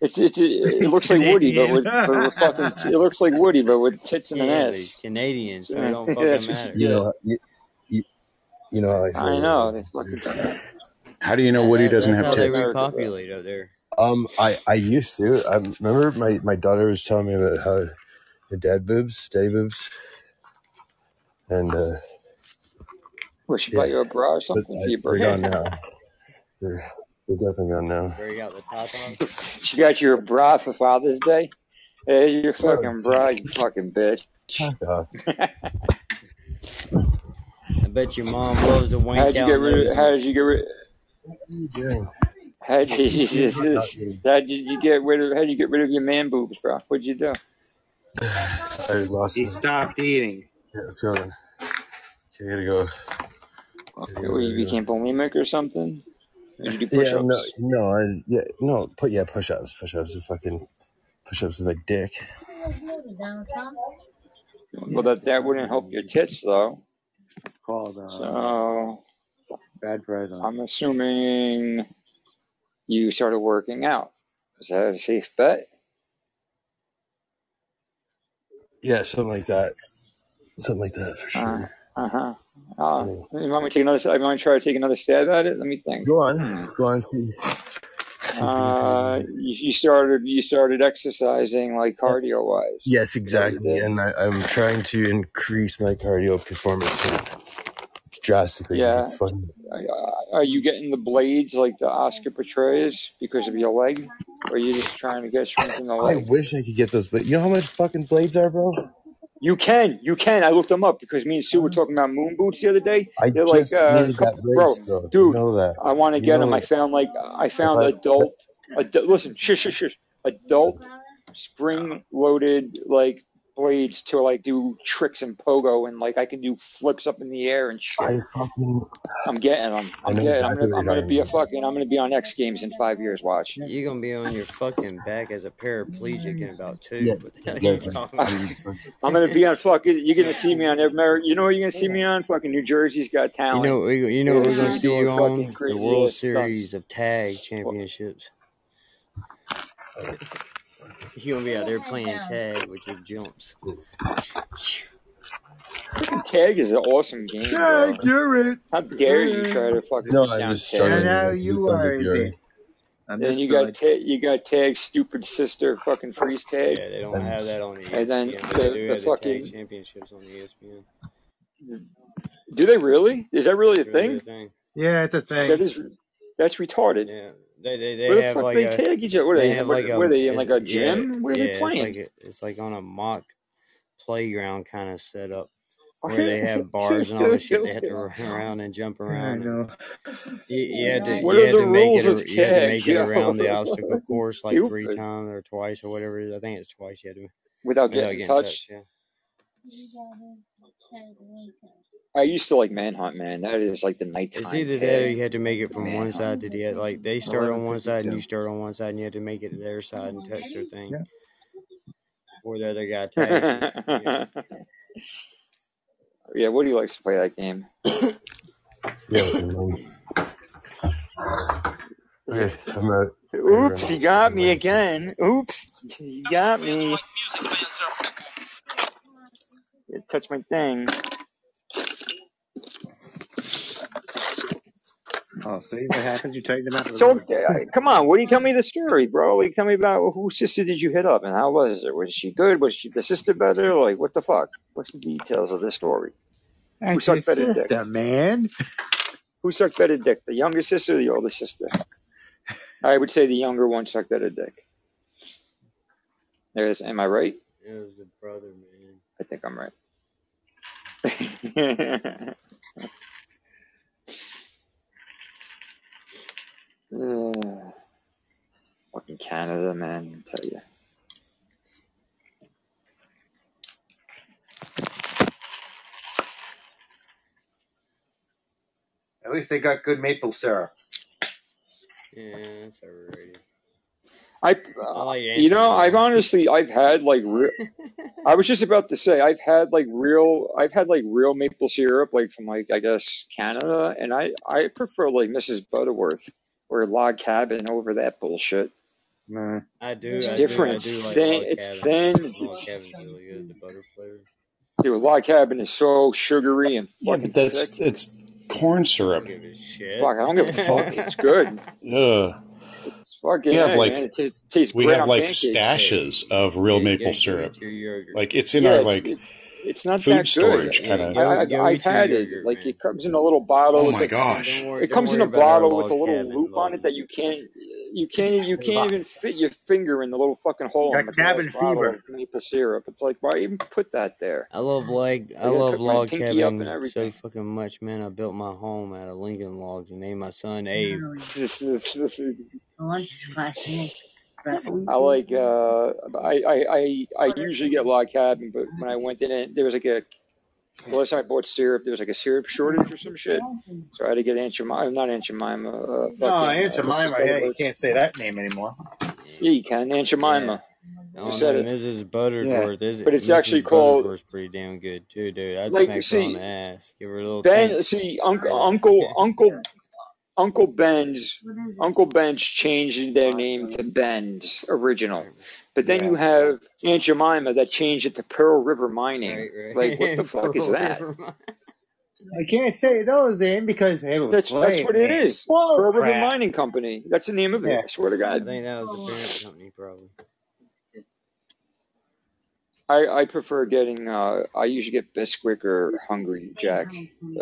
it's it's it, it He's looks like Woody, but with but with fucking it looks like Woody, but with tits and an Yeah, but he's ass. Canadian, so it don't fucking that's matter. you You know, you, you, you know how I I know. They fucking How do you know That, Woody doesn't have how they tits? America, bro. repopulate up there. Um, I I used to. I remember my my daughter was telling me about how the dad boobs, daddy boobs, and uh, What she yeah, buy you a bra or something I, for your they're gone now. They're they're definitely gone now. Break out the tatas. She got you a bra for Father's Day. Hey, your fucking bra, you fucking bitch. fuck off. I bet your mom loves to How'd wank you out get rid of? How noses. did you get rid? What are you doing? How did you, how did you get rid of? How did you get rid of your man boobs, bro? What'd you do? I lost He it. stopped eating. Yeah, it's going. Okay, I gotta go. Gotta go, What, you gotta go. became bulimic or something? Did you do push-ups? Yeah, no, no, I, yeah, no, put yeah, push ups, push ups, fucking push ups with my dick. Well, that that wouldn't help your tits though. Called uh, So bad president. I'm assuming you started working out. Is that a safe bet? Yeah, something like that. Something like that for sure. Uh sure. huh. Uh, you want me to take another? You want me to try to take another stab at it? Let me think. Go on, Hmm. go on, see. Uh, you, started you started exercising like cardio wise. Yes, exactly. And I, I'm trying to increase my cardio performance drastically. Yeah. It's fun. Are you getting the blades like the Oscar Pistorius because of your leg, or are you just trying to get strength in the I wish I could get those, but you know how much fucking blades are, bro? You can, you can. I looked them up because me and Sue were talking about moon boots the other day. I They're like uh, needed that bro, brace, bro. You dude. know that. I want to get them. I found like I found I- adult, adult. Listen, shush, shush, shush. Adult spring-loaded like blades to like do tricks and pogo and like I can do flips up in the air and shit. I fucking. I'm getting them. I I'm getting. exactly I'm what gonna. I'm gonna be a fucking. I'm gonna be on X Games in five years. Watch. You're gonna be on your fucking back as a paraplegic in about two. Yeah, What the hell are you exactly. I'm gonna be on fucking. You're gonna see me on every. You know what you're gonna see me on? Fucking New Jersey's Got You Talent. you know You're what we're gonna gonna see see me you on the World Series stunts. of Tag Championships. You're gonna be out there playing tag with your jumps. Fucking tag is an awesome game, bro. you're it. How dare you try to fucking No, I'm down just tag? struggling. know with you are like you're. Then you got Understood. ta- you got tag stupid sister fucking freeze tag, Yeah, they don't have that on the and then ESPN, but the they do the have the tag fucking. championships on the ESPN. Do they really? Is that really a It's really a thing? thing. Yeah, it's a That thing. is that's retarded. Yeah, they they, Where they the have fuck like they a tag each other? What are they they? have What, like a where are they in like a yeah gym? Where are yeah they it's playing? like a, it's like on a mock playground kind of setup oh, where they have bars and all this shit. They have to run around and jump around and know. you, you had to What you had to make it of you had to make it around the obstacle course like three times or twice or whatever. I think it's twice you had to Without without getting getting touched. touched. Yeah. I used to like Manhunt, man. That is like the nighttime. It's nighttime either that or you had to make it from one side to the other. Like they start on one side and you start on one side and you had to make it to their side and touch their thing Yeah. before the other guy tags you. Yeah. yeah, Woody likes to play that game. Yeah, with your money. Okay, I'm out. I gotta Oops, run. you got I'm me again. Oops, you got me. You touched my thing. Oh, see what happens? You take them out of the So, room. come on, Woody, tell me the story, bro. Like, tell me about whose sister did you hit up and how was it? Was she good? Was she the sister better? Like, what the fuck? What's the details of this story? Who That's your sucked better dick? sister, man. Who sucked better dick? The younger sister or the older sister? I would say the younger one sucked better dick. There's, am I right? It was the brother, man. I think I'm right. Ugh. Fucking Canada, man, I tell you. At least they got good maple syrup. Yeah, that's overrated. I, I uh, like you know, I've honestly, I've had like real. I was just about to say, I've had like real, I've had like real maple syrup, like from like I guess Canada, and I I prefer like Mrs. Butterworth or Log Cabin over that bullshit. Nah. I do, It's I do, different. I It's do like thin. log It's cabin. thin. Log It's, cabin's really good. The butter flavor. dude, Log Cabin is so sugary and Yeah, fucking but that's thick. it's corn syrup. give a shit. Fuck, I don't give a fuck. It's good. Ugh. It's fucking We have hey, like man. It t- tastes we have like pancakes. Hey, stashes of real get, maple get, syrup. it your yogurt. Like it's in Yeah, our it's like it, It's not Food that good. storage kind of. I, I, go I've eat your had it. yogurt, Like man. it comes in a little bottle. Oh my the, gosh. Worry, it comes in a bottle with a little loop on it that you can't, you can't, you can't even fit your finger in the little fucking hole Got in the cabin fever. maple syrup. It's like, why even put that there? I love like I love log pinky up and cabin so everything. fucking much, man. I built my home out of Lincoln logs and named my son Abe. I like uh I, I I I usually get log cabin, but when I went in it, there was like a the last time I bought syrup, there was like a syrup shortage or some shit, so I had to get Aunt Jemima, not Aunt Jemima, uh, No, fucking Aunt uh, Yeah, you can't say that name anymore. Yeah, you can Aunt Yeah. Jemima. Oh You no, said it. Mrs. Yeah. Is But it's Mrs. actually called Buttersworth's pretty damn good too, dude. I'd like smack her on the ass, give her a little Ben. thanks. See, Uncle Yeah. Uncle Uncle Uncle Ben's Uncle Ben's changed their name to Ben's original, but then Yeah. you have Aunt Jemima that changed it to Pearl River Mining. Right, Like, what the right. fuck is that? I can't say those name because it was That's that's what it name. is. Bull Pearl River. Mining Company. That's the name of it. Yeah. I swear to God. I God. think that was the oh. parent company, probably. I, I prefer getting. Uh, I usually get Bisquick or Hungry Jack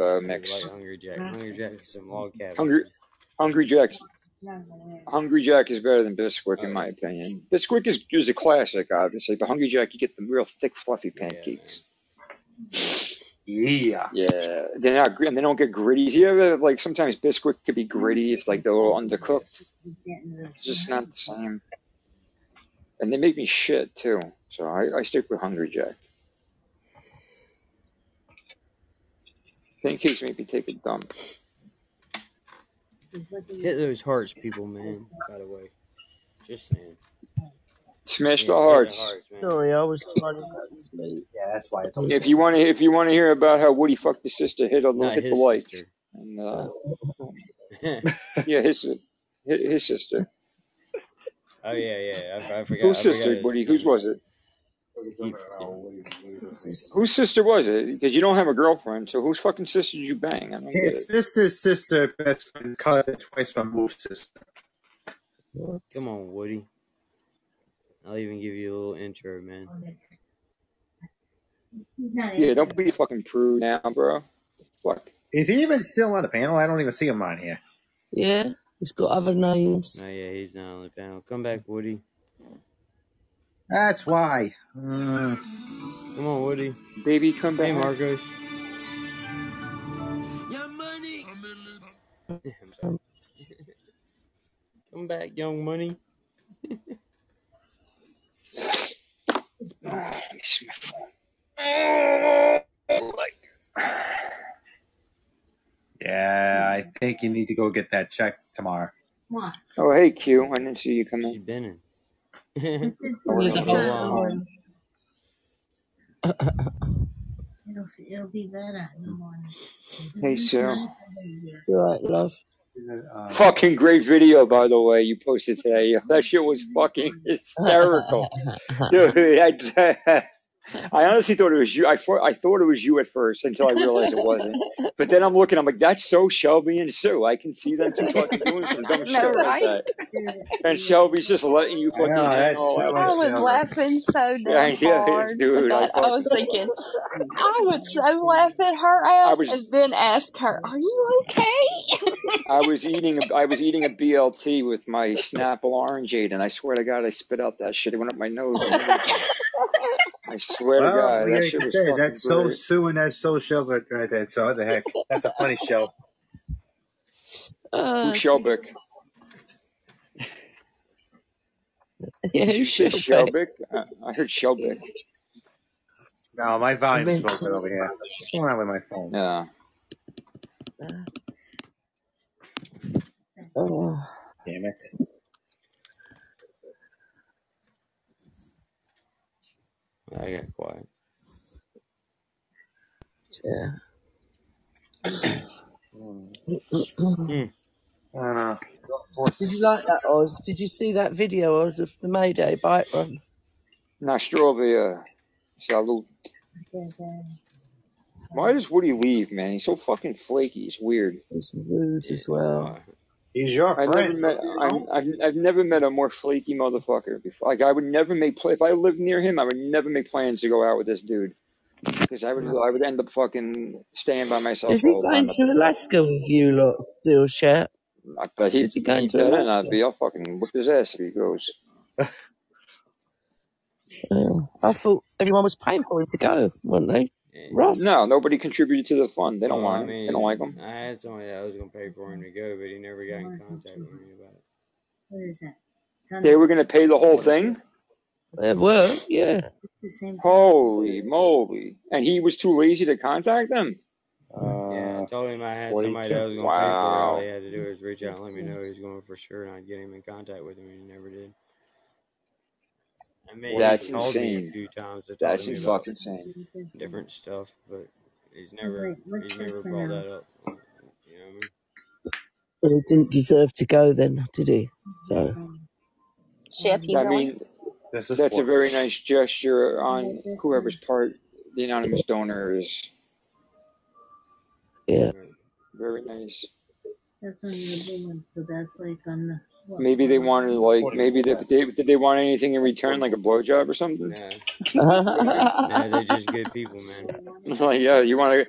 uh, mix. like Hungry Jack. Hungry Jack is some log cabin. Hungry Hungry Jack. Hungry Jack is better than Bisquick in my opinion. Bisquick is is a classic, obviously, but Hungry Jack you get the real thick, fluffy pancakes. Yeah. Yeah, they're not gr- and they don't get gritty. You ever like sometimes Bisquick could be gritty if like they're a little undercooked. It's just not the same. And they make me shit too. So I, I stick with Hungry Jack. Pancakes make me take a dump. Hit those hearts, people, man. By the way, just saying. Smash Yeah, the hearts. hearts. Sorry, I was trying to go. Yeah, that's why it's If you want to, if you want to hear about how Woody fucked his sister, hit on Not hit the his like. And uh, oh yeah, his si- his his Oh, sister. yeah, yeah. I, I forgot. Whose I forgot sister, his Woody? Whose was it? Whose sister was it? Because you don't have a girlfriend, so whose fucking sister did you bang? I don't His sister's sister, best friend, cousin, twice removed sister. What? come on, Woody. I'll even give you a little intro, man. Yeah, don't be a fucking prude now, bro. Fuck. Is he even still on the panel? I don't even see him on here. Yeah, he's got other names. No, yeah, he's not on the panel. Come back, Woody. That's why. Mm. Come on, Woody. Baby, come Hey, back. Marcos. Um, Come back, young money. Ah, let me see my phone. Oh, like, Yeah, I think you need to go get that check tomorrow. oh, hey, Q. I didn't see you come She's in. been in. Need the so. It'll, it'll be better in the morning. Hey, Sue. You're right, love. Um, Fucking great video, by the way, you posted today. That shit was fucking hysterical. Dude, I, I honestly thought it was you. I thought, I thought it was you at first until I realized it wasn't. But then I'm looking, I'm like, that's so Shelby and Sue. I can see them two fucking doing some dumb No, shit like that. And Shelby's just letting you I fucking know, hang that's, all that out. I was, was that was, laughing so damn yeah, hard dude, I I was thinking I would so laugh at her ass was, and then ask her, "Are you okay?" I was eating, a, I was eating a BLT with my Snapple orangeade, and I swear to God, I spit out that shit. It went up my nose and everything. I swear to God, yeah, that shit was said, fucking that's so great. Sue and that's so Shelbert right there. So what the heck? That's a funny show. Uh, Who's Shelbick? yeah, Did you who's say Shelby? Shelbick? I, I heard Shelbick. No, my I volume's mean, broken over here. What's going on with my phone? Yeah. oh, Damn it. I got quiet. yeah. Hmm. I know. Did you like that, Oz? Did you see that video Oz, of the Mayday bike run? Nostrovia. Uh, salute. Why does Woody leave, man? He's so fucking flaky. He's weird. He's rude as well. He's your I've never friend. met You I've, know? I've, I've never met a more flaky motherfucker before. Like I would never make pla if I lived near him. I would never make plans to go out with this dude. because I would I would end up fucking staying by myself Is he all the time. going to Alaska with you lot, deal shit? I bet he Is he going he to better Alaska? not be. I'll fucking whip his ass if he goes. Yeah. I thought everyone was paying for him to go, weren't they? Ross? No, nobody contributed to the fund. They don't Well, I want him. They don't mean, like him. I had somebody that was gonna pay for him to go, but he never got in contact with me about it. What is that? They were gonna pay the whole thing. They were, yeah. the same. Holy moly! And he was too lazy to contact them. Yeah, I uh, told him I had somebody that was gonna pay for it. All he had to do was reach out and let me know he was going for sure, and I'd get him in contact with him, and he never did. I mean, That's he's called me a insane. few times to talk That's to fucking insane. different stuff, but he's never Wait, he's never brought now? that up. You know what I mean? But he didn't deserve to go then, did he? So, Chef, you I going? mean, This is that's a for very nice gesture on whoever's part the anonymous donor is. yeah. Very nice. That's on the big one. So that's like on the. What, Maybe they wanted like maybe they, they did they want anything in return like a blowjob or something? Yeah. nah, they're just good people, man. like yeah, you want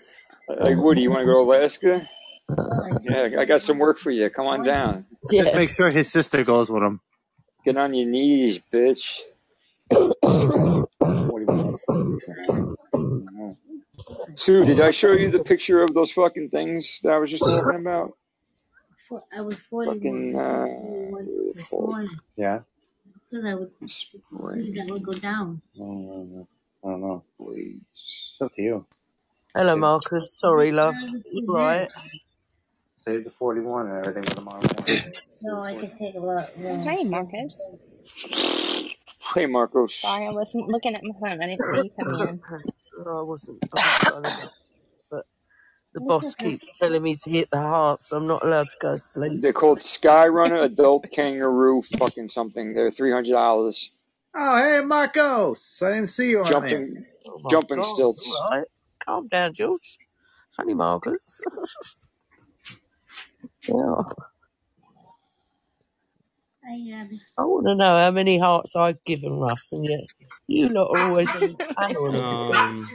to like Woody? You want to go to Alaska? Yeah, I got some work for you. Come on down. Just yeah. make sure his sister goes with him. Get on your knees, bitch. Sue, did I show you the picture of those fucking things that I was just talking about? For, I was 41. Fucking uh, this morning. Yeah. Because I would. That would go down. I don't know. I don't know. please. It's up to you. Hello, Marcus. Sorry, love. You right? Save the 41 and everything for tomorrow morning. No, I can take a lot. Yeah. Hey, Marcus. Hey, Marcos. Sorry, I wasn't looking at my phone. I didn't see you come in. I wasn't. I was trying to- but the boss keeps telling me to hit the heart, so I'm not allowed to go to sleep. They're called Skyrunner Adult Kangaroo fucking something. They're three hundred dollars. Oh, hey, Marcos. I didn't see you on there. Jumping Oh my jumping God, stilts. all right. Calm down, George. Funny, Marcus. yeah. I, I want to know how many hearts I've given Russ, and yet you lot are always on the panel and. Um,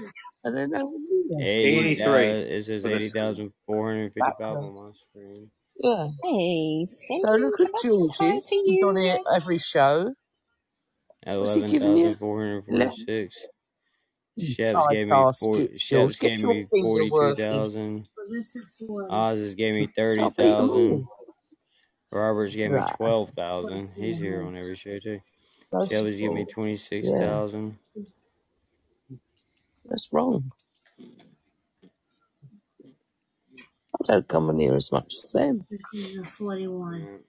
I don't know what you know. eighty. Uh, 83 it says for the eighty thousand four hundred fifty-five on my screen. Yeah. Hey, So Cindy, look at can I say hi Georgie. to He's on you? here every show. What's he Eleven giving you? thousand four hundred forty-six. You Chefs gave me four. typecast, George. Chefs Get gave your me finger forty-two working. thousand. but listen for. Oz's gave me thirty Stop eating thousand. me. Roberts gave me Right. twelve thousand. He's here on every show too. Go Shelby's gave me to twenty-six Yeah. thousand. That's wrong. I don't come near as much as them. This is a 41.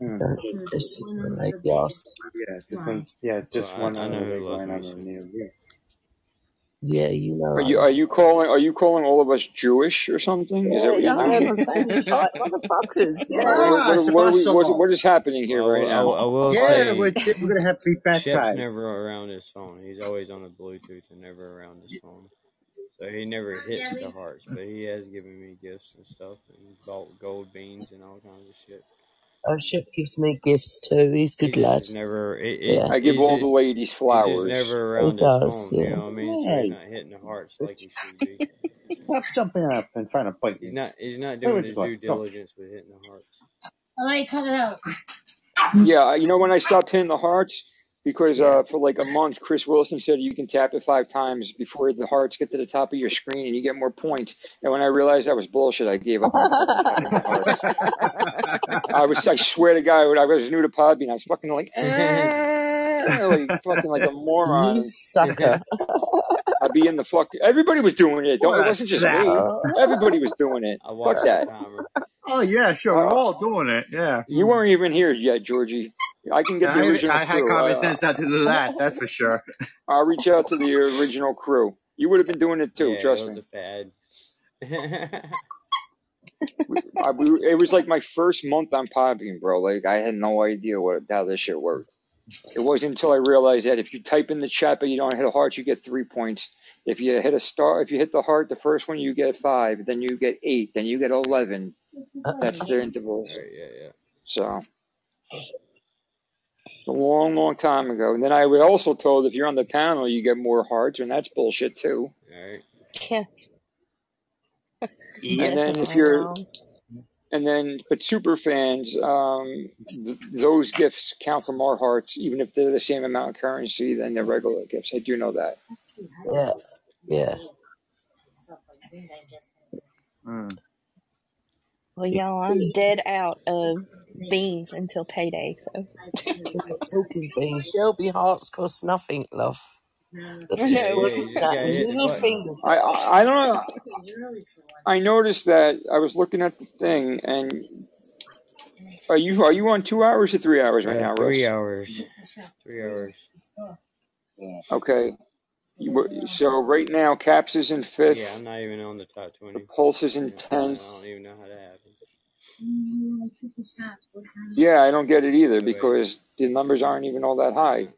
Hmm. Don't There's listen one under the the big. Yeah, this one. one. Yeah, just one I know other big who line loves me, under so. the view. Yeah, you know. Are you are you calling are you calling all of us Jewish or something? Is that what you're doing? Saying you type motherfuckers. What, Yeah. Ah, what, what, are we, what, what is happening here Well, I, right will- I, now? I will Yeah, say, we're, we're going to have to be Shep's baptized. never around his phone. He's always on the Bluetooth and never around his phone. So he never hits the hearts, but he has given me gifts and stuff, and bought gold beans and all kinds of shit. Oh, Chef gives me gifts too. He's a He good lad. just never. It, it, Yeah, I give he's all just, the ladies he's just flowers. never he around his does. phone. You Yeah. know what I mean? So he's Hey, not hitting the hearts like he should be. stop jumping up and trying to bite He's me. not. He's not Where doing would you his go? due Go. diligence with hitting the hearts. All right, cut it out. Yeah, you know when I stopped hitting the hearts because uh, for like a month, Chris Wilson said you can tap it five times before the hearts get to the top of your screen and you get more points. And when I realized that was bullshit, I gave up on fucking tapping the hearts. I was, I swear to God, when I was new to Podbean, I was fucking like, eh, like fucking like a moron. you sucker. I'd be in the fuck. Everybody was doing it. Don't, it wasn't just sap. me. Everybody was doing it. I Fuck that. Oh, yeah, sure. We're Uh, all doing it. Yeah. you weren't even here yet, Georgie. I can get the I, original I had crew. common I, sense not to do that. That's for sure. I'll reach out to the original crew. You would have been doing it too, Yeah, it trust was me. a fad. I, we, it was like my first month on Podbean, bro. Like I had no idea what how this shit worked. It wasn't until I realized that if you type in the chat but you don't hit a heart, you get three points. If you hit a star, if you hit the heart, the first one you get five, then you get eight, then you get eleven. That's the interval. Right, yeah, yeah. So a long, long time ago. And then I was also told if you're on the panel, you get more hearts, and that's bullshit too. All right. Yeah. And then if you're and then but super fans, um, th- those gifts count from our hearts, even if they're the same amount of currency than the regular gifts. I do know that. Yeah, yeah. Mm. Well, y'all, I'm dead out of beans until payday, so. We're not talking beans. Delby hearts cost nothing, love. They've I just know. Yeah, you that gotta hit the little button. finger. I I, I don't know. I noticed that I was looking at the thing, and are you are you on two hours or three hours right Uh, now, three Russ? hours. Three hours. Okay. You were- So right now, Caps is in fifth. Yeah. I'm not even on the top twenty. Pulse is in 10th. I don't even know how that happened. Yeah, I don't get it either because the numbers aren't even all that high.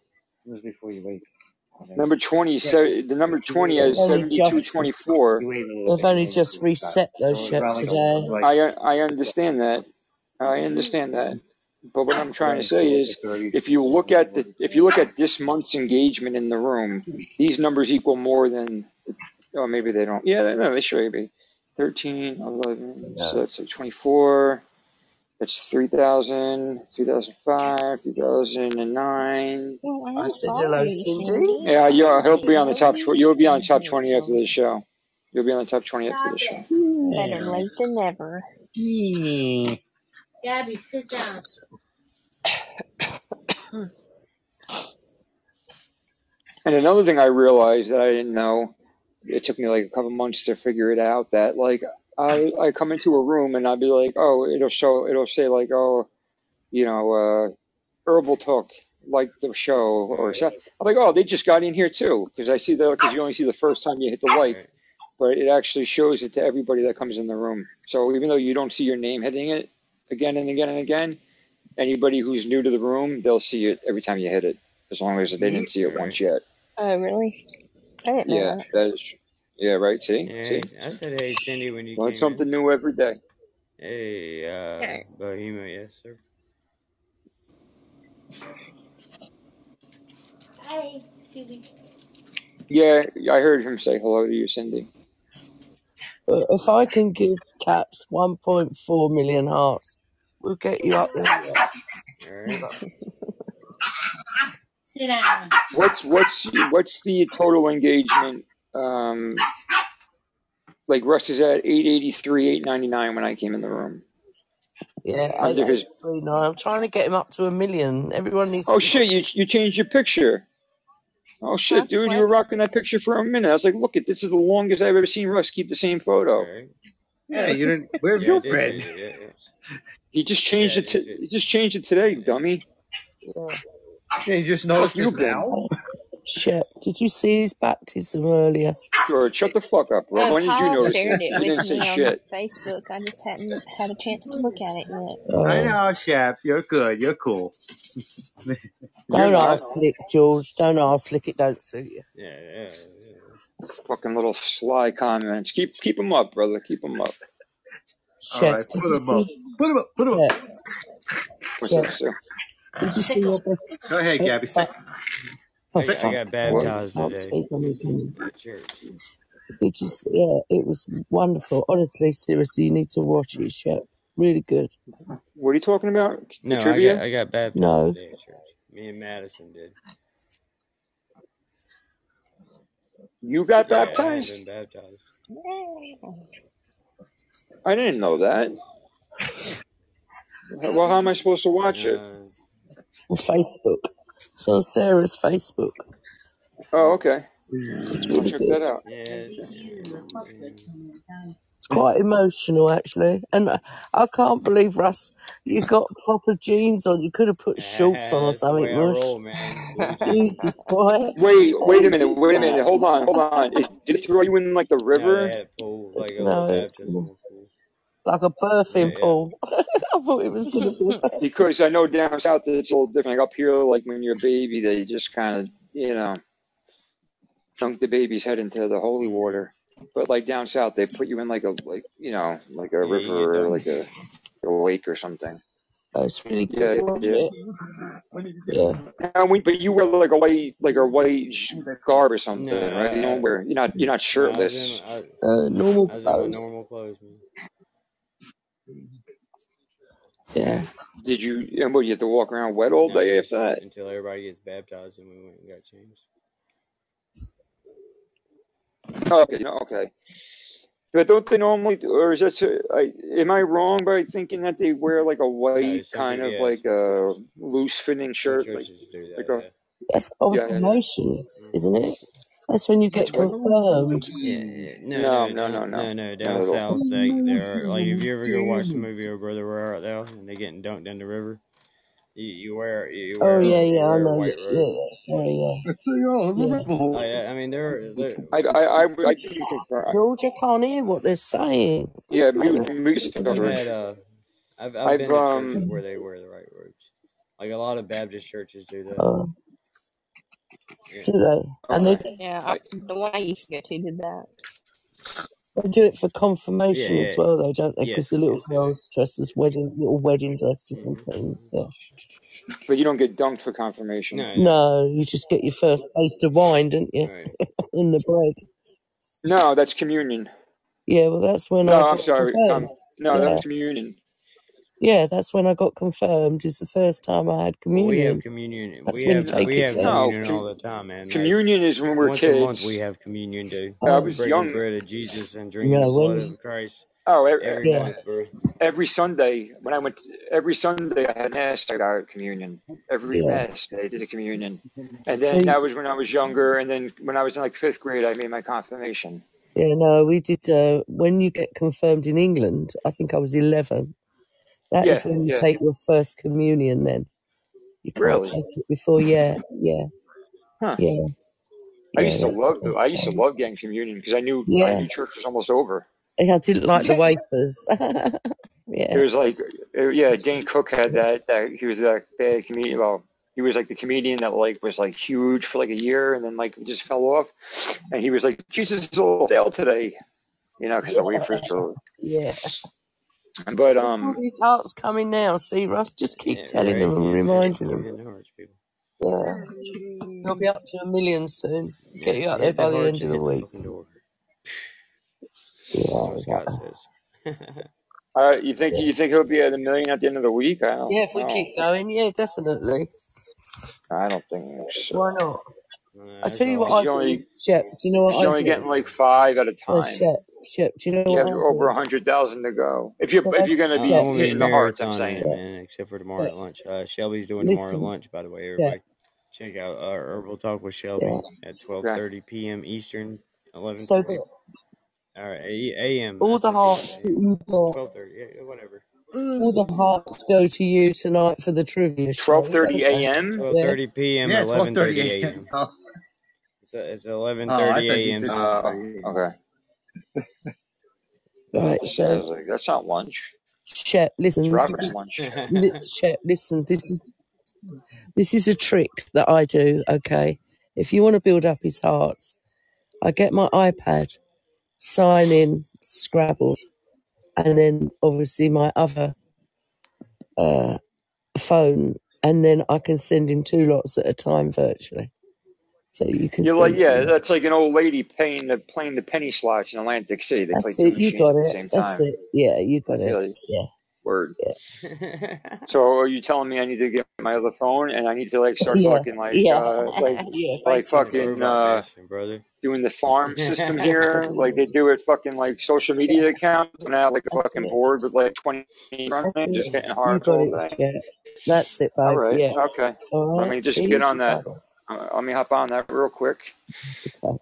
Was before you wait. Number twenty, se- the number twenty They've has only seventy-two just twenty-four. You waited a little they've only just then you got reset those So it's shit around like a, today. I I understand that. I understand that. But what I'm trying to say is, if you look at the if you look at this month's engagement in the room, these numbers equal more than. Oh, maybe they don't. Yeah, no, they should be. 13, 11, Yeah. so that's like 24. That's 3,000, 2005, 2009. Well, I said hello, sorry, Cindy. Cindy. Yeah, you'll, he'll be on the top. Tw- you'll be on the top 20 after the show. You'll be on the top 20 after the show. Better late than never. Hmm. Gabby, sit down. And another thing I realized that I didn't know, it took me like a couple months to figure it out. That like I I come into a room and I'd be like, oh, it'll show, it'll say like, oh, you know, uh, herbal talk like the show or something. I'm like, oh, they just got in here too because I see that because you only see the first time you hit the like, Right. but it actually shows it to everybody that comes in the room. So even though you don't see your name hitting it again and again and again, anybody who's new to the room, they'll see it every time you hit it, as long as they didn't see it once yet. Oh, really? I didn't know Yeah, that. that is. Yeah, right. See, Yeah, see, I said hey Cindy when you learn came in. something new every day. Hey, uh, Okay. Bohemia, yes sir. Hi, Phoebe. Yeah, I heard him say hello to you, Cindy. But if I can give cats 1.4 million hearts, we'll get you up there. Sit down. What's what's what's the total engagement? Um, like Russ is at eight eighty three, eight ninety nine when I came in the room Yeah, under his. 839. I'm trying to get him up to a million. Everyone needs Oh shit! You you changed your picture. Oh shit, Huh? dude! You were rocking that picture for a minute. I was like, look, at This is the longest I've ever seen Russ keep the same photo. right. Yeah, you didn't. Where's Yeah, I your bread? Yeah, yeah. He just changed I it. To, did see it. he just changed it today, dummy. Yeah. Yeah, you just Fuck noticed you, this Ben. now? Shep, did you see his baptism earlier? George, shut the fuck up, bro. When did you Paul notice shared it? it You didn't say on shit. Facebook. I just hadn't had a chance to look at it yet. I Uh, know, Shep. You're good. You're cool. You're don't not. ask Slick, George. Don't ask Slick. It don't suit you. Yeah, yeah, yeah. Fucking little sly comments. Keep keep them up, brother. Keep them up. All Shep, right, put them up. Put them up. Put them up. Shep, What's Shep, up, Sue? did you see your? Go ahead, Gabby. Say. I, got- I fuck. got What? baptized Can't today speak on it. at church. Did you see? Yeah, it was wonderful. Honestly, seriously, you need to watch it, Shep. Really good. What are you talking about? The No, I got trivia? I got baptized No. today at church. Me and Madison did. You got Yeah, I have baptized? been baptized. I didn't know that. Well, how am I supposed to watch it? Uh, On Facebook. It's on Sarah's Facebook. Oh, okay. It's I'll really check good. that out. yeah. It's quite emotional, actually. And I I can't believe, Russ, you've got proper jeans on. You could have put shorts on or That's the way something, I Rush. roll, man. Blue Jesus jeans. Christ. Wait, wait a minute. Wait a minute. Hold on. Hold on. It- Did it throw you in like the No, river? they had pool, like a No, it's baptismal pool. Like a Yeah, birthing yeah. pool. I thought it was going to be a birth. Because I know down south it's a little different. Like up here, like when you're a baby, they just kind of, you know, dunk the baby's head into the holy water. But like down south, they put you in like a like you know like a Yeah, you river or like a, a lake or something. Oh, it's really good. Yeah, Watch yeah. it. Yeah. And we, but you wear like a white, like a white sh- garb or something, No, right? You I, don't wear. You're not. You're not no, I was shirtless. in I, Uh, normal I was in my clothes. normal clothes, man. Yeah. Did you? And what? You have to walk around wet all No, day just after that? until everybody gets baptized and we went and got changed. Oh, okay. Okay. But don't they normally, do, or is that? So, I, am I wrong by thinking that they wear like a white some kind of yeah, like a loose-fitting shirt, like churches do like that. a Yeah. That's yeah, yeah, yeah. Isn't it? Mm-hmm. That's when you get confirmed. Yeah, yeah. No, No, no, no, no, no, no, no, no. not Down at all. south, they they're like if you ever go watch the movie "Oh Brother, Where Art Thou?" and they getting dunked in the river, you, you wear you Oh wear yeah, you yeah, I wear a know. white Yeah, robe. yeah, yeah, yeah. yeah. Oh yeah, I mean they're they're I, I, I, I think you can. George, I can't hear what they're saying. Yeah, What's mute, mute yourself, I've George. had uh I've I've I've been to churches um. where they wear the right robes. Like a lot of Baptist churches do that. On? Yeah. Do they? And they Okay. Yeah, I, I, the one I used to go to did that. they do it for Yeah, confirmation as yeah. well, though, don't they? Because Yes, the little yes, they do. girls dress as wedding, little wedding dresses and hmm things. Yeah. but you don't get dunked for confirmation. No, no. No, you just get your first taste of wine, don't you? Right. In the bread. No, that's communion. Yeah, well, that's when I No, I'm got sorry. confirmed. Um, no, Yeah, that's communion. Yeah, that's when I got confirmed. Is the first time I had Well, we have communion. communion. That's We when you have take we it have first. No, communion com- all the time, man. Like communion is when we're once a month kids. we have communion, dude. I Oh, was Breaking young. the bread of Jesus and drink no, the blood when of Christ Oh, every, every yeah, month, bro. every Sunday when I went, every Sunday I had mass. I got communion. Every yeah. mass I did a communion, and So then that was when I was younger. And then when I was in like fifth grade, I made my confirmation. yeah, no, we did. Uh, when you get confirmed in England, I think I was eleven. That is Yeah, when you yeah. take your first communion. Then you can't Really? take it before. Yeah, yeah, Huh. yeah, I yeah. used to love the. I used to love getting communion because I knew I yeah. knew church was almost over. I didn't like the wafers. It yeah, was like, uh, yeah, Dane Cook had that. That he was that bad comedian. Well, he was like the comedian that like was like huge for like a year and then like just fell off. And he was like, Jesus is a little stale today, you know, because the wafers were. yeah. But All um, these hearts coming now. See, Russ, just keep Yeah, telling right. them and Yeah, man. reminding them. Hit the hearts, people. Yeah, you'll be up to a million soon. Get Yeah, you out there by the end of the week. fucking. Yeah, what Scott says. uh, you think you think he'll be at a million at the end of the week? I don't. Yeah, if we I don't, keep going, yeah, definitely. I don't think so. Why not? I tell you what all. I He's only do, Do you know what he's I only do? getting like five at a No, time. Shep. Shep. Do you know You what have I over a hundred thousand to go. If you're Shep, if you're gonna be I Shep, won't hitting the hearts, I'm saying. Shep, man, except for Shep, tomorrow at lunch. Uh, Shelby's doing tomorrow at lunch, by the way, Shep, everybody. Check out uh, Herbal Talk with yeah. Shelby at Okay. 12:30 p.m. Eastern, 11:30. So that All right, a.m. all the said hearts p.m. that a.m. you got, 12:30. Yeah, whatever. All the hearts go to you tonight for the trivia show, 12:30 a.m. 12:30 p.m. Yeah, twelve thirty 11:30 a.m. a.m. Oh, It's uh, it's oh, I 11:30 thought you a.m. said Central Uh, Time. okay. Right. I So, like, that's not lunch. Shep, It's listen. This Robert's is lunch. li- Shep. Listen. This is this is a trick that I do. Okay. If you want to build up his hearts, I get my iPad, sign in, Scrabble, and then obviously my other uh, phone, and then I can send him two lots at a time virtually. So you can You're like, yeah, that's like an old lady playing the playing the penny slots in Atlantic City. They play two it. Machines got at the same time. it. Yeah, you got it. Really, Yeah, word. yeah, So are you telling me I need to get my other phone and I need to like start yeah, fucking like yeah, uh like yeah. like fucking uh brother. doing the farm system here like they do it fucking like social media accounts and I have like a that's fucking it. board with like twenty running just it. hitting You hearts got all it. day. Yeah, that's it, All babe. right, Yeah. okay. All Let right. me just get on that. brother. Uh, let me hop on that real quick.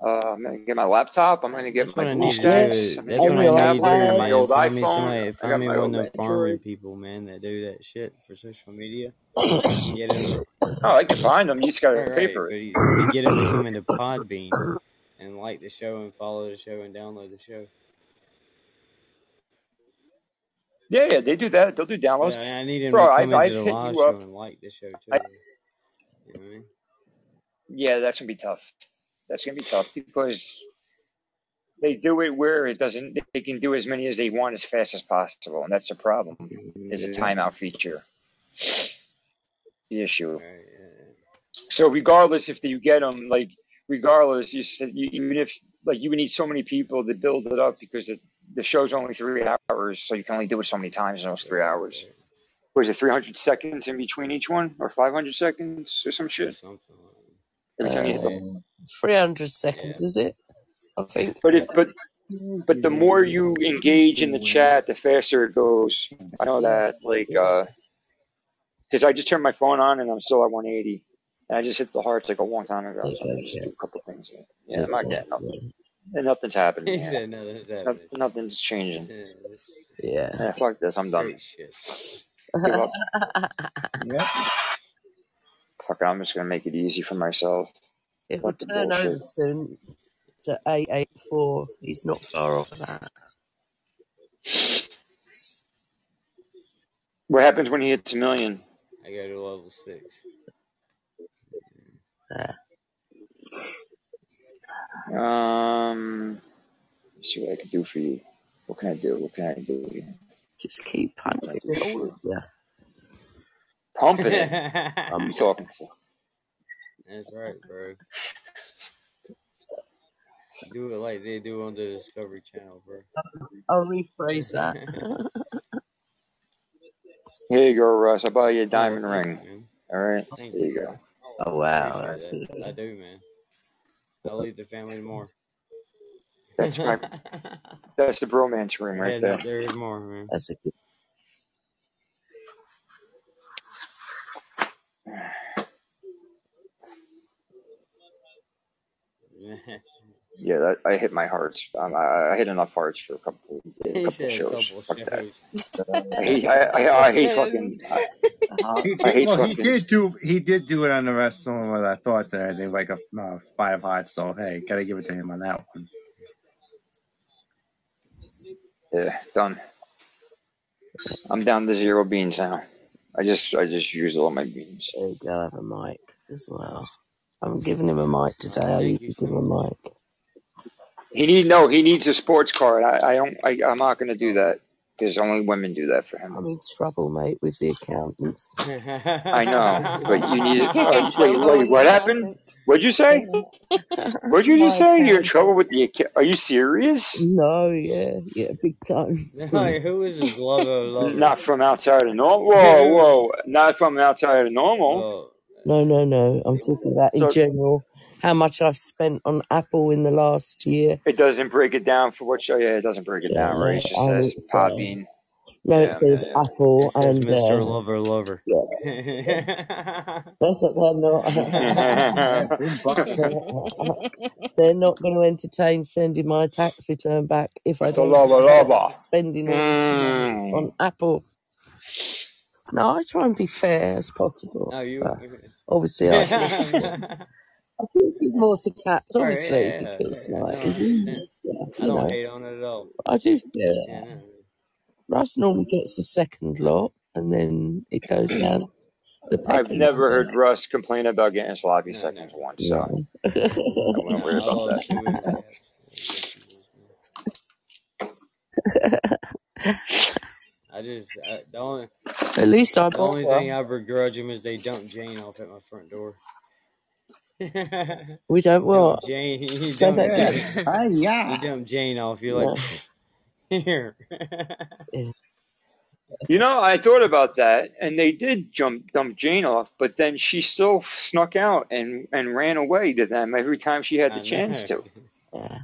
Uh, I'm gonna get my laptop. I'm gonna get That's my what I need to do. I'm gonna That's get what my I need to tablet. I my old Find me iPhone. somebody. I Find got me my one old of them farming Android. people, man, that do that shit for social media. Get them. Oh, I can find them. You just gotta Right, pay for it. you, you get them to come into Podbean and like the show and follow the show and download the show. Yeah, yeah, they do that. They'll do downloads. I, I need them Bro, to I've into I've the live you show and like the show too. I, You know what I mean? Yeah, that's gonna be tough. That's gonna be tough because they do it where it doesn't. They can do as many as they want as fast as possible, and that's the problem. There's a timeout feature. The issue. So regardless if you get them, like regardless, you, said you even if like you would need so many people to build it up because it, the show's only three hours, so you can only do it so many times in those three hours. Was it 300 seconds in between each one, or 500 seconds, or some shit? something like Every time you hit the. Um, 300 seconds, Yeah. is it? I think. But if but but the more you engage in the chat, the faster it goes. I know that, like, uh, because I just turned my phone on and I'm still at 180, and I just hit the hearts like a long time ago. It So I goes, just yeah. do a couple things. Yeah, Yeah, I'm not getting nothing. yeah. And nothing's happening. Yeah. said nothing's No, happening. nothing's changing. Yeah, Yeah. Yeah, fuck this. I'm done. Give up. Yep. Fuck it. I'm just gonna make it easy for myself. It will Fuck the turn over bullshit. soon to 884. He's not far off of that. What happens when he hits a million? I go to level six. Yeah. Um, let's see what I can do for you. What can I do? What can I do? Just keep pumping it all of you. Pumping it. I'm talking to. That's right, bro. Do it like they do on the Discovery Channel, bro. I'll rephrase that. Here you go, Russ. I'll buy you a diamond thank ring. man. All right. Thank There you, you go. Oh, wow. Appreciate That's that. good. I do, man. I'll leave the family tomorrow. That's my. That's the bromance ring right no, there. there is more, man. That's a good. Yeah, that, I hit my hearts. Um, I, I hit enough hearts for a couple, a couple said a shows. couple Fuck that. shows. I hate. I, I, I hate fucking. I, He I did, hate well, he did do he did do it on the wrestling with our thoughts and everything, like a uh, five hearts. So hey, gotta give it to him on that one. Yeah, done. I'm down to zero beans now. I just I just used all my beans. There you go. Have a mic as well. I'm giving him a mic today. I Thank usually give him a mic. He need no. He needs a sports card. I, I don't. I, I'm not gonna do that because only women do that for him. I'm in trouble, mate, with the accountants. I know, but you need. Uh, in wait, wait. What happened? What'd you say? What'd you just say? You're in trouble with the. acca- Are you serious? No, yeah, yeah, big time. like, who is this lover lover? Not from outside of normal. Whoa, whoa. Not from outside of normal. Oh, No, no, no. I'm talking about in So general. How much I've spent on Apple in the last year. it doesn't break it down for what show. Yeah, it doesn't break it Yeah, down, right? It just and says it's Podbean. no, it Yeah, says yeah, yeah. Apple it says and Mr. uh, Lover Lover. yeah, they're not. They're not going to entertain sending my tax return back if I Mr. don't Lover start Lover. spending all Mm. on Apple. No, I try and be fair as possible, no, you. but obviously I do. right, I do give more to cats, obviously, yeah, because yeah, like no, I understand. yeah, I you don't know, hate on it at all. I do. Yeah, Yeah, no. Russ normally gets a second lot, and then it goes down the I've pecking never heard. Russ complain about getting sloppy No, seconds never. once, so No. I wouldn't No, worry about love that. chewing the cats. I guess you will, man. I just I, the only At least I the bought only thing one. I begrudge them is they dump Jane off at my front door. We don't dump? Jane, you Don't dump that Yeah. Jane, Ah, you yeah. dump Jane off. You're No. like here. You know, I thought about that, and they did jump dump Jane off, but then she still snuck out and and ran away to them every time she had the I chance know. to. Yeah.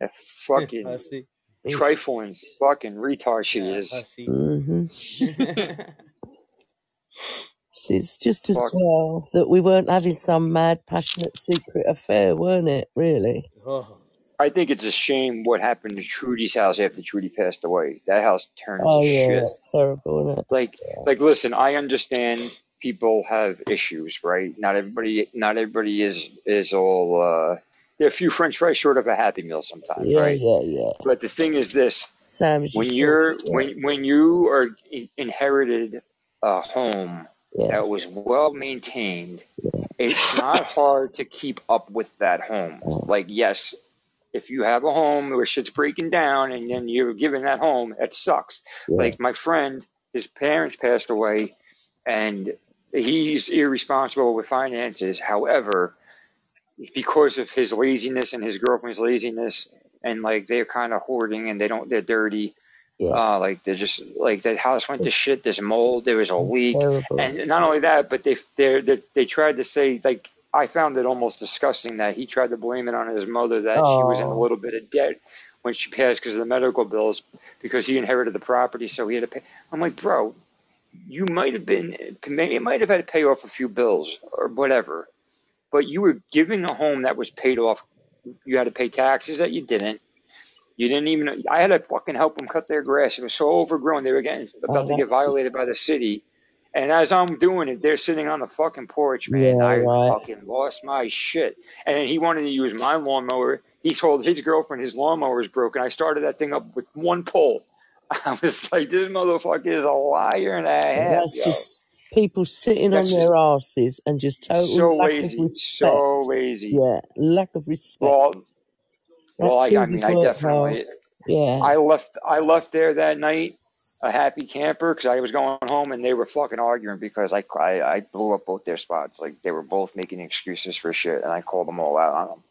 That fucking Hussy. It, trifling fucking retard she Yeah, is. hussy. hmm It's just as Fuck. well that we weren't having some mad, passionate secret affair, weren't it? Really? oh, I think it's a shame what happened to Trudy's house after Trudy passed away. That house turned Oh to yeah, shit. that's terrible, isn't it? Like, like, listen, I understand people have issues, right? Not everybody, not everybody is is all. uh There are a few French fries short of a Happy Meal sometimes, Yeah, right? yeah, yeah. But the thing is this: Sam's when you're yeah, when when you are in- inherited a home yeah, that was well maintained, it's not hard to keep up with that home. Like, yes, if you have a home where shit's breaking down and then you're giving that home, it sucks. yeah. Like my friend, his parents passed away, and he's irresponsible with finances. However, because of his laziness and his girlfriend's laziness, and like they're kind of hoarding and they don't, they're dirty. Yeah. Uh, like they're just like the house went to shit. There's mold. There was a leak, terrible. and not only that, but they they they, they tried to say like I found it almost disgusting that he tried to blame it on his mother that she was in a Oh, little bit of debt when she passed because of the medical bills because he inherited the property, so he had to pay. I'm like, bro, you might have been you might have had to pay off a few bills or whatever, but you were giving a home that was paid off. You had to pay taxes that you didn't. You didn't even. I had to fucking help them cut their grass. It was so overgrown. They were getting oh, about to get violated by the city. And as I'm doing it, they're sitting on the fucking porch, man. yeah, I right. fucking lost my shit. And he wanted to use my lawnmower. He told his girlfriend his lawnmower was broken. I started that thing up with one pole. I was like, this motherfucker is a liar and a half, That's yo. just people sitting on That's just their asses and just total so lack of lazy, respect. so lazy. Yeah, lack of respect. Well, That well, I, I mean, I hard. definitely. Yeah, I left I left there that night a happy camper because I was going home and they were fucking arguing because I, I I blew up both their spots like they were both making excuses for shit and I called them all out on them.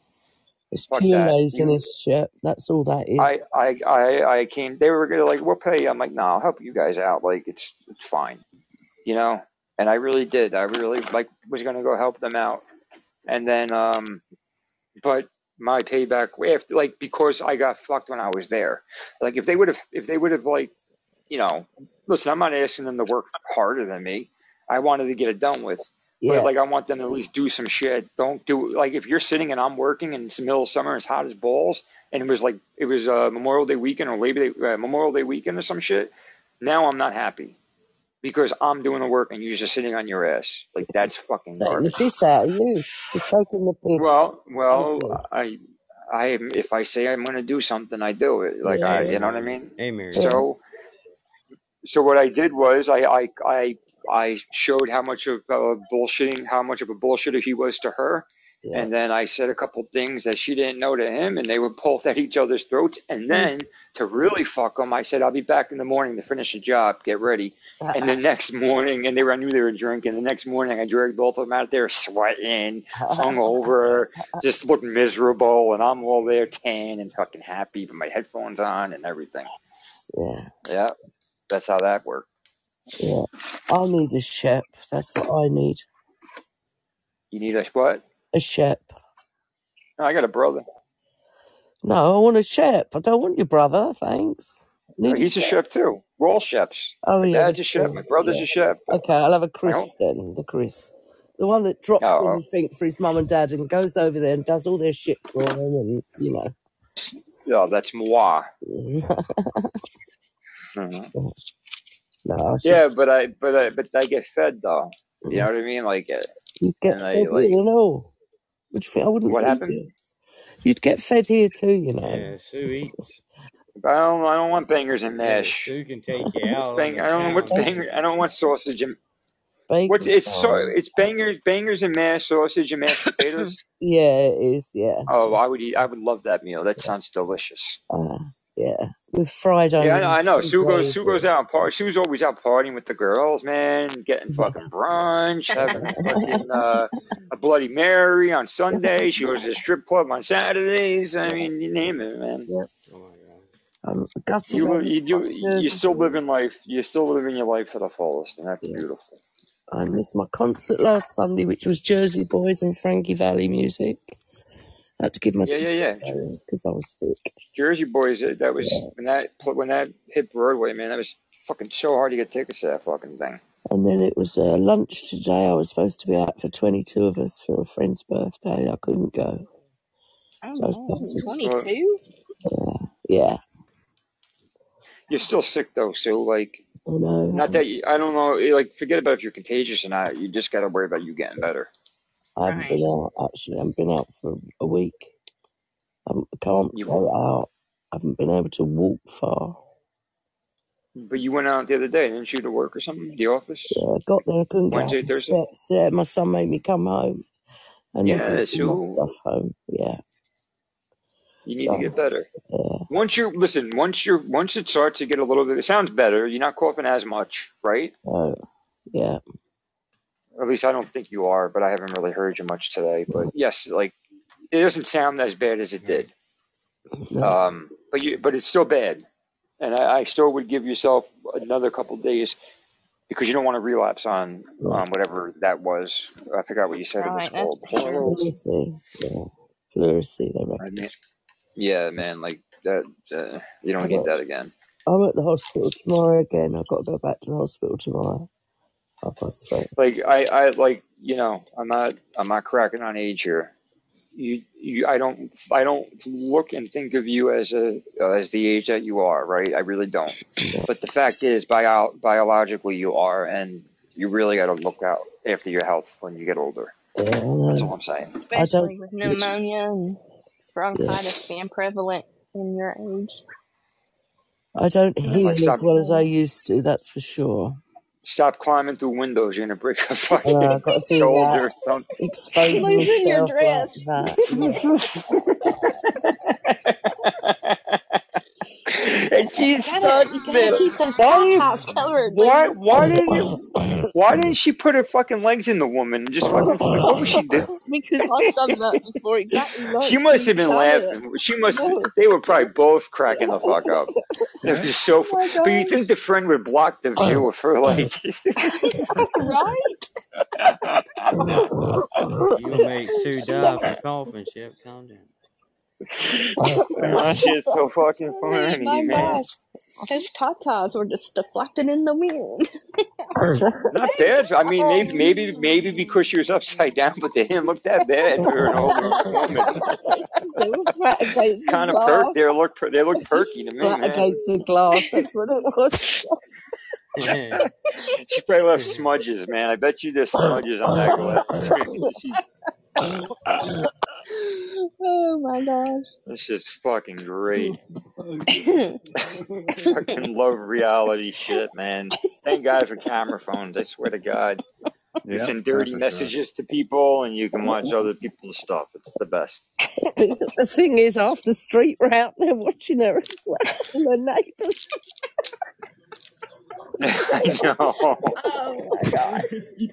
it's Fuck pure that. You laziness, shit. That's all that is. I I I I came. They were gonna like we'll pay. you." I'm like no, I'll help you guys out. Like it's it's fine, you know. And I really did. I really like was gonna go help them out. And then um, but my payback after like because I got fucked when I was there. Like if they would have if they would have like you know, listen, I'm not asking them to work harder than me. I wanted to get it done with. But Yeah, like I want them to at least do some shit. Don't do like if you're sitting and I'm working and it's the middle of summer, it's hot as balls, and it was like it was uh, Memorial Day weekend or Labor Day uh, Memorial Day weekend or some shit. Now I'm not happy because I'm doing the work and you're just sitting on your ass. Like that's fucking taking the garbage. piss out of you. Just taking the piss Well, well, of. I, I, if I say I'm gonna do something, I do it. Like I, Yeah, you know what I mean. Amen. So, so what I did was I, I, I, I showed how much of uh, bullshitting, how much of a bullshitter he was to her, Yeah. and then I said a couple things that she didn't know to him, and they were both at each other's throats. And Mm. then to really fuck them, I said I'll be back in the morning to finish the job, get ready. And the next morning, and they were, I knew they were drinking. The next morning, I dragged both of them out there sweating, hungover, just looked miserable, and I'm all there tan and fucking happy, with my headphones on and everything. yeah, Yeah, that's how that worked. yeah. I need a ship. That's what I need. You need a what? A shep. No, I got a brother. No, I want a shep. I don't want your brother, thanks. No, Need a he's a chef too. We're all chefs. Oh My yeah, dad's a that's chef. true. My brother's Yeah. a chef. Okay, I'll have a Chris then. The Chris, the one that drops Oh, everything for his mum and dad and goes over there and does all their shit for them, and you know. yeah, that's moi. no. I should. Yeah, but I, but I, but I get fed though. You know what I mean? Like, uh, You get and I fed like here and all. What do you think? I wouldn't what feed happened? you. You'd get fed here too, you know. Yeah, Sue eats. I don't, I don't want bangers and Yeah, mash. Sue can take you What's out on bang? the I don't know what's town. banger. I don't want sausage and Bacon what's it's so fine. it's bangers, bangers and mash, sausage and mashed potatoes. Yeah, it is. Yeah, Oh, I would eat. I would love that meal. That sounds delicious. Uh, yeah, with fried onions. Yeah, I know. onions I know. Sue goes. Sue goes gravy. out and party. Sue's always out partying with the girls, man. Getting fucking brunch, having a fucking uh, a Bloody Mary on Sunday. She goes to the strip club on Saturdays. I mean, you name it, man. yeah, Oh my god. I'm gutted. You I'm you do. You Jersey still living live life. You're still living your life to the fullest, and that's Yeah. beautiful. I missed my concert last Sunday, which was Jersey Boys and Frankie Valli music. I had to give my Yeah, yeah, yeah. because I was sick. Jersey Boys. uh, That was Yeah. when that when that hit Broadway, man. That was fucking so hard to get tickets to that fucking thing. And then it was uh, lunch today. I was supposed to be out for 22 of us for a friend's birthday. I couldn't go. Oh So no, 22? Yeah, yeah. you're still sick though, so like, I know. not that you, I don't know. Like, forget about if you're contagious or not. You just got to worry about you getting better. I haven't Right. been out, actually. I haven't been out for a week. I can't You go out. I haven't been able to walk far. But you went out the other day, didn't you, to work or something? The office? Yeah, I got there. I couldn't get Wednesday, up the Thursday? steps. Yeah, my son made me come home and then Yeah, bring my so stuff home. Yeah. You need to So get better. yeah, Once you listen, once you're once it starts to get a little bit, it sounds better. You're not coughing as much, right? uh, yeah, at least I don't think you are, but I haven't really heard you much today. But yes, like it doesn't sound as bad as it did. Um, but you, but it's still bad, and I, I still would give yourself another couple days because you don't want to relapse on right. on whatever that was. I forgot what you said it was Right, that's called. for sure. Pleurisy, yeah, pleurisy. I mean, yeah, man, like that. Uh, you don't I'm need at, that again. I'm at the hospital tomorrow again. I've got to go back to the hospital tomorrow. Half past three. Like I, I like you know, I'm not, I'm not cracking on age here. You, you, I don't, I don't look and think of you as a uh, as the age that you are, right? I really don't. But the fact is, bio, biologically, you are, and you really got to look out after your health when you get older. yeah, That's all I'm saying. I don't. Especially with pneumonia and Yeah, bronchitis being prevalent in your age. I don't it's heal like as well as I used to. That's for sure. Stop climbing through windows. You're gonna break a I know. fucking I've got to do shoulder that. or something. Exposing Losing your myself like dress. that. Yeah. And she's You gotta, you stuck there. keep those Why did covered, why why didn't you, why didn't she put her fucking legs in the woman and just fucking like what was she doing? because I've done that before, exactly like She must have been say it. laughing. She must. No. They were probably both cracking the fuck up. It Yeah. was so. Oh But you think the friend would block the view of her uh, uh, like? right? You'll make Sue die from coughing. Shep, calm down. Oh, that shit's so fucking Oh funny, my man. gosh. Those tatas were just deflected in the wind. Not bad. I mean, oh, maybe, maybe, maybe because she was upside down, but they didn't look that bad for an older woman. they were flat against the kind of glass. perk. They look, per- they look perky to me, flat man. against the glass. That's what it was. She probably left smudges, man. I bet you there's oh, smudges on that glass. She- oh my gosh. this is fucking great. fucking love reality shit, man. Thank God for camera phones. I swear to God. You Yeah, send dirty for sure. messages to people, and you can watch other people's stuff. It's the best. the thing is, off the street were out there watching her as well, neighbours. I know. Oh my god.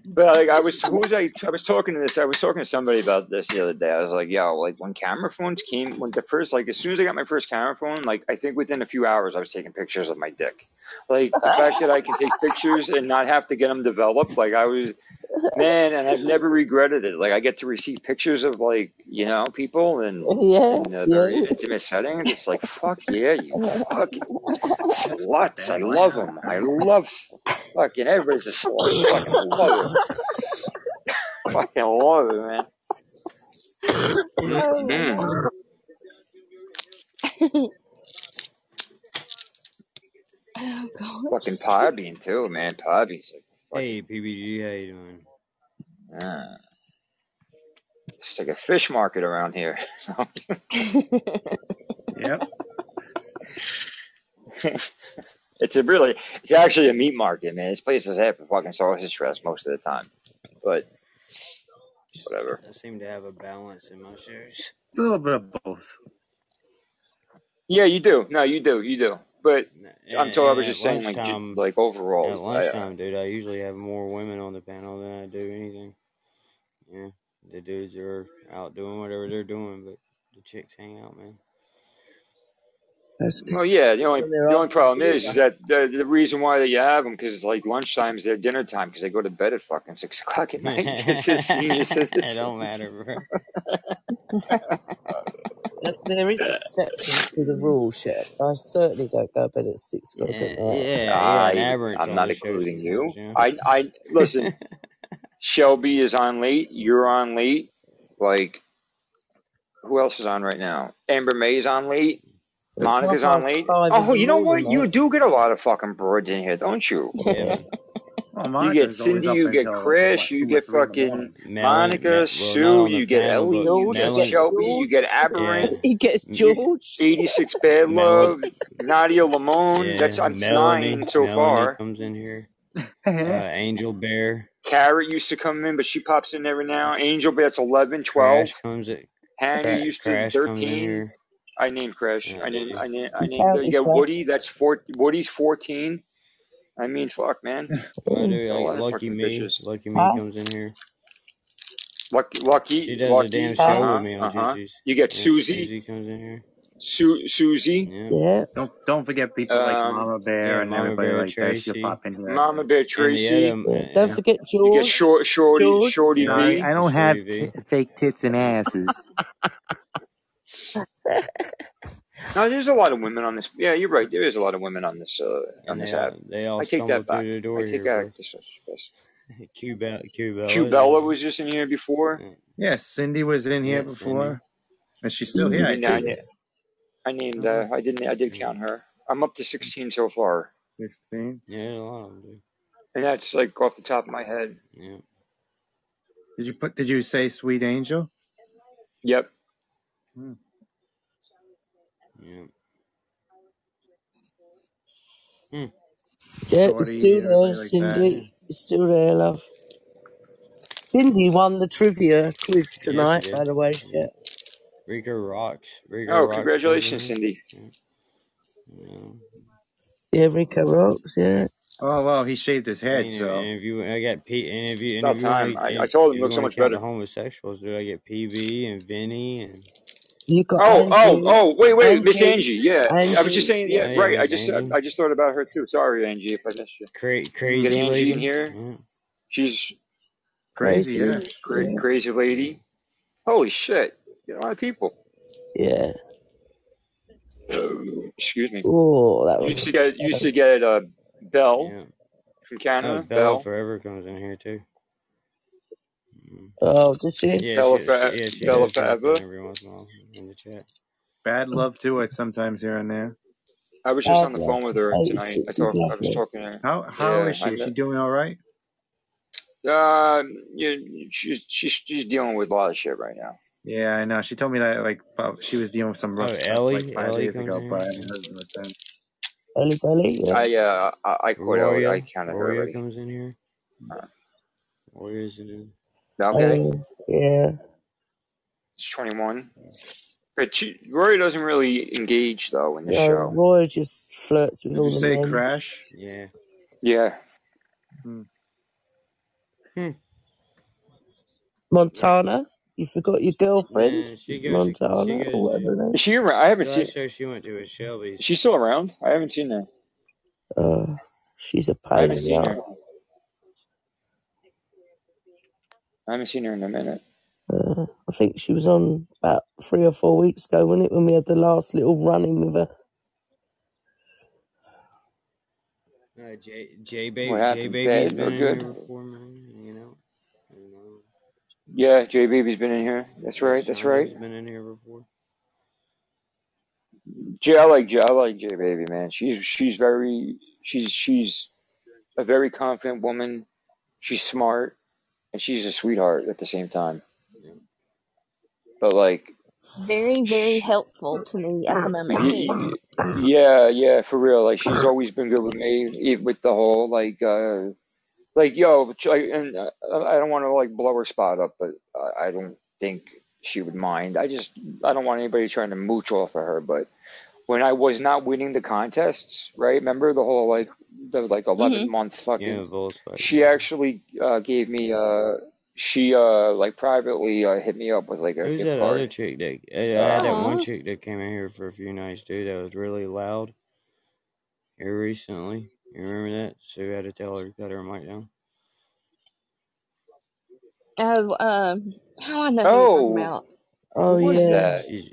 But like I was, who was I? I was talking to this. I was talking to somebody about this the other day. I was like, "Yo, like when camera phones came, when the first, like as soon as I got my first camera phone, like I think within a few hours I was taking pictures of my dick. Like the fact that I can take pictures and not have to get them developed, like I was, man, and I've never regretted it. Like I get to receive pictures of like you know people and Yeah, in a very yeah. intimate settings. It's like fuck yeah, you fucking sluts. I love them. I love s- fucking everybody's a slut. I fucking love it. fucking love it, man. Oh Mm. god. oh Fucking gosh. Podbean too, man. Podbean's like Hey, fucking PBG, how you doing? ah, it's like a fish market around here. Yep. It's a really, it's actually a meat market, man. This place is half a fucking sausage fest most of the time, but whatever. I seem to have a balance in my shows. It's a little bit of both. Yeah, you do. No, you do. You do. But And, I'm told I was just saying, like, ju- like overall, at is- I, uh, dude, I usually have more women on the panel than I do anything. Yeah, the dudes are out doing whatever they're doing, but the chicks hang out, man. That's because well, yeah. The only the only problem is, is that the, the reason why that you have them because it's like lunchtime is their dinner time because they go to bed at fucking six o'clock at night because they're senior it citizens. don't matter, bro. There there is exceptions to the rule, Shep. I certainly don't go to bed at six o'clock Yeah, at night. yeah, yeah. I Aberrant's I'm not the show including you. sometimes, you. I I listen. Shelby is on late. You're on late. Like who else is on right now? Amber May's on late. But it's half Monica's on late. Oh, you know what? morning, You do get a lot of fucking broads in here, don't you? Yeah. Well, You get Cindy, you get Chris, what you get three in the fucking Monica, Mel, Sue, not you get panel, Ellie, you get I Melon, get Shelby, you get yeah, Aberrant, He gets you, George. 86 Bad Melon, Love, Nadia Lamone. That's yeah, that's Melanie, nine so Melanie far. comes in here. Uh, Angel Bear, Carrot used to come in, but she pops in every now. Angel Bear's 11, 12. Crash comes at Hannah used to Crash comes in 13. Here. I named Crash. Yeah, I named. I named. I You named. You counted get Woody. That's four. Woody's fourteen. I mean, fuck, man. I do Got a like lot of Lucky fucking Me. bitches. Lucky Me Huh? comes in here. Lucky, She Lucky, does a Lucky. damn Uh show huh. with me on huh. Juicy's. You get Yeah, Susie. Susie comes in here. Su- Susie. Yeah. Yeah. Don't don't forget people like Um, Mama Bear Yeah, and Mama everybody Bear, like that. She'll Tracy. pop in here. Mama Bear Tracy. other, yeah. Don't yeah. forget You get short, Shorty, George. Shorty No, I, V. I don't Shorty have V. t- fake tits and asses. No, there's a lot of women on this. Yeah, you're right. There is a lot of women on this uh, on And they this app. they all I take that back. through the I take here, that. bro. This was- Q Bella, Q Bella. Q Bella was just in here before. Yeah, Cindy was in here Yeah, before, and she's still here. I I, think. I named. Uh, I didn't. I did count her. I'm up to 16 so far, Sixteen. Yeah, a lot of them do. and that's like off the top of my head. Yeah. Did you put? Did you say Sweet Angel? Yep. Hmm. Yeah. Hmm. Yeah, Shorty, you're still there, everybody like that. Cindy. You're still there, love. Cindy won the trivia quiz Yeah, tonight, she by did. the way. Yeah. Yeah. Rico rocks. Rico Oh, rocks congratulations, here. Cindy. Yeah. Yeah. Yeah, Rico rocks. Yeah. Oh well, he shaved his head, And, so and if you, I got P, and if you, and About if you want time. to, I, I and told him if he you looks so want much to count the better. homosexuals, dude, I get PB and Vinny and You got Oh, oh, Angie. oh! Wait, wait, Miss Angie. Angie. Yeah, I was Angie. just saying. yeah, Yeah, yeah, right. I Miss just, Angie, I just thought about her too. Sorry, Angie, if I missed you. Cra- You get crazy Angie in lady. here. Yeah. She's crazy. Crazy. Cra- Yeah. crazy lady. Holy shit! You know, a lot of people. Yeah. Excuse me. Oh, that You was. used to get, you used to get uh, Bell Yeah. from Oh, Canada. Bella Belle. Forever comes in here too. Oh, did she? Yeah, Bella, she, for, she, yeah, she Bella does drop in forever. every once in a while in the chat. Bad love to it sometimes here and there. I was just Bad on the love. phone with her tonight. I 86 is talked. I was lovely. talking to her. How how Yeah, is she? Is she met. doing all right? Uh, yeah, she's she's she's dealing with a lot of shit right now. Yeah, I know. She told me that like about, she was dealing with some Oh, rough stuff Ellie, like five Ellie days comes ago, in but here. her husband was saying. Ellie Belly. Yeah. I uh I, I caught Ellie. I Roya, counted her Roya already. comes in here. Uh, Roya's in it. Okay, Oh, yeah. she's 21. But she, Rory doesn't really engage though in the No, show. Roy just flirts with Did all you the say men. crash? Yeah. Yeah. Hmm. Hmm. Montana. You forgot your girlfriend, Man, she goes. She Montana, goes. or whatever her. Is she around? I haven't The seen. last show she went to was Shelby's. She's still around? I haven't seen her. Uh, she's a I pain haven't seen her. I haven't seen her in a minute. Uh, I think she was on about three or four weeks ago, wasn't it, when we had the last little run in with her? Uh, J J What baby J happened? baby's Bad been or in here good? before, man. You know. And, uh, Yeah, J Baby's been in here. That's right. That's right. Been in here before. J, I like J. I like J Baby, man. She's she's very she's she's a very confident woman. She's smart and she's a sweetheart at the same time. But like, Very, very sh helpful to me at the moment too. yeah, yeah, for real. Like she's always been good with me, even with the whole like, uh, like yo, and uh, I don't want to like blow her spot up, but I I don't think she would mind. I just I don't want anybody trying to mooch off of her. But when I was not winning the contests, right? Remember the whole like the like eleven hmm month Yeah, fucking. Volkswagen. She Yeah. actually uh, gave me uh she uh like privately uh, hit me up with like a Who's gift that other chick that I, I had that one chick that came in here for a few nights, too That was really loud here recently. You remember that? So Sue had to tell her to cut her mic down. Oh, um, how I know who you're talking Oh, about. Oh, who was yeah. that? She's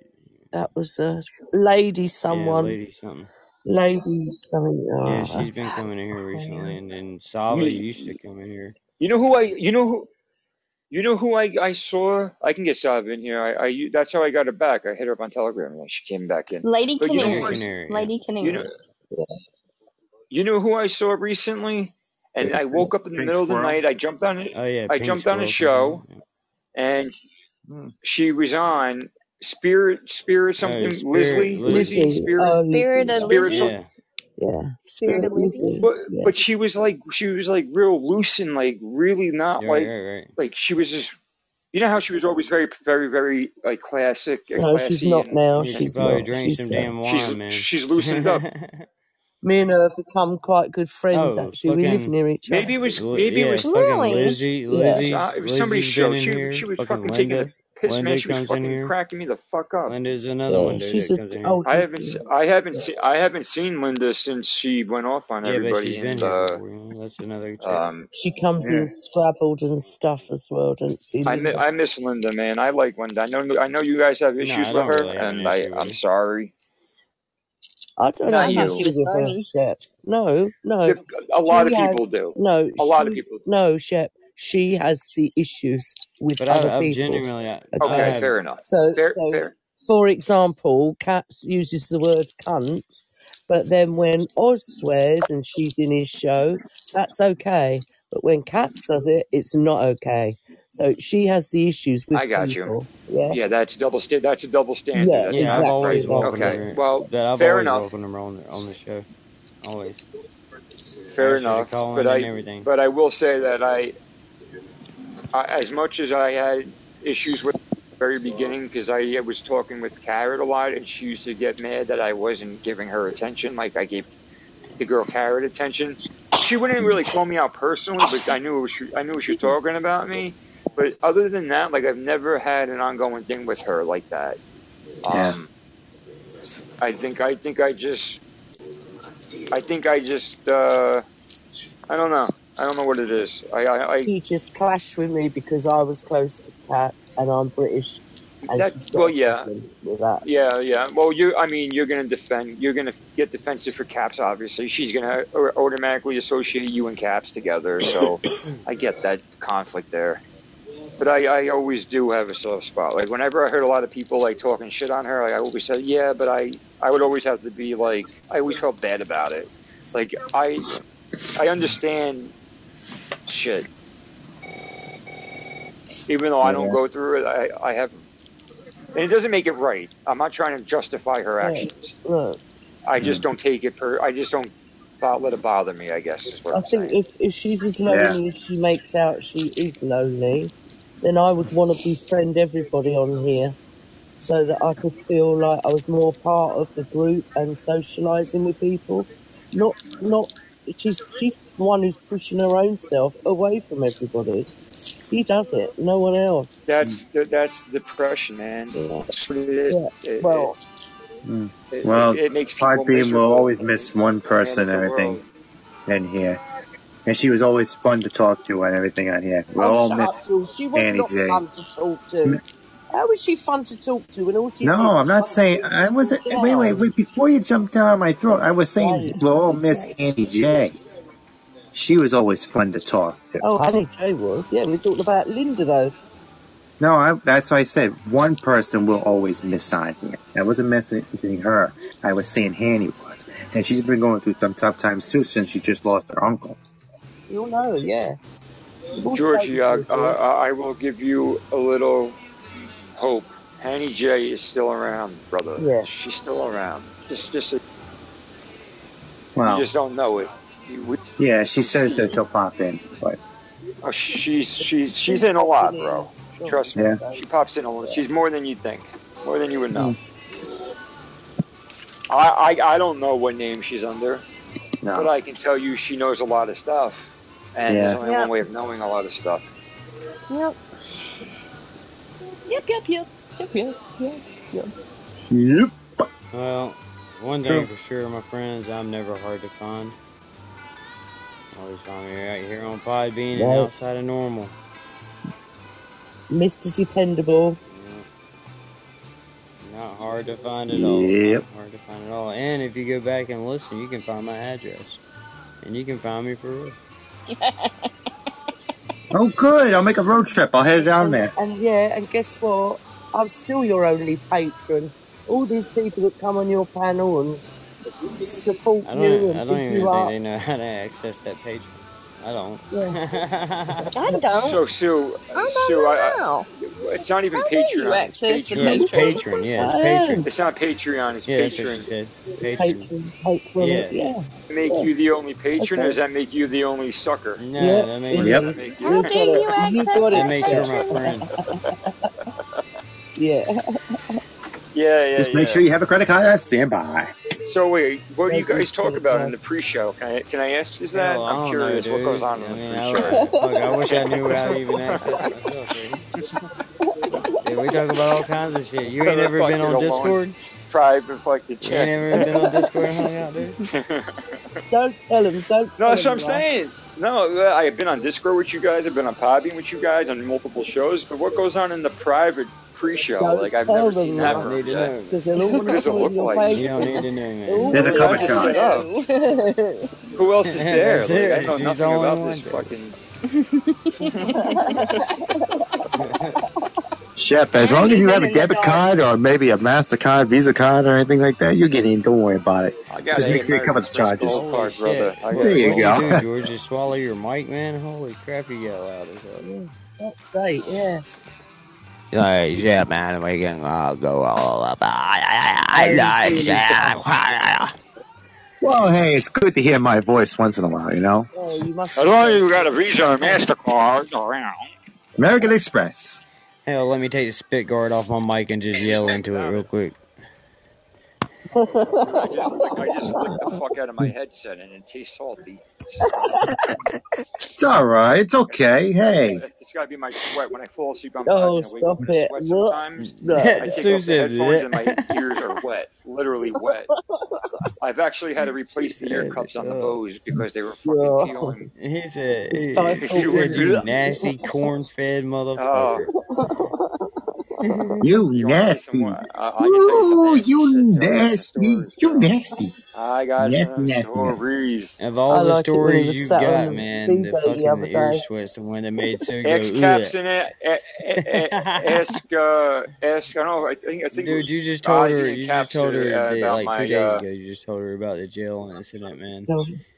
That was a lady yeah, someone. lady something. Lady something. Yeah, Oh, she's been coming in here recently, and then Sava used to come in here. you know who I you know who you know who I I saw. I can get Sav in here. I I that's how I got her back. I hit her up on Telegram and she came back in. Lady But you know who Lady I Canary. Canary, yeah. Lady you know Canary. you know who I saw recently. And I woke up in the Pink middle of the squirrel. night. I jumped on it. Oh yeah, I Pink jumped on a Squirrel comes show Yeah. and Hmm. she was on Spirit Spirit something Spirit Lizzie Lizzie. Lizzie Lizzie. Spirit Oh, Spirit Lizzie. of Spirit Lizzie. some- Yeah. Yeah. Spirit Spirit of Lizzie. Lizzie. but Yeah. but she was like she was like real loose and like really not Right, like right, right. like she was just You know how she was always very, very, very like classic and No, she's classy, not and now. Yeah, she She's probably not. drank She's some uh, damn she's wine, man. she's loosened up. me and her have become quite good friends. oh, Actually, we live fucking near each Maybe it other. was Li- maybe it yeah, was fucking Really? Lizzie. Yeah. it was, Lizzie's uh, it was somebody's Lizzie's show. been in She here. she was Fucking fucking taking the Linda. Piss, man. Linda She was comes in fucking here. cracking me the fuck up. Linda's another Yeah, one, dude, she's that a comes in oh, I haven't I haven't seen I haven't seen Linda since she went off on Yeah, but everybody she's been and here uh. You? That's another chick. um she comes yeah. in scrabbled and stuff as well, doesn't she, I mi- I miss Linda, man. I like Linda. I know I know you guys have issues I with her, really and I, with I'm her. sorry. I don't Not have I an you. she was funny. Shep. No, no. A lot She of has people do. no. A lot of She people. no, Shep. She has the issues with But other I, I've people. genuinely, I, I Okay. Okay, have, fair enough. So, Fair, so fair. for example, Katz uses the word cunt, but then when Oz swears and she's in his show, that's okay. But when Katz does it, it's not okay. So she has the issues with I got you. people. Yeah. Yeah, that's double sta- That's a double standard. Yeah, That's yeah, not I've exactly. always right. welcomed Okay. her. Well, That I've fair always enough. welcomed her on the, on the show. Always. Fair Asked her to enough. call But in and I everything. but I will say that I, I as much as I had issues with the very beginning because I was talking with Carrot a lot and she used to get mad that I wasn't giving her attention like I gave the girl Carrot attention. She wouldn't really call me out personally, but I knew was, I knew she was talking about me. But other than that, like I've never had an ongoing thing with her like that. Yeah. Um, I think I think I just I think I just uh, I don't know. I don't know what it is. I I, I She just clashed with me because I was close to Katz and I'm British, and that well yeah with that. yeah yeah. Well you I mean you're gonna defend you're gonna get defensive for Caps obviously. She's gonna automatically associate you and Caps together. So I get that conflict there. But I, I always do have a soft spot. Like whenever I heard a lot of people like talking shit on her, like, I always said, yeah, but I, I would always have to be like, I always felt bad about it. Like I, I understand shit, even though I don't Yeah. go through it. I, I have, and it doesn't make it right. I'm not trying to justify her Yeah. actions. Look, I just don't take it per. I just don't bo- let it bother me. I guess is what I I'm think saying. if, if she's as Yeah. lonely as she makes out she is lonely, then I would want to befriend everybody on here so that I could feel like I was more part of the group and socialising with people. Not, not, she's, she's one who's pushing her own self away from everybody. She does it, no one else. That's that's depression, man. Yeah. That's what it is. Yeah. It, Well, it, hmm. it, Well, it, it makes people Podbean will always miss one person of and everything in here. And she was always fun to talk to and everything on here. We'll oh, all shut miss up, Jules. She was Annie not J. fun to talk to. How was she fun to talk to And all she No, I'm not saying. I wasn't. Wait, wait, wait. Before you jump down my throat, I was saying Right. miss Annie J. She was always fun to talk to. Oh, Annie J was. Yeah, we talked about Linda though. No, I, that's why I said one person will always miss on here. I wasn't missing her. I was saying Hanny was, and she's been going through some tough times too since she just lost her uncle. You'll know, yeah. We've Georgie, spoken uh, to her. uh, I will give you a little hope. Hanny J is still around, brother. Yeah. She's still around. Just, just, you just don't know it. You, we, yeah, she says that she'll pop in, but oh, she's, she's, she's in a lot, bro. Trust me. yeah, She pops in a lot. She's more than you'd think. More than you would know. Mm. I, I, I don't know what name she's under, but I can tell you she knows a lot of stuff. And there's only Yep. one way of knowing a lot of stuff. Yep. Yep. Yep. Yep. Yep. Yep. Yep. Yep. yep, Well, one true. thing for sure, my friends, I'm never hard to find. Always find me right here on Podbean and outside of normal. Mr. Dependable. Yeah. Not hard to find at all. Not Yep. hard to find at all. And if you go back and listen, you can find my address. And you can find me for real. Oh, good. I'll make a road trip. I'll head down And, there. and yeah, and guess what? I'm still your only patron. All these people that come on your panel and support I you don't I and don't even you think up. they know how to access that page. I don't. Yeah. I don't. So Sue, I don't Sue, I, I, it's not even How dare you Patreon. It's access the Yeah, it's Patreon. Patreon. Yeah, it's Patreon. It's not Patreon. It's Yeah, that's what she Patreon. said. Patreon. Patron. Patron. Yeah. Yeah. Make Yeah. you the only patron, or does that make you the only sucker? No, Yeah. that makes Yep. that make How you? You dare got you access got that it. makes her my Patreon? friend. Yeah. Yeah, yeah, Just make yeah. sure you have a credit card on standby. So wait, what do you guys talk about in the pre-show? Can I can I ask? Is that Hell, I I'm don't know, curious what goes on I in the I, pre-show. fuck, I wish I knew without even accessing myself. Dude. Yeah, we talk about all kinds of shit. You ain't ever never been on alone. Discord? Private fucking You ain't chat. never been on Discord and hung out, dude? Don't tell him. Don't No, that's what I'm saying. No, uh, I've been on Discord with you guys. I've been on Podbean with you guys on multiple shows. But what goes on in the private pre-show? Don't Like I've never seen that don't right? need to know. Because they'll all What want to does it look like? You don't need to know, They There's a want Well, to cover I join just chart. you. know. Who else is there? That's Like I know She's nothing about this dude. fucking. Shep, as long as you have a debit card or maybe a MasterCard, Visa card, or anything like that, you're getting. Don't worry about it. I got Just make sure you American cover the charges. card, brother. I What, There you what gold. you go. do, George? Just swallow your mic, man? Holy crap, you get loud as hell. That's great, yeah. Like, yeah, man, we can uh, go all up. I like really? Well, hey, it's good to hear my voice once in a while, you know? You must As long as you got a Visa or Mastercard around. American Express. Hell, let me take the spit guard off my mic and just yell into it real quick. I just, I just licked the fuck out of my headset and it tastes salty. It's all right. It's okay. Hey. It's got to be my sweat. When I fall asleep, I'm Oh, you know, wake up stop in a it. sweat What? sometimes. No. I take Sue off the headphones and my ears are wet, literally wet. I've actually had to replace the ear cups on the oh. Bose because they were fucking Yeah. peeling. He's a, It's he, fine. he nasty corn-fed oh. motherfucker. You you nasty. hear some more? I, I you Ooh, nasty you shit. So I got some nasty. You nasty. I got Nasty, some nasty, nasty. stories. Of I all the like it when he stories was you've got, man, the bingo the fucking other ear day. sweat's the one that made Sue go, Ex ugh. captain, ask, uh, ask. I don't know. I think I think Dude, you just told her, you just told her uh, about like two days Uh, ago, you just told her about the jail incident, man.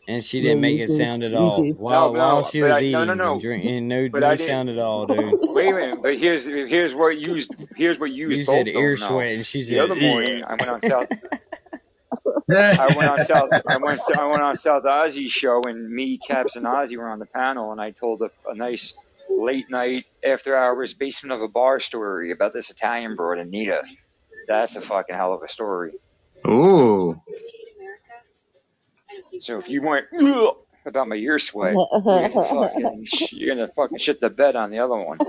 No, And she didn't make it sound at all. did. no, While while she was I no eating no and no. drinking, no But no didn't. sound at all, dude. Wait a minute. But here's here's what used here's what used You both said of ear them. sweat, and she the other morning I went on South. I went on South. I went. I went on South Ozzy's show, and me, Caps, and Ozzy were on the panel, and I told a, a nice late night after hours basement of a bar story about this Italian broad, Anita. That's a fucking hell of a story. Ooh. So if you went "Ugh," about my ear sweat, you're gonna fucking you're gonna fucking shit the bed on the other one.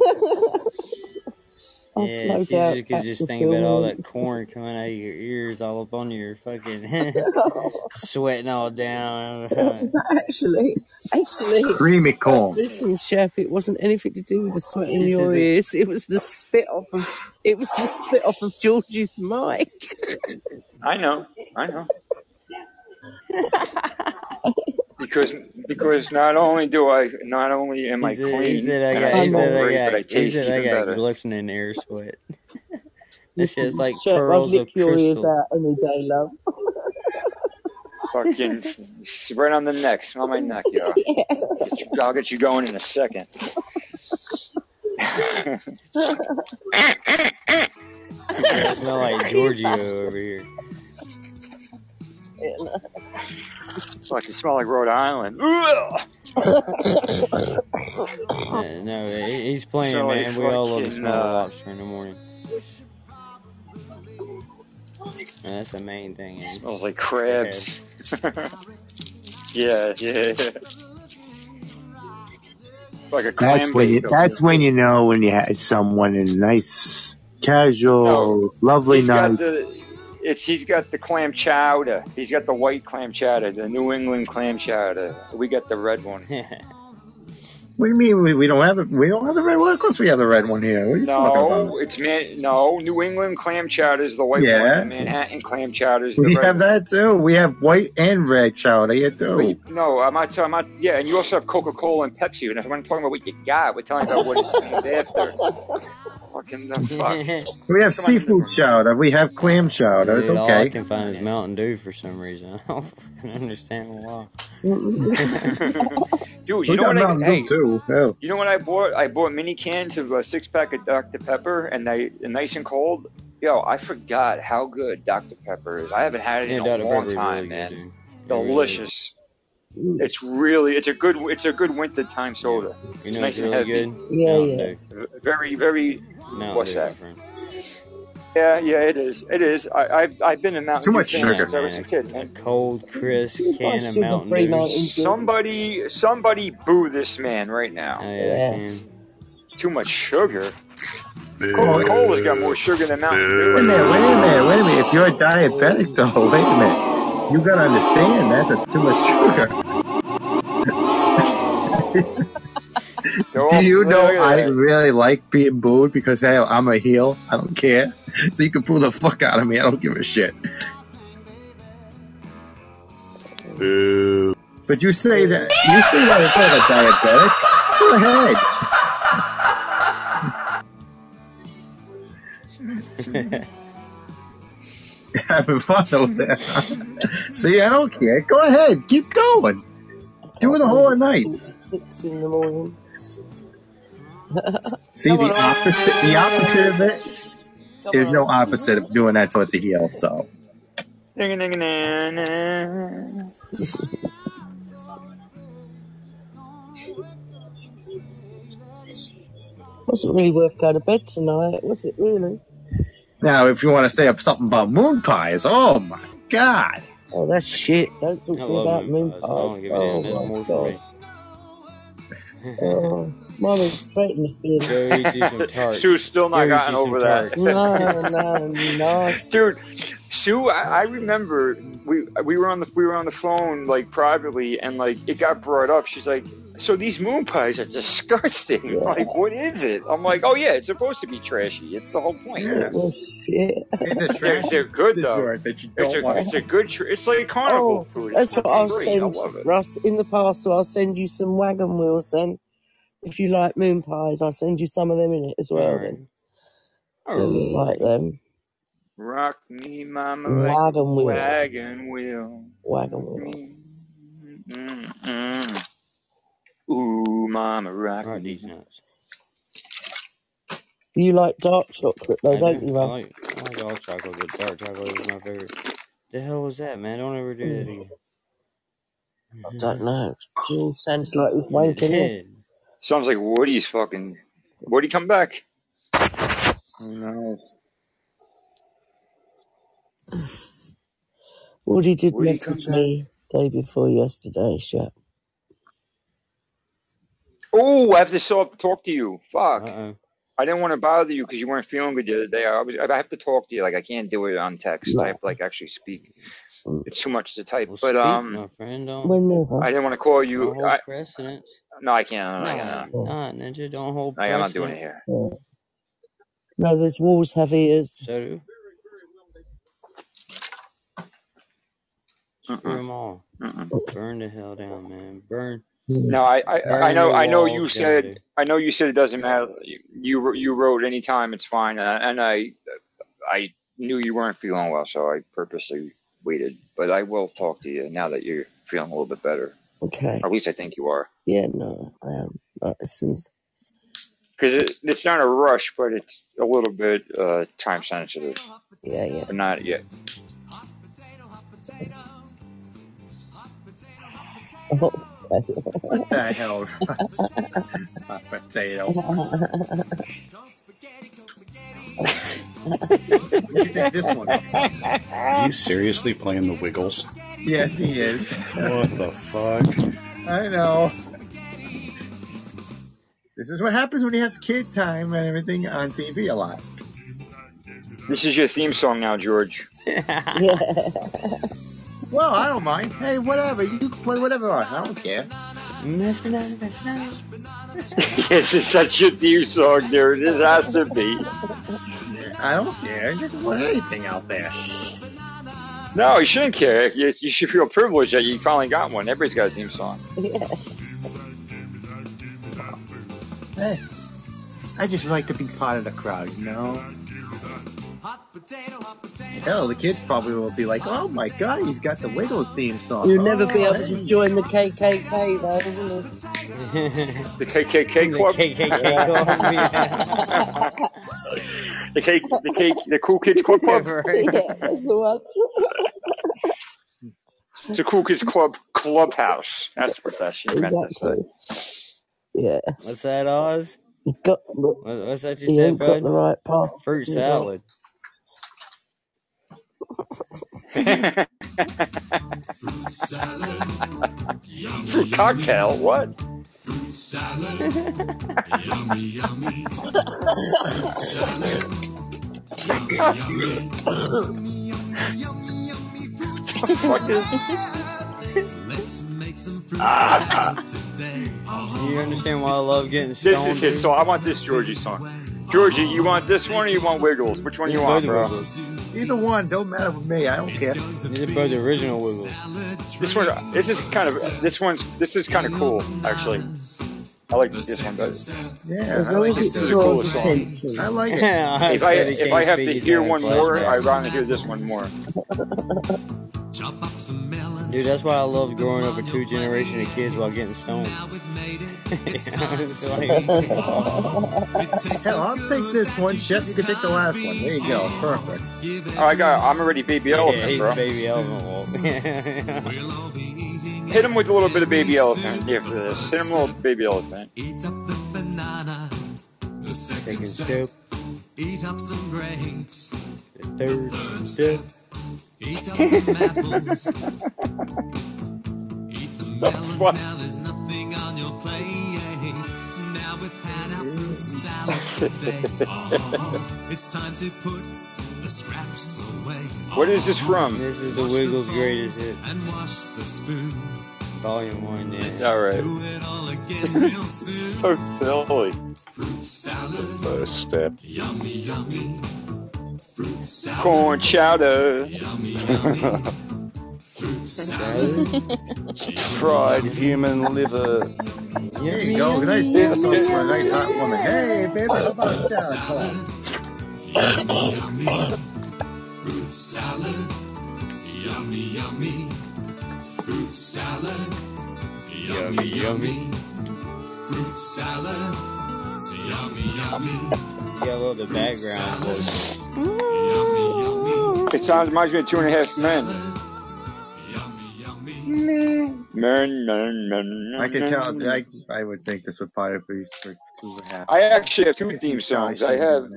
I've yeah, no she doubt just could just think about all that corn coming out of your ears, all up on your fucking sweating all down. actually, actually, Creamy corn. listen, Chef, it wasn't anything to do with the sweat in your said ears. It was the spit off of. It was the spit off of George's mic. I know, I know. Because because not only do I not only am I he said, he clean said I and got I he smell said I great, but I got he taste said I even got better. glistening ear sweat. That's Listen, just like Chef, I'd pearls of crystal. any day, love. Fucking right on the neck. Smell my neck, yo. yeah. I'll get you going in a second. I smell like Giorgio over here. It's like you smell like Rhode Island. Uh, no, he- he's playing, Smell like man. We all love to fucking, smell the uh, lobster in the morning. Man, that's the main thing. eh? smells like Go crabs. yeah, yeah, yeah. Like a clam That's when you. bake. That's when you know when you had someone in a nice, casual, No, lovely he's night. got the. It's he's got the clam chowder. He's got the white clam chowder, the New England clam chowder. We got the red one. What do you mean we, we don't have the we don't have the red one? Of course we have the red one here. What are you talking about? No, it's man. No, New England clam chowder is the white one. Yeah. and Manhattan clam chowder is the We red have one. that too. We have white and red chowder here too. Wait, no, I'm not. I'm not. Yeah, and you also have Coca Cola and Pepsi. And if I'm talking about what you got, we're talking about what it's named after. fucking the fuck. We have seafood chowder. We have clam chowder. It's Dude, all I okay. can find is Mountain Dew for some reason. I don't fucking understand why. Dude, you We know got what I Mountain hey, Dew too. Oh. You know what I bought? I bought mini cans of a six pack of Dr Pepper, and they and nice and cold. Yo, I forgot how good Dr Pepper is. I haven't had it Yeah, in Dr. a long Pepper time, really man. good, dude. It really. Delicious. It's really it's a good it's a good winter time soda. You It's nice it's and really heavy. good? Yeah, Mountain yeah. Dew. V- Very very. Mountain What's Dew, that? friend. Yeah, yeah, it is. It is. I, I've I've been in Mountain Too Dew much fan sugar. since I was a Man. kid, man. Cold, crisp Too can of Mountain Dew. Somebody somebody boo this man right Oh, now. yeah, Yeah. man. Too much sugar. Coca Cola's got more sugar than Mountain Dew. Wait a minute, wait a minute, wait a minute. If you're a diabetic though, wait a minute. You gotta understand that's too much sugar. Go Do you know I really like being booed because hey, I'm a heel. I don't care. So you can pull the fuck out of me. I don't give a shit. Boo. But you say that you say that if I'm a diabetic. Go ahead. Having fun over there. See, I don't care. Go ahead. Keep going. Do the whole night. Six in the morning. See the opposite. The opposite of it. Come There's on. no opposite of doing that towards a heel. So Ding-a-ding-a-na-na. Wasn't really worth going to bed tonight, was it really? now, if you want to say something about moon pies, oh my god. Oh, that's shit. Don't talk I to me about moon moon pies. I don't pies. give. Oh my god. Oh, mine was straight in the feeling. Go eat you some tarts. Sue's still not eat gotten you some over that. tarts. No, no, no. Dude, Sue, I, I remember we we were on the we were on the phone like privately, and like it got brought up. She's like, "So these moon pies are disgusting. Yeah. Like, what is it?" I'm like, "Oh yeah, it's supposed to be trashy. It's the whole point. Yeah. Well, shit. It's a They're, trash they're good though. dessert that you It's don't a want. it's a good. Tr- it's like carnival Oh, food. It's that's what I'll fucking great. I send love it. Russ in the parcel. I'll send you some wagon wheels then. If you like moon pies, I'll send you some of them in it as well. Alright. Then, so you like oh. them Rock me, mama, like a wagon wheel, wagon wheel. wagon Rock me. wheels. Mm-mm. Ooh, mama, rock Alright, me. these nuts. You like dark chocolate though, I don't do. you, I Russ? like, I like all chocolate, but dark chocolate is my favorite. The hell was that, man? Don't ever do that hmm. again. I don't know. It all sounds like he's It wanking it. Sounds like Woody's fucking. Woody, come back. Oh no. Woody did Woody, message me day before yesterday, Shep. Oh, I have to so talk to you. Fuck. Uh-oh. I didn't want to bother you because you weren't feeling good the other day. I was. I have to talk to you. Like I can't do it on text. I have to like actually speak. It's too much to type. Well, But speak, um, my friend. Don't, Whenever. I didn't want to call don't you. hold I, precedence. no, I can't. No, I Nah, can't. Nah, ninja. Don't hold No, I'm not doing it here. Yeah. No, those walls have ears. So do. Screw Mm-mm, them all. mm-mm. Burn the hell down, man. Burn. No, I, I, I know, I know. You said, dude. I know you said it doesn't matter. You, you wrote anytime, it's fine. And I, and I, I knew you weren't feeling well, so I purposely waited. But I will talk to you now that you're feeling a little bit better. Okay. Or at least I think you are. Yeah, no, I am. Uh, as soon as, Because it, it's not a rush, but it's a little bit uh, time sensitive. yeah, yeah. But not yet. Oh, What the hell? My potato. What do you think this one? Are you seriously playing the Wiggles? Yes, he is. What the fuck? I know. This is what happens when you have kid time and everything on TV a lot. This is your theme song now, George. Well, I don't mind. Hey, whatever. You can play whatever on. I don't care. Mess me down, mess yes, it's such a theme song, dude. It has to be. I don't care. You can put anything out there. No, you shouldn't care. You, you should feel privileged that you finally got one. Everybody's got a theme song. yeah. Hey, I just like to be part of the crowd, you know. Hell, the kids probably will be like, "Oh my god, he's got the Wiggles theme song." You'll never be Oh, able to oh. join the KKK though, will you? The KKK The. KKK club, the K, the K, the Cool Kids Club Club. Yeah, that's the one. It's a Cool Kids Club clubhouse. That's what that she meant to. Exactly. Yeah. What's that, Oz? You got what's that you you said, ain't got the right path. Fruit You got salad. Fruit cocktail. What? Fuck is- Do you understand why I love getting stoned? This stoned? is his dude? song. I want this Georgie song. Georgie, you want this one or you want Wiggles? Which one These you want, bro? Wiggles. Either one, don't matter with me. I don't care. These are both original Wiggles. This one, this is kind of, this one's, this is kind of cool, actually. I like this one better. Yeah, As I long like as This it it is too. a cool song. I like it. I If I if I have to hear one more. I'd rather hear this one more. Dude, that's why I love growing up with two generation of kids while getting stoned. Hell, I'll take this one. Shep, you can take the last one. There you go. Perfect. Oh, I got, I'm already baby yeah, elephant, he's bro. baby elephant wolf. Hit him with a little bit of baby elephant. Yeah, for this. Hit him a little baby elephant. Second step, Eat up some grapes. the third step. Eat up some apples. Eat the melons. What? Now there's nothing on your plate. Now we've had our fruit salad today. Oh, it's time to put the scraps away. What is this from? This is the Wiggles' greatest hit, And wash the spoon. Volume one. Yeah. All right. Do it all again real soon. So silly. Fruit salad. First step. Yummy, yummy. Fruit salad. Corn chowder. Yummy, yummy. Fruit salad. Fried human liver. There you go. Nice dance song for a nice hot woman. Hey, baby, how about a salad class? Yummy, yummy. Fruit salad. Yummy, yummy. Fruit salad. Yummy, yummy. Fruit salad. Yummy, yummy. You got a little the background voice. Yummy, yummy. It sounds reminds me of Two and a Half Men. Yummy, yummy. Men, men, men. I can tell. I, I would think this would probably be for two and a half. I actually have two theme songs. I have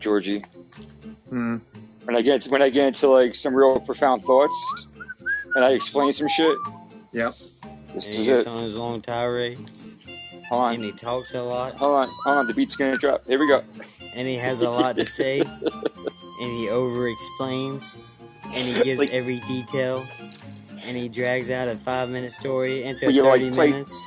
Georgie. Hmm. When I get when I get into like some real profound thoughts, and I explain some shit. Yep. This And is it. on his long tirade, Hold on. and on, he talks a lot, hold on, hold on. The beat's gonna drop. Here we go. and he has a lot to say, and he over explains, and he gives Like- every detail, and he drags out a five minute story into Will you, like, 30 play- minutes.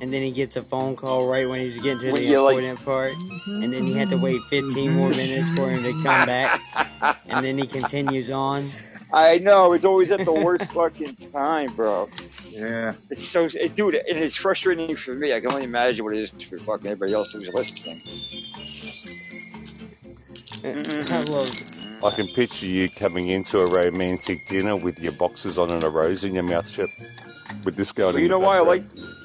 And then he gets a phone call right when he's getting to Will the you, like- important part. And then he had to wait 15 mm-hmm. more minutes for him to come back. And then he continues on. I know it's always at the worst fucking time, bro. Yeah. It's so, it, dude, and it's frustrating for me. I can only imagine what it is for fucking everybody else who's listening. Mm-hmm. Mm-hmm. I love I can picture you coming into a romantic dinner with your boxes on and a rose in your mouth, Chip. With this going. But you know why I like, background.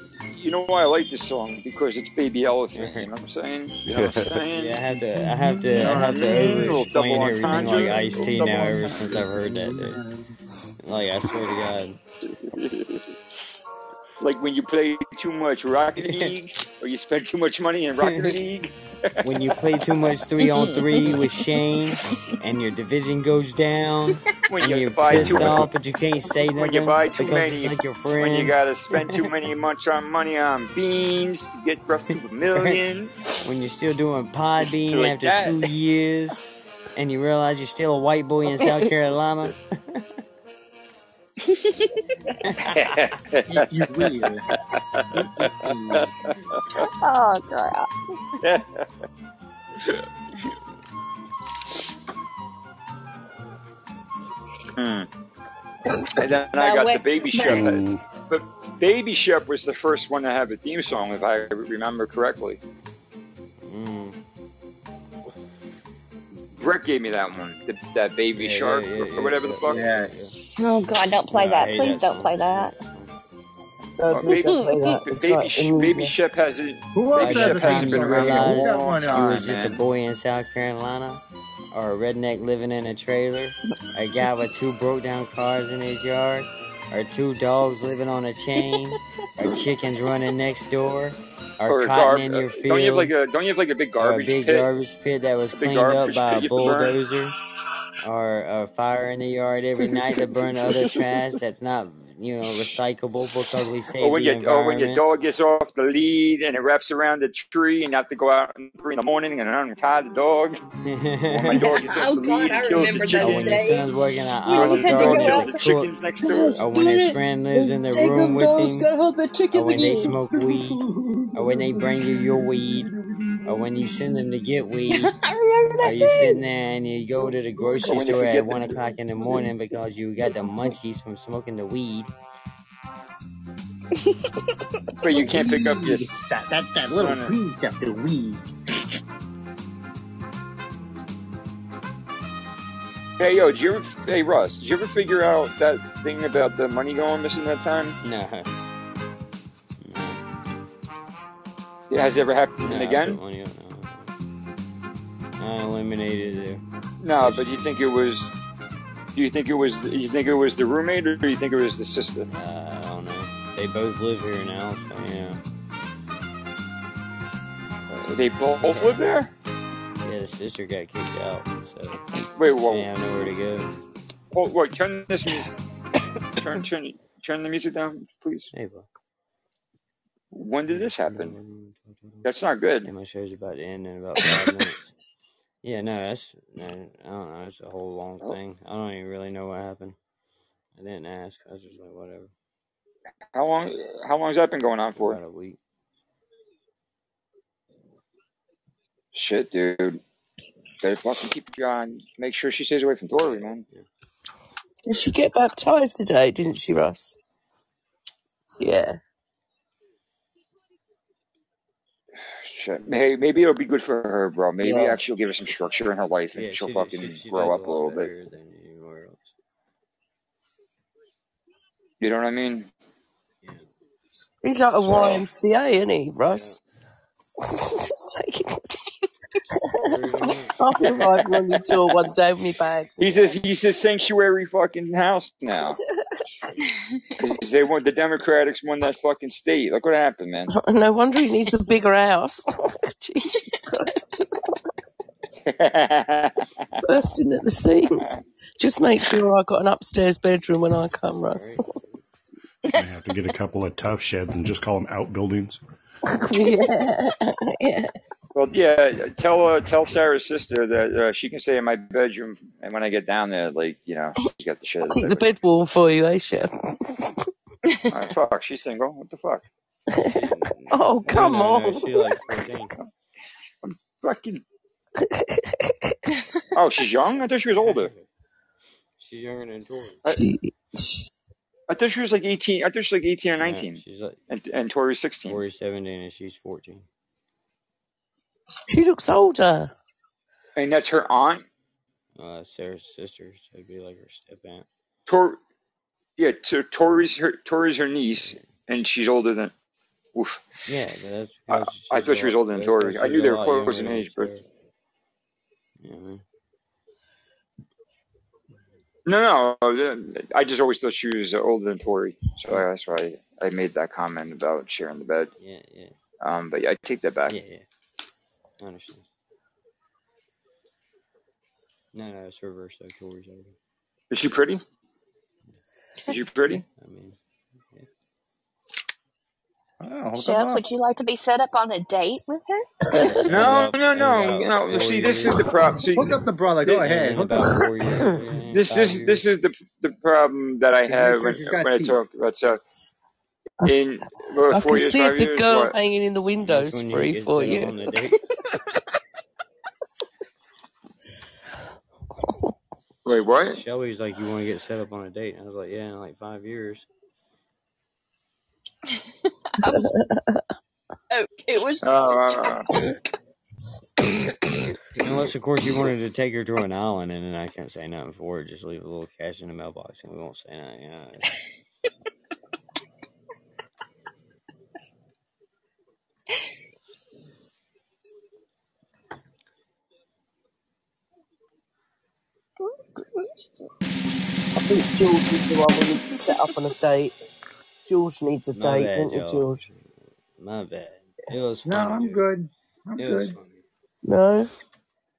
You know why I like this song because it's Baby Elephant. You know what I'm saying? You know what I'm saying? Yeah, I have to, I have to, You know I what have I to mean? over Little explain double everything entendre, like Ice T now ever since I've heard that. Dude. Like I swear to God, Like when you play too much Rocket League, or you spend too much money in Rocket League. when you play too much three on three with Shane, and your division goes down, when you you're buy pissed too off, but you can't say nothing when you buy too many, like your when you gotta spend too many much on money on beans to get us to a million. when you're still doing Podbean So like after that. two years, and you realize you're still a white boy in South Carolina. You, you weird. Oh crap. Hmm. And then I got the baby chef. Mm. But Baby Shep was the first one to have a theme song, if I remember correctly. Mm. Brett gave me that one, the, that Baby Yeah, Shark yeah, yeah, or yeah, whatever the fuck. Yeah. Oh God, don't play No, that. Please that don't play that. No, Uh, baby, don't play that. It's baby, like Sh- baby Shep hasn't. Who else Baby has the Shep has theme you been song? around a Who's realize got long time, on? was just a boy in South Carolina, or a redneck living in a trailer, a guy with two broke down cars in his yard, or two dogs living on a chain, our chickens running next door, or Or cotton in Uh, your don't you have like field, a don't you have like a big or a garbage big pit? garbage pit that was cleaned up by a you have to burn. bulldozer, or a fire in the yard every night to burn other trash that's not, you know, recyclable because we Or save when the your or when your dog gets off the lead and it wraps around the tree and you have to go out in three in the morning and untie the dog. Or my dog gets off Oh the God, lead I and kills the remember or those when your son's working at You Olive the had to dog go Garden kills the a out. cook, chickens next door. Gosh, or when his it! friend lives in the daggum room with him, hold the or chickens when they smoke weed, or when they bring you your weed, or when you send them to get weed, I remember or that you too. sitting there and you go to the grocery when store at one o'clock in the morning because you got the munchies from smoking the weed. but you can't pick up your Weed. That, that, that little weed stuff, the weed. Hey yo, did you ever? Hey Russ, did you ever figure out that thing about the money going missing that time? No, Yeah, Has it ever happened no, I put again? Money up. No, I eliminated it. No, but you think it was? Do you think it was? You think it was the roommate, or do you think it was the sister? Uh, I don't know. They both live here now, so yeah. Uh, They both live there. Yeah, the sister got kicked out, so Wait, whoa, didn't have nowhere to go. hold, wait, turn this, turn, turn, turn the music down, please. Hey, bro. When did this happen? That's not good. Yeah, my show's about to end in about five minutes. Yeah, no, that's no, I don't know. It's a whole long Oh. thing. I don't even really know what happened. I didn't ask. I was just like, whatever. How long? How long has that been going on for? About a week. Shit, dude. Better fucking keep your eye on. Make sure she stays away from Tori, man. Did she get baptized today, didn't she, Russ? Yeah. Shit. Hey, maybe it'll be good for her, bro. Maybe Yeah. actually will give her some structure in her life, and Yeah, she'll she fucking she, she grow up a a little bit. than else. You know what I mean? Yeah. He's like a So, YMCA, isn't he, Yeah. Russ? Just taking. Pretty much. I'll be arriving on your tour one day with my bags. he's a he's a sanctuary fucking house now. they want the Democrats won that fucking state. Look what happened, man. No wonder he needs a bigger house. Jesus Christ. Bursting at the seams. Just make sure I've got an upstairs bedroom when I come, Russ. Right. I have to get a couple of Tuff Sheds and just call them outbuildings. yeah. yeah. Well, yeah. Tell uh, tell Sarah's sister that uh, she can stay in my bedroom, and when I get down there, like you know, she's got the shit. I'll keep the bed warm for you, eh, Chef? Alright, fuck, she's single. What the fuck? Oh, come no, no. on. She like 14. Fucking. Oh, she's young. I thought she was older. She's younger than Tori. I, She, she, I thought she was like eighteen. I thought she was like eighteen or No, nineteen, she's like and and Tori's sixteen. Tori's 17 and she's 14. She looks older. And that's her aunt. Uh, Sarah's sister, so it'd be like her step aunt. Tor, yeah. So Tori's her Tori's her niece, and she's older than. Oof. Yeah, but that's I, I thought she was older than Tori. I knew they were close in age, but Yeah, man. no, no. I just always thought she was older than Tori, so that's why I, I made that comment about sharing the bed. Yeah, yeah, Um, but yeah, I take that back. yeah, yeah. I understand. No, no, it's reverse though. Tori's older. Is she pretty? Is she pretty? I mean, yeah. Oh, look Chef, would you like to be set up on a date with her? In No, no, no, no. four See, this is the problem. See, Hook up the brother. Go ahead. Hook up. about four years. Yeah, in this, this, this is the the problem that I have when when I talk about stuff. In what, I can years, see if the years, girl what? hanging in the That's window's when you free for you. on the date. Wait, what? Shelby's like, you want to get set up on a date? And I was like, yeah, in like five years. oak. It was Oh, uh, Unless, of course, you wanted to take her to an island, and then I can't say nothing for it. Just leave a little cash in the mailbox, and we won't say nothing. You know? I think George is the one we need to set up on a date. George needs a My date, bad, don't you, y'all. George? My bad. It was No, funny. I'm dude. good. I'm It was good. funny. No?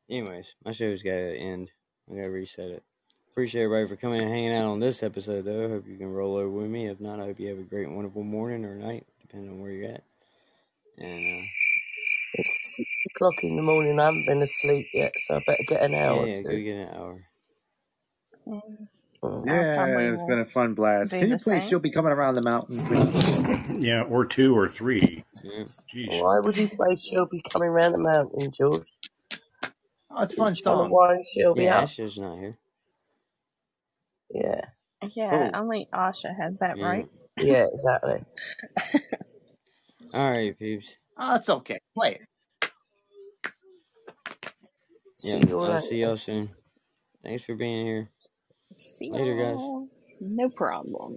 Anyways, my show's got to end. I got to reset it. Appreciate everybody for coming and hanging out on this episode, though. I hope you can roll over with me. If not, I hope you have a great, wonderful morning or night, depending on where you're at. And, uh, It's six o'clock in the morning. I haven't been asleep yet, so I better get an yeah, hour. yeah, go get an hour. Mm. Yeah, it's been a fun blast. do Can you the please same. still be coming around the mountain, please? Yeah, or two or three. Yeah. Jeez. Why would you play Shelby coming round the mountain, George? Oh, it's a You're fun trying to song. wind Shelby Yeah, up. Asha's not here. Yeah, Yeah, Oh. only Asha has that Yeah. right. yeah, exactly. All right, peeps. Oh, it's okay. Play it. See Yep, you all I'll see y'all soon. Thanks for being here. See Later, guys. y'all. No problem.